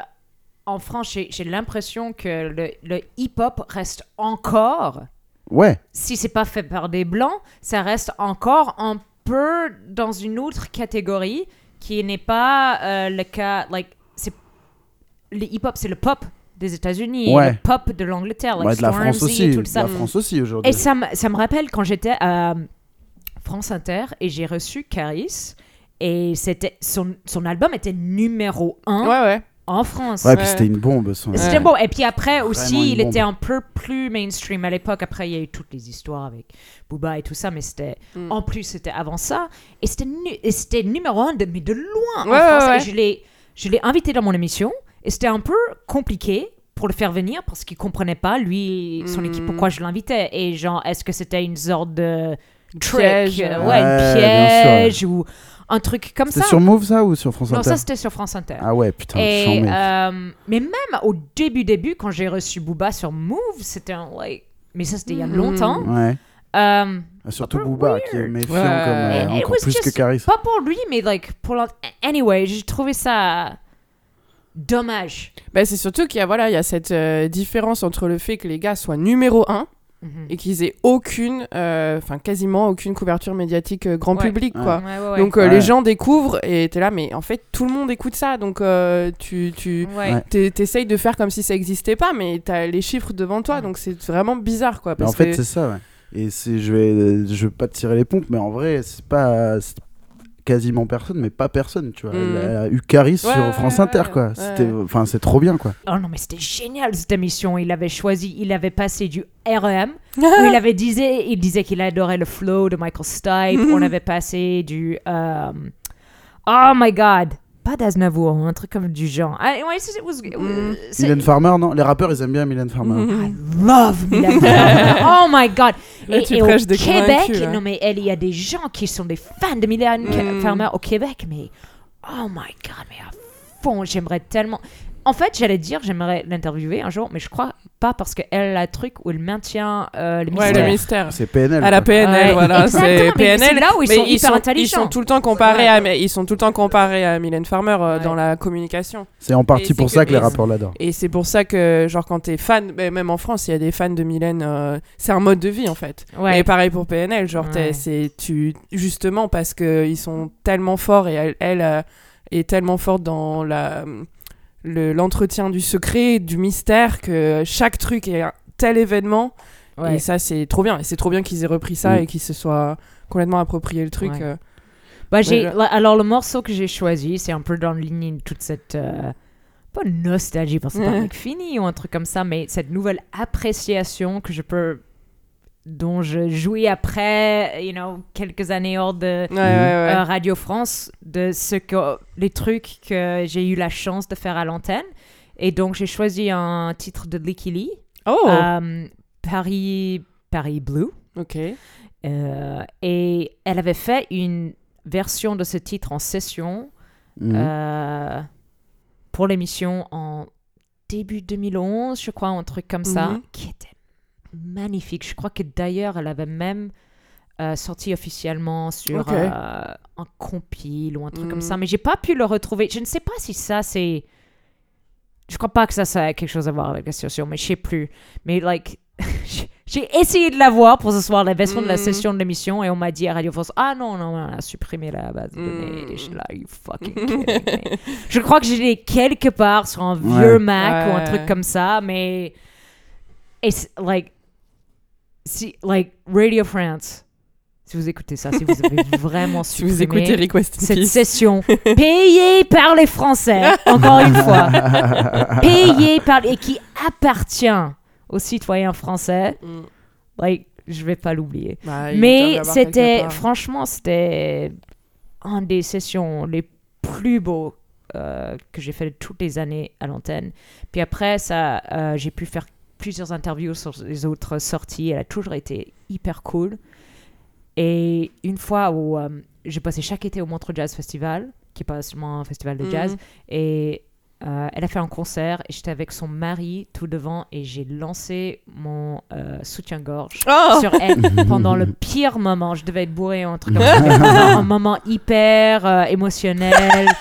en France, j'ai l'impression que le, le hip-hop reste encore, Ouais, si c'est pas fait par des blancs, ça reste encore un peu dans une autre catégorie qui n'est pas euh, le cas. Like, c'est le hip-hop, c'est le pop des États-Unis, et Ouais. le pop de l'Angleterre, like Ouais, de la France aussi. et tout De ça. la France aussi aujourd'hui. Et ça, me- ça me rappelle quand j'étais à France Inter et j'ai reçu Caris. Et c'était son, son album était numéro 1 Ouais, ouais. en France. Ouais, puis c'était une bombe. Son... Et C'était Ouais. bon. Et puis après aussi, il était un peu plus mainstream à l'époque. Après, il y a eu toutes les histoires avec Booba et tout ça, mais c'était Mm. en plus c'était avant ça. Et c'était nu- numéro un de mais de loin en France. ouais, ouais. Et je l'ai je l'ai invité dans mon émission et c'était un peu compliqué pour le faire venir parce qu'il comprenait pas lui son Mm. équipe pourquoi je l'invitais et genre est-ce que c'était une sorte de trick Piège, euh, ouais, Ouais, piège ou un truc comme C'était ça. sur Move ça ou sur France non, Inter ça c'était sur France Inter. Ah ouais, putain, Et, euh, mais même au début, début, quand j'ai reçu Booba sur Move, c'était un like. Mais ça, c'était il y a Mhm. longtemps. Ouais. Euh, Surtout un peu Booba, qui est méfiant Ouais. comme euh, encore was plus que just- Caris. pas pour lui, mais like pour l'autre. Anyway, j'ai trouvé ça. Dommage. Bah, c'est surtout qu'il y a, voilà, il y a cette euh, différence entre le fait que les gars soient numéro un Mhm. et qu'ils aient aucune, euh, enfin quasiment aucune couverture médiatique euh, grand Ouais. public, quoi. Ouais, ouais, ouais. Donc euh, Ouais. les gens découvrent et t'es là, mais en fait tout le monde écoute ça, donc euh, tu, tu t'essayes de faire comme si ça existait pas, mais t'as les chiffres devant toi, donc c'est vraiment bizarre, quoi. En fait, que... c'est ça, ouais. Et c'est, je vais, je vais pas te tirer les pompes, mais en vrai, c'est pas quasiment personne, mais pas personne, tu vois. Mm. Elle a eu Caris Ouais, sur France ouais, Inter, ouais. quoi. Ouais. C'était, enfin, c'est trop bien, quoi. Oh non, mais c'était génial cette émission. Il avait choisi, il avait passé du REM, où il avait disait, il disait qu'il adorait le flow de Michael Stipe. On avait passé du. euh, oh my god! Pas d'Aznavour, un truc comme du genre. Ah, ouais, c'est- it was- c'est- Mylène Farmer, non Les rappeurs, ils aiment bien Mylène Farmer. I love Mylène Farmer. Oh my god. Là, Et, tu et au prêches des convaincus, Québec, là. non mais elle, il y a des gens qui sont des fans de Mylène Mm. Farmer au Québec, mais oh my god, mais à fond, j'aimerais tellement. En fait, j'allais dire, j'aimerais l'interviewer un jour, mais je crois pas parce qu'elle a un truc où elle maintient euh, le Ouais, mystère. le mystère. C'est PNL. À la. PNL, Ouais, voilà, exactement, c'est mais PNL. c'est là où ils mais sont ils hyper sont, ils intelligents. sont tout le temps comparés Ouais. à, mais ils sont tout le temps comparés à Mylène Farmer euh, Ouais. dans la communication. C'est en partie pour que- ça que les et- rappeurs l'adorent. Et c'est pour ça que, genre, quand t'es fan, mais même en France, il y a des fans de Mylène, euh, c'est un mode de vie en fait. Ouais. Et pareil pour PNL, genre, t'es- Ouais. c'est tu justement parce que ils sont tellement forts et elle, elle, euh, est tellement forte dans la le- l'entretien du secret, du mystère que chaque truc est un tel événement. Ouais. Et ça, c'est trop bien. Et c'est trop bien qu'ils aient repris ça Mm. et qu'ils se soient complètement approprié le truc. Ouais. euh. Bah, j'ai, alors, le morceau que j'ai choisi, c'est un peu dans la ligne de toute cette. euh, pas nostalgie, parce que c'est pas truc fini ou un truc comme ça, mais cette nouvelle appréciation que je peux. Dont je jouis après, you know, quelques années hors de. Ouais, ouais, ouais. euh, Radio France de ce que les trucs que j'ai eu la chance de faire à l'antenne et donc j'ai choisi un titre de Licky Lee oh, euh, Paris Paris Blue ok. Euh, et elle avait fait une version de ce titre en session Mhm. pour l'émission en début 2011 je crois un truc comme ça Mhm. qui était magnifique. Je crois que d'ailleurs elle avait même euh, sorti officiellement sur euh, un compile ou un truc comme ça. Mais j'ai pas pu le retrouver. Je ne sais pas si ça c'est je crois pas que ça, ça a quelque chose à voir avec la situation mais je sais plus. Mais like j'ai- essayé de la voir pour ce soir la version de la Mhm. session de l'émission et on m'a dit à Radio France ah non non on a supprimé la base de données. Je suis là you fucking kidding me? je crois que je l'ai quelque part sur un vieux Ouais. Mac ou un truc comme ça mais it's like si like Radio France si vous écoutez ça si vous avez vraiment Si vous écoutez Request in cette Peace. session payée par les Français, encore une fois, payée par et qui appartient aux citoyens français, Mm. like, je vais pas l'oublier. Bah, Mais c'était, franchement, c'était une des sessions les plus beaux euh, que j'ai fait de toutes les années à l'antenne. Puis après, ça, euh, j'ai pu faire plusieurs interviews sur les autres sorties. Elle a toujours été hyper cool. Et une fois où euh, j'ai passé chaque été au Montreux Jazz Festival, qui est pas seulement un festival de jazz, Mhm. et euh, elle a fait un concert et j'étais avec son mari tout devant et j'ai lancé mon euh, soutien-gorge Oh sur elle pendant le pire moment. Je devais être bourré ou un truc comme ça. un moment hyper euh, émotionnel.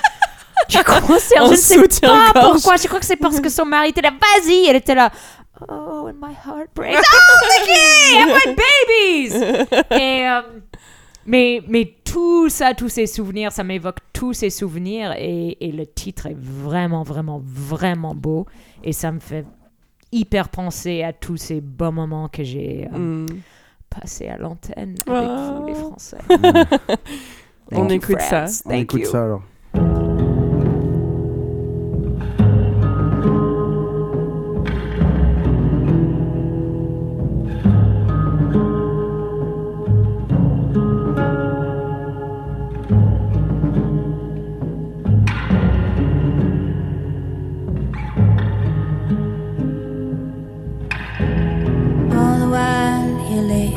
Du concert, je ne sais pas pourquoi. Je crois que c'est parce que son mari était là. Vas-y, elle était là. Oh, and my heart breaks. Oh, Vicky, have my babies. Et, euh, mais, mais tout ça, tous ces souvenirs, ça m'évoque tous ces souvenirs et, et le titre est vraiment, vraiment, vraiment beau et ça me fait hyper penser à tous ces bons moments que j'ai euh, Mm. passés à l'antenne avec Oh. vous, les Français. On écoute ça. On Thank écoute you. ça alors.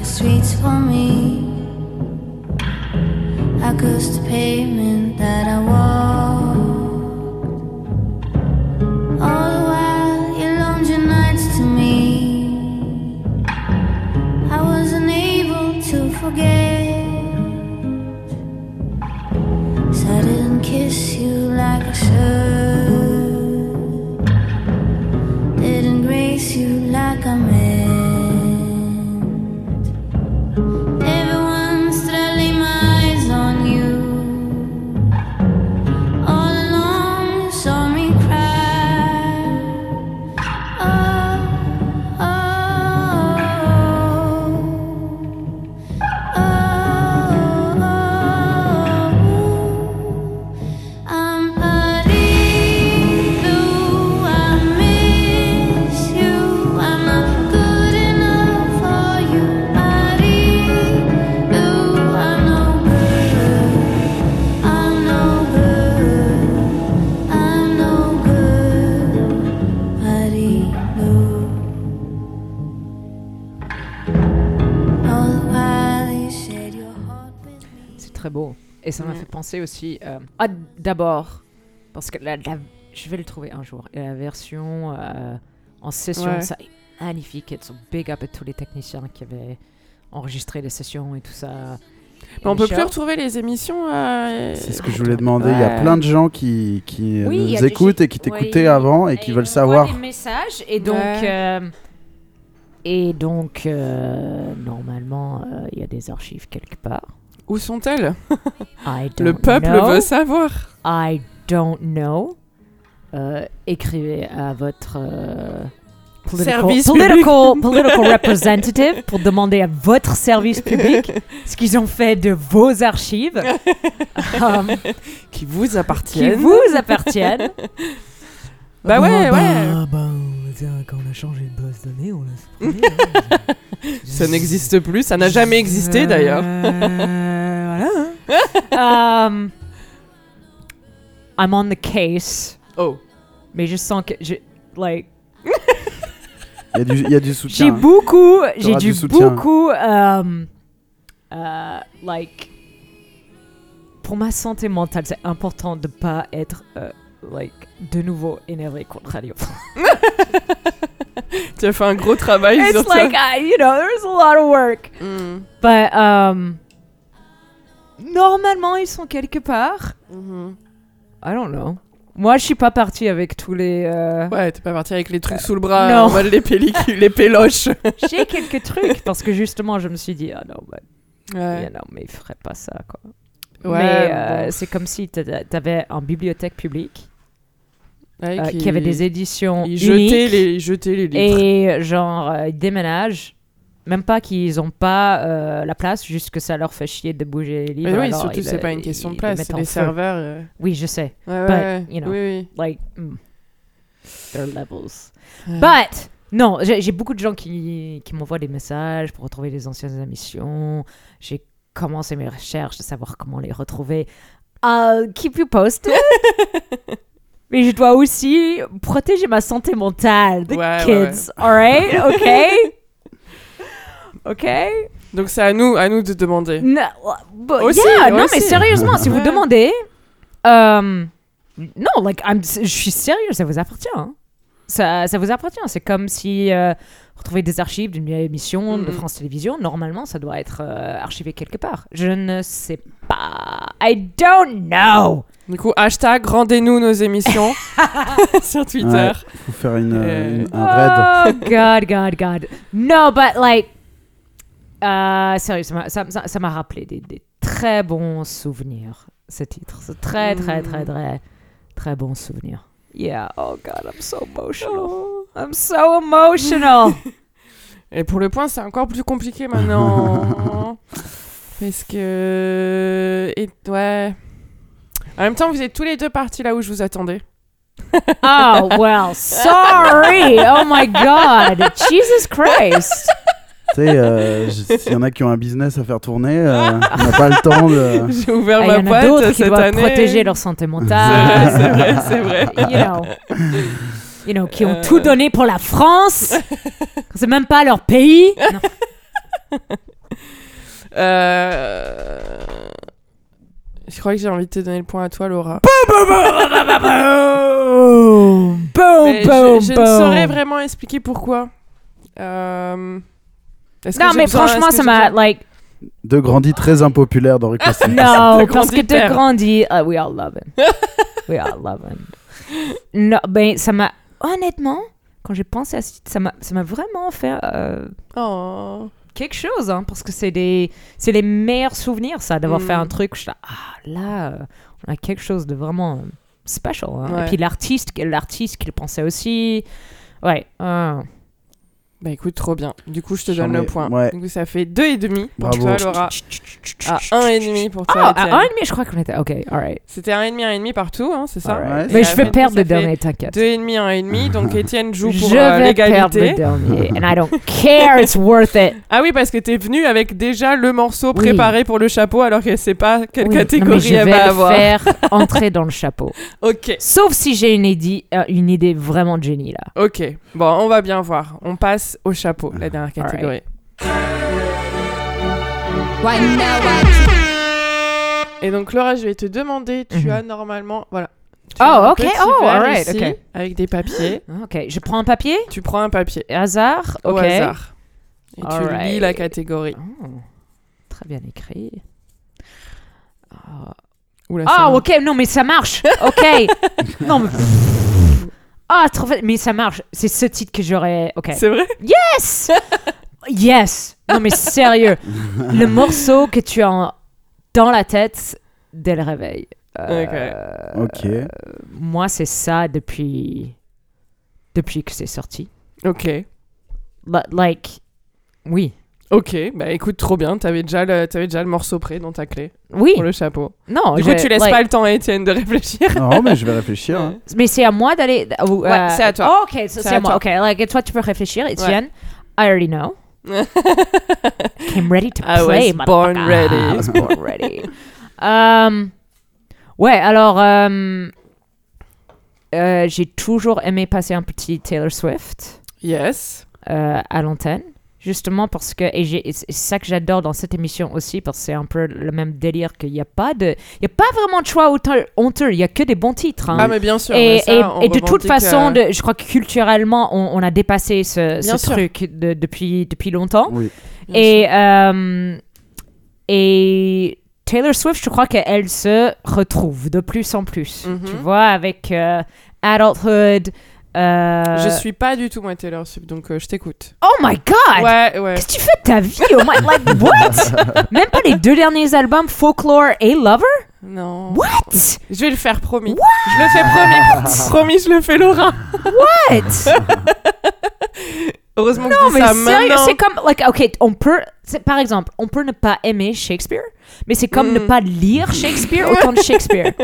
Sweets for me. Across the pavement that I walked aussi. euh, ah, d'abord, parce que la, la- je vais le trouver un jour. Et la version euh, en session, Ouais. ça est magnifique. Et big up à tous les techniciens qui avaient enregistré les sessions et tout ça. Mais on peut plus retrouver les émissions. euh, C'est ce que je voulais demander. Il y a plein de gens qui, qui Oui, nous écoutent et qui t'écoutaient Oui. avant et qui veulent savoir. des messages et donc Ouais. euh, et donc euh, normalement euh, il y a des archives quelque part. Où sont-elles? I Le don't peuple know. veut savoir. I don't know. Euh, écrivez à votre euh, political, Service political, political representative pour demander à votre service public ce qu'ils ont fait de vos archives um, Qui vous qui appartiennent. vous appartiennent. Bah ouais, ouais. bah, tiens, quand on a changé de base de données, on l'a supprimé. hein. Ça n'existe plus. Ça n'a jamais existé d'ailleurs. Euh, voilà. hein. Um, I'm on the case, Oh. mais je sens que je, like, Il y a du, il y a du j'ai soutien. beaucoup, j'ai T'auras dû du soutien. beaucoup, um, euh, like, pour ma santé mentale, c'est important de pas être, euh, like, de nouveau énervé contre Radio. Tu as fait un gros travail sur It's like, I, you know, there's a lot of work. ça. Mm. But, um, normalement, ils sont quelque part. Mhm. I don't know. Moi, je suis pas partie avec tous les. euh, Ouais, t'es pas parti avec les trucs sous le bras, non. en mode les pellicules, les péloches. J'ai quelques trucs parce que justement, je me suis dit, ah non, bah, Ouais. yeah, non, mais il ferait pas ça, quoi. Ouais, mais euh, bon. c'est comme si t'a- t'avais une bibliothèque publique Ouais, euh, qui avait des éditions Ils jetaient les, ils jetaient les livres. et genre euh, ils déménagent. Même pas qu'ils ont pas euh, la place, juste que ça leur fait chier de bouger les livres. Mais oui, alors surtout, c'est pas une question de place, c'est en les serveurs. euh. Oui, je sais. Ouais, But, ouais, you know. Oui, oui. Like, mm, there are levels. Ouais. But, non, j'ai j'ai beaucoup de gens qui, qui m'envoient des messages pour retrouver les anciennes émissions. J'ai commencé mes recherches de savoir comment les retrouver. I'll keep you posted. Mais je dois aussi protéger ma santé mentale. The Ouais, ouais, kids, alright? OK? OK? Donc c'est à nous, à nous de demander. No, but Aussi, yeah, non, aussi. mais sérieusement, si vous Ouais. demandez, euh, non, like, I'm- je suis sérieux, ça vous appartient. hein. Ça, ça vous appartient. C'est comme si euh, vous retrouvez des archives d'une vieille émission de Mhm. France Télévisions. Normalement, ça doit être euh, archivé quelque part. Je ne sais pas. I don't know. Du coup, hashtag rendez-nous nos émissions sur Twitter. Ouais, faut faire une, Euh, une- un raid. Oh, God, God, God. No, but like, euh, sérieux, ça m'a- ça ça- ça m'a rappelé des, des très bons souvenirs, ce titre. C'est très, très, très, très, très bons souvenirs. Yeah, oh God, I'm so emotional. I'm so emotional. Et pour le point, c'est encore plus compliqué maintenant. Parce que. Et... Ouais. En même temps, vous êtes tous les deux partis là où je vous attendais. oh, well, sorry. Oh my God. Jesus Christ. Tu sais, euh, s'il y en a qui ont un business à faire tourner, euh, on n'a pas le temps de. J'ai ouvert Ah, Il y ma en a boîte d'autres qui doivent année. protéger leur santé mentale. vrai, c'est vrai, c'est vrai. you know, you know, qui ont Euh. tout donné pour la France. C'est même pas leur pays. Non. Euh... Je crois que j'ai envie de te donner le point à toi, Laura. Mais je, ne saurais vraiment expliquer pourquoi. Euh... est-ce que Non, j'ai mais besoin- franchement, est-ce que ça j'ai m'a, besoin- like, De grandis très impopulaire dans Request. no, De parce que grandi de grandi, uh, we all love him. We all love him. Non, ben, ça m'a, honnêtement, quand j'ai pensé à ce titre, ça m'a, ça m'a vraiment fait euh, Oh. quelque chose, hein, parce que c'est des, c'est les meilleurs souvenirs, ça, d'avoir Mm. fait un truc. où Je suis là, ah, là, euh, on a quelque chose de vraiment euh, special. hein. Ouais. Et puis l'artiste, l'artiste qui le pensait aussi. Ouais. euh, Bah écoute, trop bien. Du coup, je te donne le point. ouais. Du coup, ça fait deux et demi pour Bravo. toi, Laura. À un et demi pour Ah, toi, à un et demi, je crois qu'on était. Ok, alright. C'était un et demi, un et demi partout, hein, c'est ça Mais je vais perdre le dernier, t'inquiète. Deux et demi, un et demi. Donc Étienne joue pour je euh, vais perdre le l'égalité. dernier. And I don't care, it's worth it. Ah oui, parce que t'es venu avec déjà le morceau Oui. préparé pour le chapeau, alors qu'elle sait pas quelle Oui, non, mais catégorie je elle vais va le avoir. faire entrer dans le chapeau. Ok, Sauf si j'ai une, idée- euh, une idée vraiment de génie là. ok. Bon, on va bien voir. On passe au chapeau, la dernière catégorie. Right now, I Et donc, Laura, je vais te demander, tu Mhm. as normalement. Voilà. Tu Oh, ok. Oh, alright, ici, ok. Avec des papiers. Ok, je prends un papier? Tu prends un papier Hasard. au Ok. hasard. Et tu lis la catégorie. Oh, très bien écrit. Ah, Oula, Ah, ça- ok, non, mais ça marche. Ok. non, mais. Ah, trop fait. Mais ça marche. C'est ce titre que j'aurais. Ok. C'est vrai? Yes! yes! Non, mais sérieux. Le morceau que tu as en- dans la tête dès le réveil. Euh, Ok. Moi, c'est ça depuis. Depuis que c'est sorti. Ok. Li- Like. Oui. Ok, bah écoute, trop bien. T'avais déjà, le... t'avais déjà le morceau prêt dans ta clé Oui. pour le chapeau. Non, Du coup, tu laisses like- pas le temps à Étienne de réfléchir. Non, mais je vais réfléchir. hein. Mais c'est à moi d'aller. ou, Ouais, euh, c'est à toi. oh, ok, c'est C'est c'est à à moi. toi. Ok, like, et toi, tu peux réfléchir, Etienne. I already know. Came ready to I play, was born ready. I was born ready. Um, ouais, alors, euh, euh, j'ai toujours aimé passer un petit Taylor Swift Yes. euh, à l'antenne. Justement parce que, et, c'est ça que j'adore dans cette émission aussi, parce que c'est un peu le même délire qu'il n'y a pas de, il y a pas vraiment de choix honteux, honteux, il y a que des bons titres. hein. Ah, mais bien sûr. Et, mais ça, et- de toute façon, euh, de- je crois que culturellement, on, on a dépassé ce, truc de- depuis, depuis longtemps. Oui. Et, euh, et Taylor Swift, je crois qu'elle se retrouve de plus en plus. Mhm. Tu vois, avec euh, Adulthood. Euh. Je suis pas du tout moi Taylor Swift, donc euh, je t'écoute. Oh my god! Ouais, ouais. Qu'est-ce que tu fais de ta vie? Oh my... Like, what? Même pas les deux derniers albums, Folklore et Lover? Non. What? Je vais le faire, promis. Je le fais, promis. promis, je le fais, Laura. What? Heureusement Non, que je dis mais ça sérieux, maintenant. c'est comme, like, ok, on peut, c'est- par exemple, on peut ne pas aimer Shakespeare, mais c'est comme ne Mm. pas lire Shakespeare autant de Shakespeare.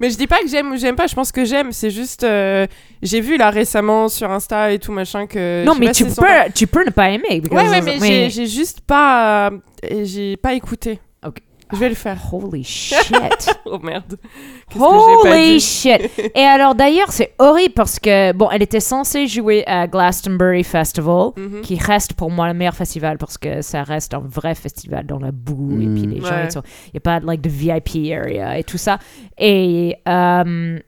Mais je dis pas que j'aime ou j'aime pas, je pense que j'aime. C'est juste. euh, J'ai vu là récemment sur Insta et tout machin que. non, sais mais pas tu si c'est son- peux, tu peux ne pas aimer. Ouais, mais, j'ai- j'ai juste pas. euh, J'ai pas écouté. Je vais le faire. Holy shit. Oh merde. Holy shit. Et alors d'ailleurs, c'est horrible parce que, bon, elle était censée jouer à Glastonbury Festival, Mhm. qui reste pour moi le meilleur festival parce que ça reste un vrai festival dans la boue et puis Mm. les gens, Ouais. ils sont- il n'y a pas like, de VIP area et tout ça. Et euh,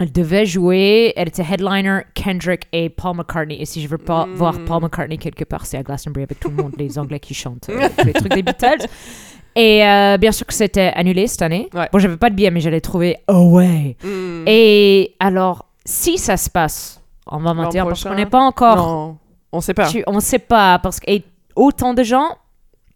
elle devait jouer, elle était headliner Kendrick et Paul McCartney. Et si je veux pas Mm. voir Paul McCartney quelque part, c'est à Glastonbury avec tout le monde, les Anglais qui chantent euh, les trucs des Beatles. Et euh, bien sûr que c'était annulé cette année. Ouais. Bon, j'avais pas de billet, mais j'allais trouver away. Hmm. Et alors, si ça se passe en 2021, parce prochain qu'on n'est pas encore. Non, on sait pas. tu- on ne sait pas, parce que et autant de gens,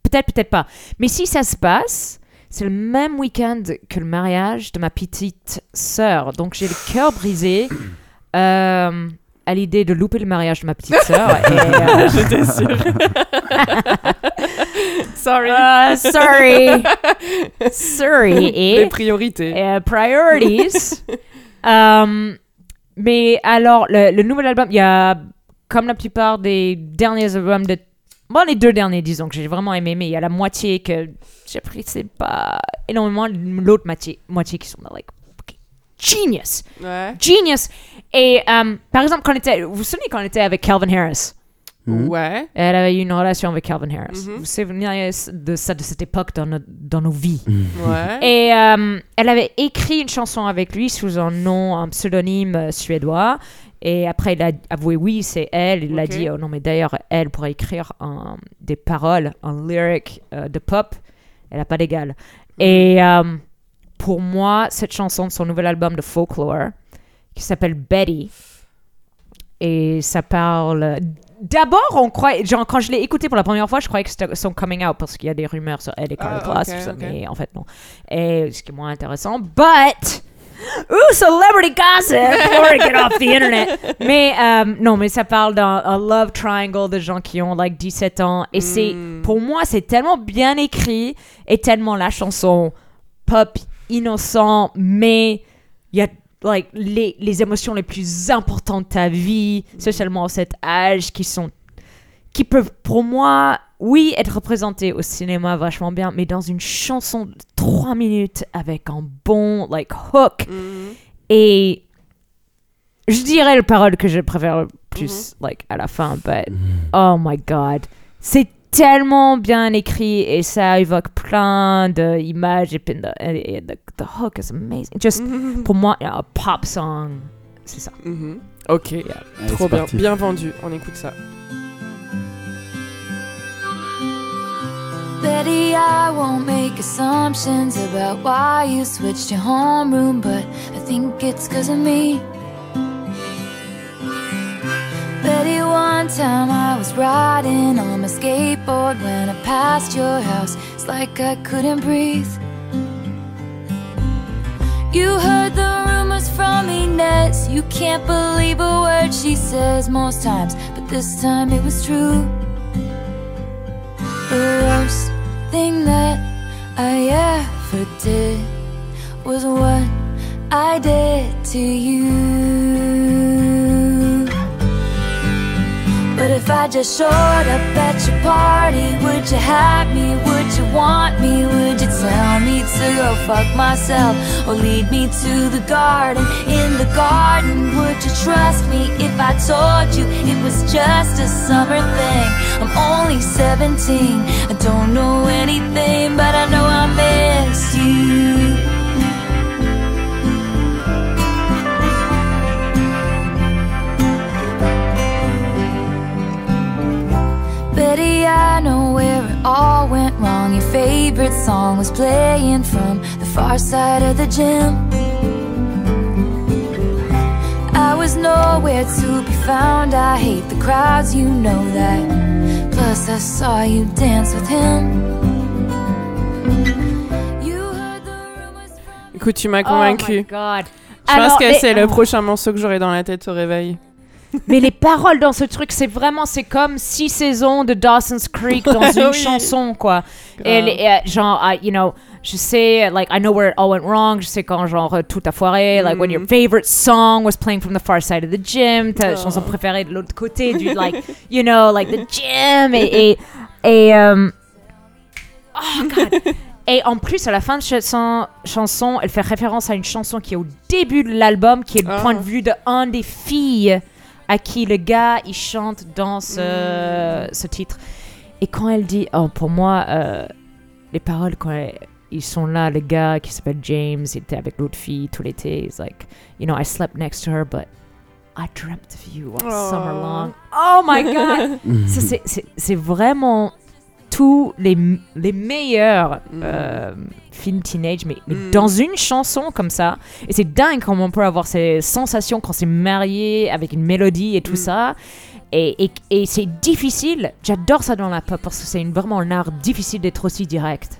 peut-être, peut-être pas. Mais si ça se passe, c'est le même week-end que le mariage de ma petite sœur. Donc j'ai le cœur brisé euh, à l'idée de louper le mariage de ma petite sœur. euh, J'étais sûre. Sorry. Ah, sorry. sorry. Les Et priorités. euh, priorities. Euh, mais alors, le, le nouvel album, il y a, comme la plupart des derniers albums de. Bon, les deux derniers, disons, que j'ai vraiment aimé, mais il y a la moitié que j'apprécie pas énormément, l'autre moitié, moitié qui sont like, genius. Ouais. Genius. Et euh, par exemple, quand on était, vous vous souvenez quand on était avec Calvin Harris? Mhm. Ouais. Elle avait eu une relation avec Calvin Harris. Mhm. Vous vous souvenez de ça, de cette époque dans, nos- dans nos vies? Ouais. Et euh, elle avait écrit une chanson avec lui sous un nom, un pseudonyme euh, suédois. Et après, il a avoué oui, c'est elle. Il a Ok. dit, oh non, mais d'ailleurs, elle pourrait écrire un- des paroles, un lyric euh, de pop. Elle n'a pas d'égal. Et euh, pour moi, cette chanson de son nouvel album de folklore, qui s'appelle Betty, et ça parle. D'abord, on croit, genre quand je l'ai écouté pour la première fois, je croyais que c'était son coming out parce qu'il y a des rumeurs sur elle et Carly Ah, Kloss, ok, tout ça, ok. mais en fait non. Et ce qui est moins intéressant, but Ooh, celebrity gossip! I get off the internet. Mais euh, non, mais ça parle d'un un love triangle de gens qui ont like 17 ans. Et c'est, Mm. pour moi, c'est tellement bien écrit et tellement la chanson pop, innocent, mais il y a like, les, les émotions les plus importantes de ta vie, spécialement à cet âge, qui sont qui peuvent, pour moi, oui, être représentées au cinéma vachement bien, mais dans une chanson de 3 minutes avec un bon, like, hook. Mhm. Et je dirais le parole que je préfère le plus, like, à la fin, but oh my god. C'est tellement bien écrit et ça évoque plein d'images et, et- et the, the hook is amazing. Just, pour moi, un pop song, c'est ça. Mhm. Ok, Allez, trop bien, parti. bien vendu. On écoute ça. Betty, I won't make assumptions about why you switched your homeroom, but I think it's cause of me. One time I was riding on my skateboard when I passed your house. It's like I couldn't breathe. You heard the rumors from Inez. You can't believe a word she says most times, but this time it was true. The worst thing that I ever did was what I did to you. But if I just showed up at your party, would you have me? Would you want me? Would you tell me to go fuck myself or lead me to the garden? In the garden, would you trust me if I told you it was just a summer thing? I'm only 17, I don't know anything, but I know I miss you. I know where it all went wrong. Your favorite song was playing from the far side of the gym. I was nowhere to be found. I hate the crowds, you know that. Plus, I saw you dance with him. You heard the rumors from Écoute, tu m'as Oh my convaincu. god. Je Alors, pense que c'est le prochain morceau que j'aurai dans la tête au réveil. Mais les paroles dans ce truc, c'est vraiment, c'est comme six saisons de Dawson's Creek dans une Oui. chanson, quoi. Et, genre, I- you know, je sais, like, I know where it all went wrong. Je sais quand, genre, euh, tout a foiré. Like, when your favorite song was playing from the far side of the gym. Ta chanson préférée de l'autre côté du, like, you know, like, the gym. Et, et, et, euh, oh, God. Et en plus, à la fin de chanson, chanson, elle fait référence à une chanson qui est au début de l'album, qui est le Ah. point de vue de un des filles à qui le gars il chante dans ce, ce titre. Et quand elle dit, oh, pour moi, euh, les paroles quand elle- ils sont là, le gars qui s'appelle James, il était avec l'autre fille tout l'été. It's like, you know, I slept next to her, but I dreamt of you all Oh. summer long. Oh my god! C'est vraiment tous les, les meilleurs Mm. euh, films teenage, mais, mais Mm. dans une chanson comme ça. Et c'est dingue comment on peut avoir ces sensations quand c'est marié avec une mélodie et tout Mm. ça. Et, et, et c'est difficile. J'adore ça dans la pop parce que c'est vraiment un art difficile d'être aussi direct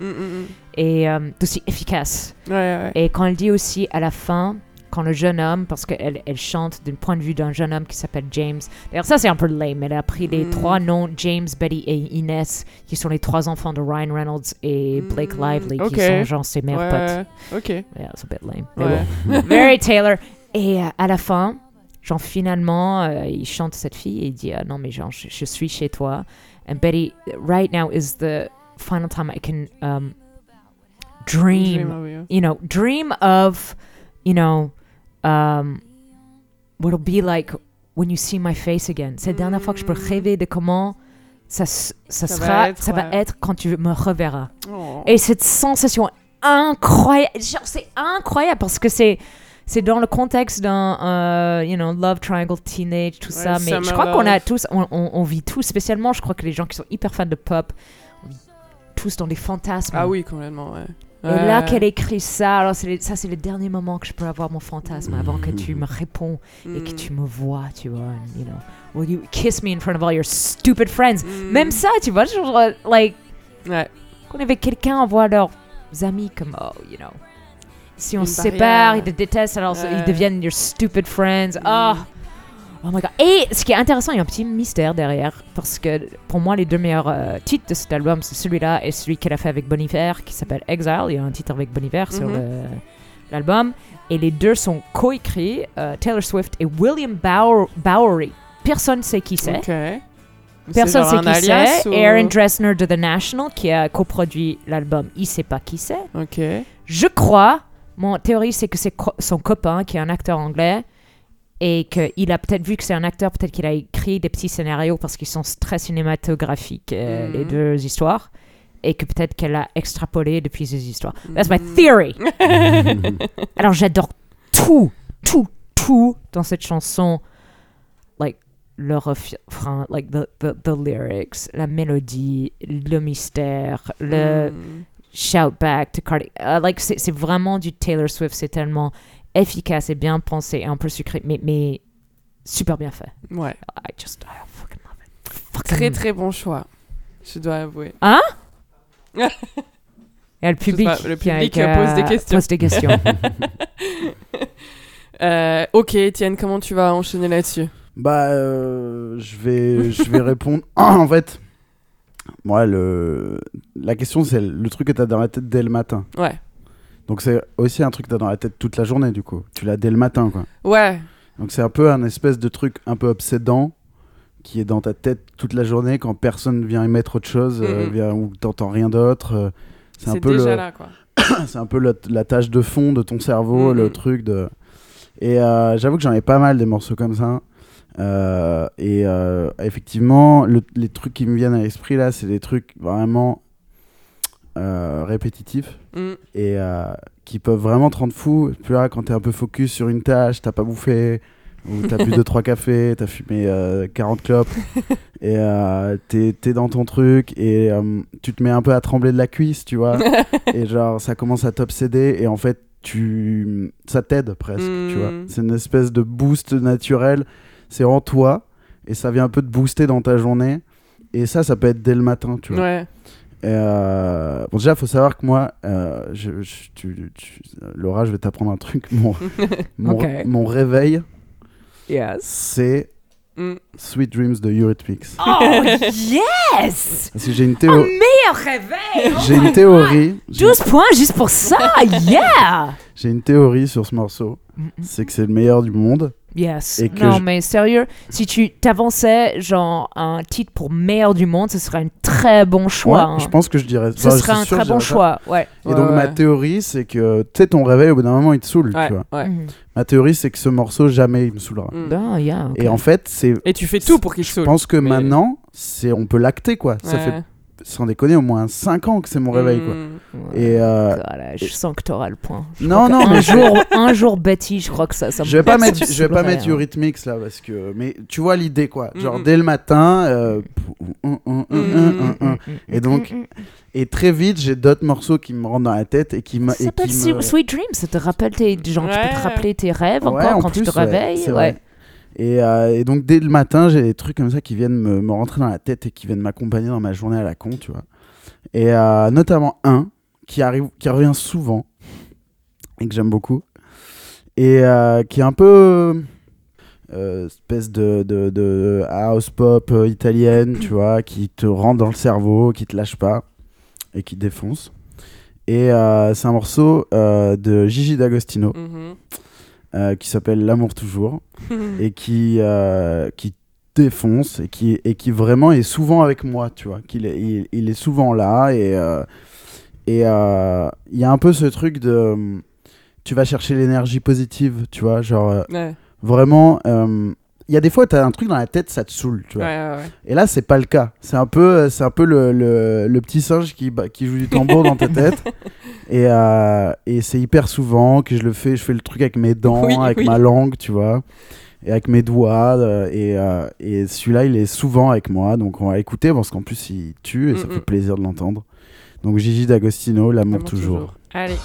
et euh, aussi efficace. Ouais, ouais. Et quand elle dit aussi à la fin, quand le jeune homme, parce qu'elle elle chante d'un point de vue d'un jeune homme qui s'appelle James. D'ailleurs, ça c'est un peu lame. Elle a pris les Mm. trois noms, James, Betty et Inès, qui sont les trois enfants de Ryan Reynolds et Blake Mm, Lively, ok. qui sont genre ses meilleurs potes. Ok. Yeah, it's a bit lame. Mais Ouais. bon. Very Taylor. Et euh, à la fin, genre finalement, euh, il chante cette fille et il dit ah, non mais genre je, je suis chez toi. And Betty, right now is the final time I can um, dream, Dream of you. you know, dream of, you know, um, what'll be like when you see my face again. C'est la dernière fois que je peux rêver de comment ça, ça, Ça va sera, être, ça va être quand tu me reverras. Oh. Et cette sensation incroyable, c'est incroyable parce que c'est c'est dans le contexte d'un euh, you know love triangle teenage tout Ouais, ça mais je crois qu'on a tous on, on- on vit tous spécialement je crois que les gens qui sont hyper fans de pop on vit tous dans des fantasmes Ah oui, complètement, ouais. Et là qu'elle écrit ça alors les- ça c'est le dernier moment que je peux avoir mon fantasme avant que tu me réponds et que Mm. tu me vois tu vois and, you know will you kiss me in front of all your stupid friends? Mm. même ça tu vois genre euh, like Ouais. qu'on avait quelqu'un envoie leurs amis comme oh you know si on Une se sépare ils te détestent alors Ouais. ils deviennent your stupid friends Mm. oh oh my god et ce qui est intéressant il y a un petit mystère derrière parce que pour moi les deux meilleurs euh, titres de cet album c'est celui-là et celui qu'elle a fait avec Bon Iver qui s'appelle Exile il y a un titre avec Bon Iver sur Mhm. l'album et les deux sont coécrits euh, Taylor Swift et William Bower- Bowery personne sait qui c'est Ok. Personne sait qui c'est. ou- Aaron Dressner de The National qui a coproduit l'album. Il sait pas qui c'est. Ok. Je crois, mon théorie c'est que c'est son copain qui est un acteur anglais et qu'il a peut-être vu que c'est un acteur, peut-être qu'il a écrit des petits scénarios parce qu'ils sont très cinématographiques, euh, Mhm. les deux histoires, et que peut-être qu'elle a extrapolé depuis ces histoires. That's my theory. Alors j'adore tout, tout, tout dans cette chanson. Like, le enfin, like the, the, the lyrics, la mélodie, le mystère, le Mm. shout back to Cardi. Uh, like, c'est vraiment du Taylor Swift. C'est tellement efficace et bien pensé et un peu sucré, mais, mais super bien fait. Ouais. I just, I fucking love it. Très Fucking- très bon choix. Je dois avouer. Hein? Il y a le public, pas, le qui, public qui, pose des questions. pose des questions. Euh, ok, Étienne, comment tu vas enchaîner là-dessus? Bah, euh, je vais, je vais répondre. en fait, moi, le, la question, c'est le truc que tu as dans la tête dès le matin. Ouais. Donc, c'est aussi un truc que tu as dans la tête toute la journée, du coup. Tu l'as dès le matin, quoi. Ouais. Donc, c'est un peu un espèce de truc un peu obsédant qui est dans ta tête toute la journée quand personne vient y mettre autre chose euh, Mhm. vient, ou t'entends rien d'autre. euh, c'est un peu déjà le, là, quoi. c'est un peu le- la tâche de fond de ton cerveau, Mhm. le truc de. Et euh, j'avoue que j'en ai pas mal des morceaux comme ça. Euh, et euh, effectivement, le- les trucs qui me viennent à l'esprit là, c'est des trucs vraiment euh, répétitifs Mm. et euh, qui peuvent vraiment te rendre fou. Puis là, quand t'es un peu focus sur une tâche, t'as pas bouffé, ou t'as bu 2-3 cafés, t'as fumé euh, 40 clopes, et euh, t'es t'es dans ton truc, et tu te mets un peu à trembler de la cuisse, tu vois. et genre, ça commence à t'obséder, et en fait, tu... ça t'aide presque, tu vois. Mm. C'est une espèce de boost naturel, c'est en toi, et ça vient un peu te booster dans ta journée. Et ça, ça peut être dès le matin, tu vois. Ouais. Et euh, Bon, déjà, il faut savoir que moi, euh, je, je- tu- tu- Laura, je vais t'apprendre un truc. Mon, mon, réveil, yes. c'est Mm. Sweet Dreams de Eurythmics. Oh, yes! Parce que j'ai une, Oh, théo- meilleur réveil! Oh j'ai une théorie. J'ai 12 points juste pour ça! Yeah! j'ai une théorie sur ce morceau. C'est que c'est le meilleur du monde. Yes. Et que non, je- mais sérieux, si tu t'avançais genre un titre pour meilleur du monde, ce serait un très bon choix. Ouais, hein. Je pense que je dirais. Ce enfin, je serait un sûr très bon ça. choix. Ouais. Et donc, Ouais, ma théorie, c'est que, tu sais, ton réveil, au bout d'un moment, il te saoule, Ouais, tu vois. ouais. Mhm. Ma théorie, c'est que ce morceau, jamais il me saoulera. Mm. Ah, yeah, ok. Et en fait, c'est. Et tu fais tout pour qu'il te Je saoule. pense que Mais- maintenant, c'est on peut l'acter, quoi. Ça fait, sans déconner, au moins 5 ans que c'est mon réveil, quoi. Mm. Ouais. Et euh, Voilà, je sens que t'auras le point. Je Non, non, qu'un mais je- jour, un jour, Betty, je crois que ça, ça me- je vais pas mettre, me je vais pas mettre hein. Eurythmics là parce que, mais tu vois l'idée quoi. Genre Mhm. dès le matin, euh, et donc et très vite j'ai d'autres morceaux qui me rentrent dans la tête et qui me Ça et s'appelle qui me- Sweet Dreams. Ça te rappelle tes, genre, tu peux te rappeler tes rêves Ouais, encore en quand tu te ouais, réveilles. Euh, et donc dès le matin, j'ai des trucs comme ça qui viennent me, me rentrer dans la tête et qui viennent m'accompagner dans ma journée à la con, tu vois. Et euh, notamment un qui arrive, qui revient souvent et que j'aime beaucoup et euh, qui est un peu espèce de, house pop italienne, tu vois, qui te rentre dans le cerveau, qui te lâche pas et qui défonce. Et c'est un morceau de Gigi D'Agostino Mhm. Euh, qui s'appelle L'amour toujours et qui, euh, qui défonce et qui, et qui vraiment est souvent avec moi, tu vois. Qu'il est, il, il est souvent là et euh, et euh, il y a un peu ce truc de tu vas chercher l'énergie positive, tu vois, genre Ouais. vraiment. Il y a des fois, tu as un truc dans la tête, ça te saoule, tu vois. ouais, ouais. Et là, c'est pas le cas. C'est un peu, euh, c'est un peu le, le, le petit singe qui, qui joue du tambour dans ta tête. Et, euh, et c'est hyper souvent que je le fais. Je fais le truc avec mes dents, Oui, avec oui. ma langue, tu vois. Et avec mes doigts. euh, et euh, et celui-là, il est souvent avec moi. Donc on va écouter parce qu'en plus, il tue et ça Mm, fait mm. plaisir de l'entendre. Donc Gigi D'Agostino, L'amour L'amour toujours. Allez.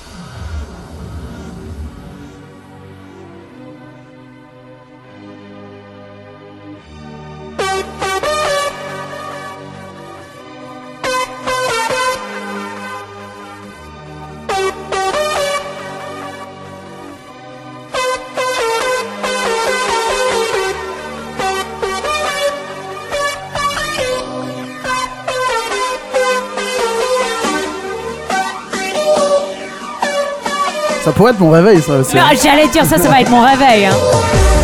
Pourrait être mon réveil, ça aussi. Non, J'allais dire ça, ça va être mon réveil. Hein.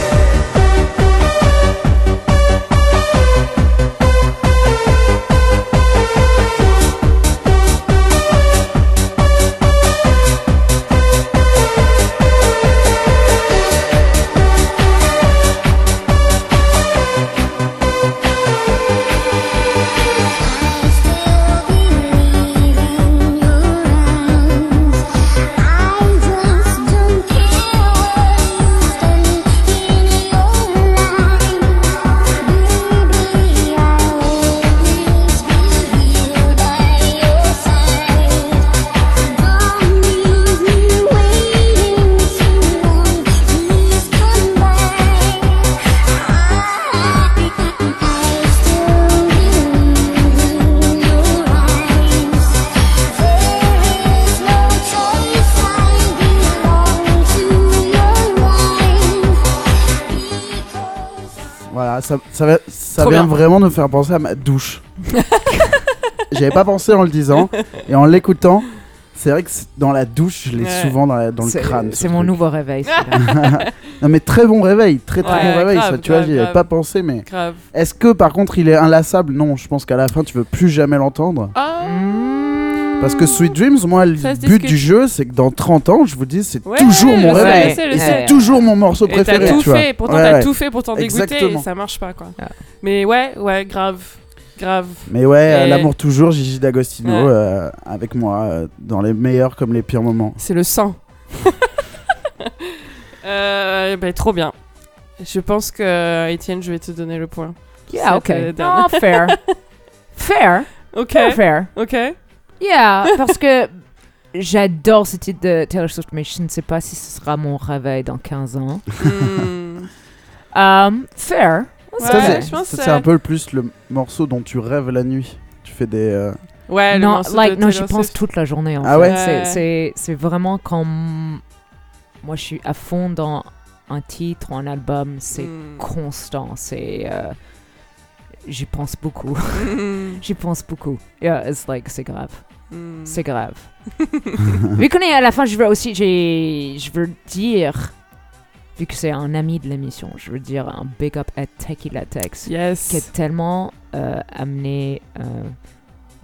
Ça Trop vient bien. vraiment de me faire penser à ma douche. J'avais pas pensé en le disant et en l'écoutant. C'est vrai que dans la douche, je l'ai Ouais. souvent dans, la- dans le C'est- crâne. ce C'est mon truc. nouveau réveil. celui-là. Non mais très bon réveil, très très Ouais, bon réveil. grave, ça, tu vois, grave, j'y avais grave. pas pensé, mais Grave. est-ce que par contre il est inlassable? Non, je pense qu'à la fin tu veux plus jamais l'entendre. Ah. Parce que Sweet Dreams, moi, le Ça se but discute. du jeu, c'est que dans 30 ans, je vous dis, c'est Ouais, toujours mon je sais, réveil. je sais, je Et sais. c'est toujours mon morceau Et t'as préféré. tout tu vois. fait, pourtant Ouais, t'as ouais. tout fait pour t'en dégoûter Exactement. et ça marche pas quoi. Ah. Mais ouais, ouais, grave. Grave. Mais ouais, euh, Et- l'amour toujours, Gigi D'Agostino, Ouais. euh, avec moi, euh, dans les meilleurs comme les pires moments. C'est le sang. euh, ben, trop bien. Je pense que, Étienne, je vais te donner le point. Yeah, dernière- Oh, fair. fair. Ok. Fair, fair. Ok. Yeah, parce que j'adore ce titre de Taylor Swift, mais je ne sais pas si ce sera mon réveil dans 15 ans. Um, fair. Ouais, Ça, c'est- un peu le plus le morceau dont tu rêves la nuit. Tu fais des. euh, Ouais, le non, like, de non, j'y pense toute la journée. En Ah fait. ouais C'est- C'est, c'est vraiment quand moi je suis à fond dans un titre ou un album, c'est Hmm. constant. C'est, euh, j'y pense beaucoup. Hmm. j'y pense beaucoup. Yeah, it's like c'est grave. Hmm. C'est grave. vu qu'on est à la fin, je veux aussi, je veux dire, vu que c'est un ami de l'émission, je veux dire un big up à Tequila Tex, qui a tellement euh, amené euh,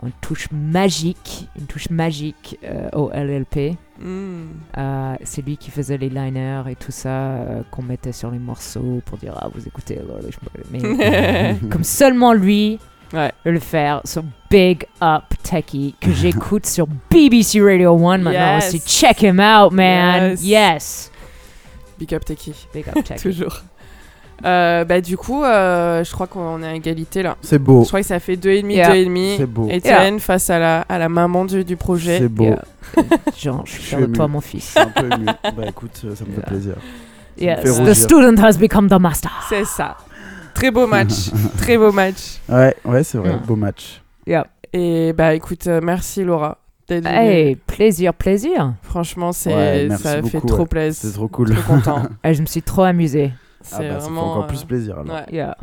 une touche magique, une touche magique euh, au LLP. Hmm. Euh, c'est lui qui faisait les liners et tout ça qu'on mettait sur les morceaux pour dire ah vous écoutez mais comme seulement lui Ouais. le faire sur Big Up Techie que j'écoute sur BBC Radio 1 maintenant Yes. aussi check him out man Yes. yes, Big up Teki. Big Up Techie Toujours. Euh, bah du coup, euh, je crois qu'on est à égalité là. C'est beau. Je crois que ça fait deux et demi, Yeah. deux et demi. C'est beau. Étienne face à la, à la maman du, du projet. C'est beau. Yeah. genre je suis Je fier de toi mon Je fils suis un peu ému. Bah écoute, ça me fait Yeah. plaisir. yes fait the student has become the master C'est ça. Très beau match. Très beau match. Ouais, ouais, c'est vrai. Yeah. Beau match. yeah. Et bah écoute, euh, merci Laura d'être venue. hey plaisir plaisir Franchement, c'est merci ça fait beaucoup, trop ouais. plaisir. C'est trop cool. Trop content. Eh, je me suis trop amusé Ah C'est bah, ça fait vraiment. encore euh, plus plaisir alors. ouais. yeah.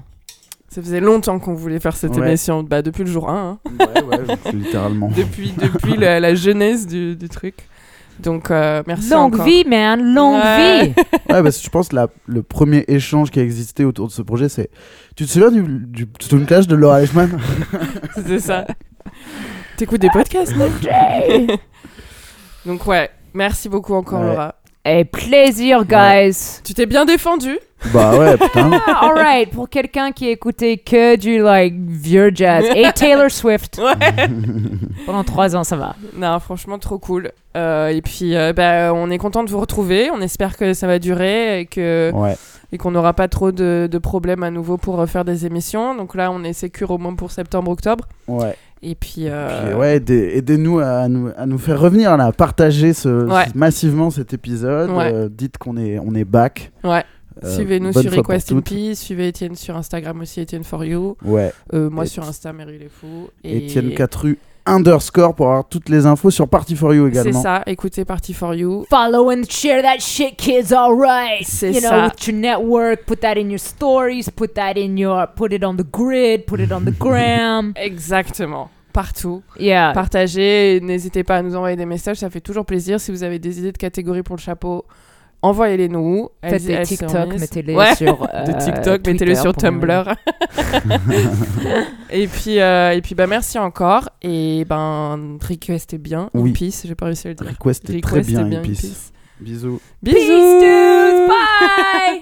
Ça faisait longtemps qu'on voulait faire cette Ouais. émission. Bah depuis le jour 1. hein. Ouais, ouais, littéralement. Depuis, depuis la, la jeunesse du, du truc. Donc euh, merci longue encore. vie man longue Ouais. vie Ouais, parce que je pense que la- le premier échange qui a existé autour de ce projet, c'est. Tu te souviens du, du Stone Clash de Laura Eichmann? C'est ça. T'écoutes des podcasts, non Donc ouais, merci beaucoup encore Ouais. Laura. et plaisir guys Tu t'es bien défendu? Bah ouais, putain. Ah, alright, pour quelqu'un qui écoutait que du like vieux jazz et Taylor Swift Ouais. pendant trois ans, ça va. non, franchement trop cool. Euh, et puis euh, bah, on est content de vous retrouver. On espère que ça va durer et que Ouais. et qu'on n'aura pas trop de, de problèmes à nouveau pour refaire des émissions. Donc là, on est sécure au moins pour septembre-octobre. Ouais. Et puis, euh, Puis, ouais, aidez- aidez-nous à nous, à nous faire revenir là, partager ce, Ouais. massivement cet épisode. Ouais. Euh, dites qu'on est, on est back. ouais. Euh, Suivez-nous sur Request in toutes. Peace. Suivez Étienne sur Instagram aussi, Étienne for You. Ouais. Euh, moi Et- sur Insta, Mary les fous. Et... Etienne Catru underscore pour avoir toutes les infos sur Party for You C'est également. ça, écoutez Party for You. Follow and share that shit, kids. All right. C'est you know, ça. with your network, put that in your stories, put that in your, put it on the grid, put it on the gram. Exactement. Partout. Yeah. Partagez. N'hésitez pas à nous envoyer des messages, ça fait toujours plaisir. Si vous avez des idées de catégories pour le chapeau, envoyez-les nous. Faites des sont TikTok, mettez-les Ouais. sur. euh, TikTok, mettez-le Twitter sur. Tumblr. et puis, euh, et puis bah, merci encore. Et ben, request est bien. Oui. In peace, j'ai pas réussi à le dire. Request est très Request bien, est in peace. peace. Bisous. Bisous. Peace, dudes. Bye.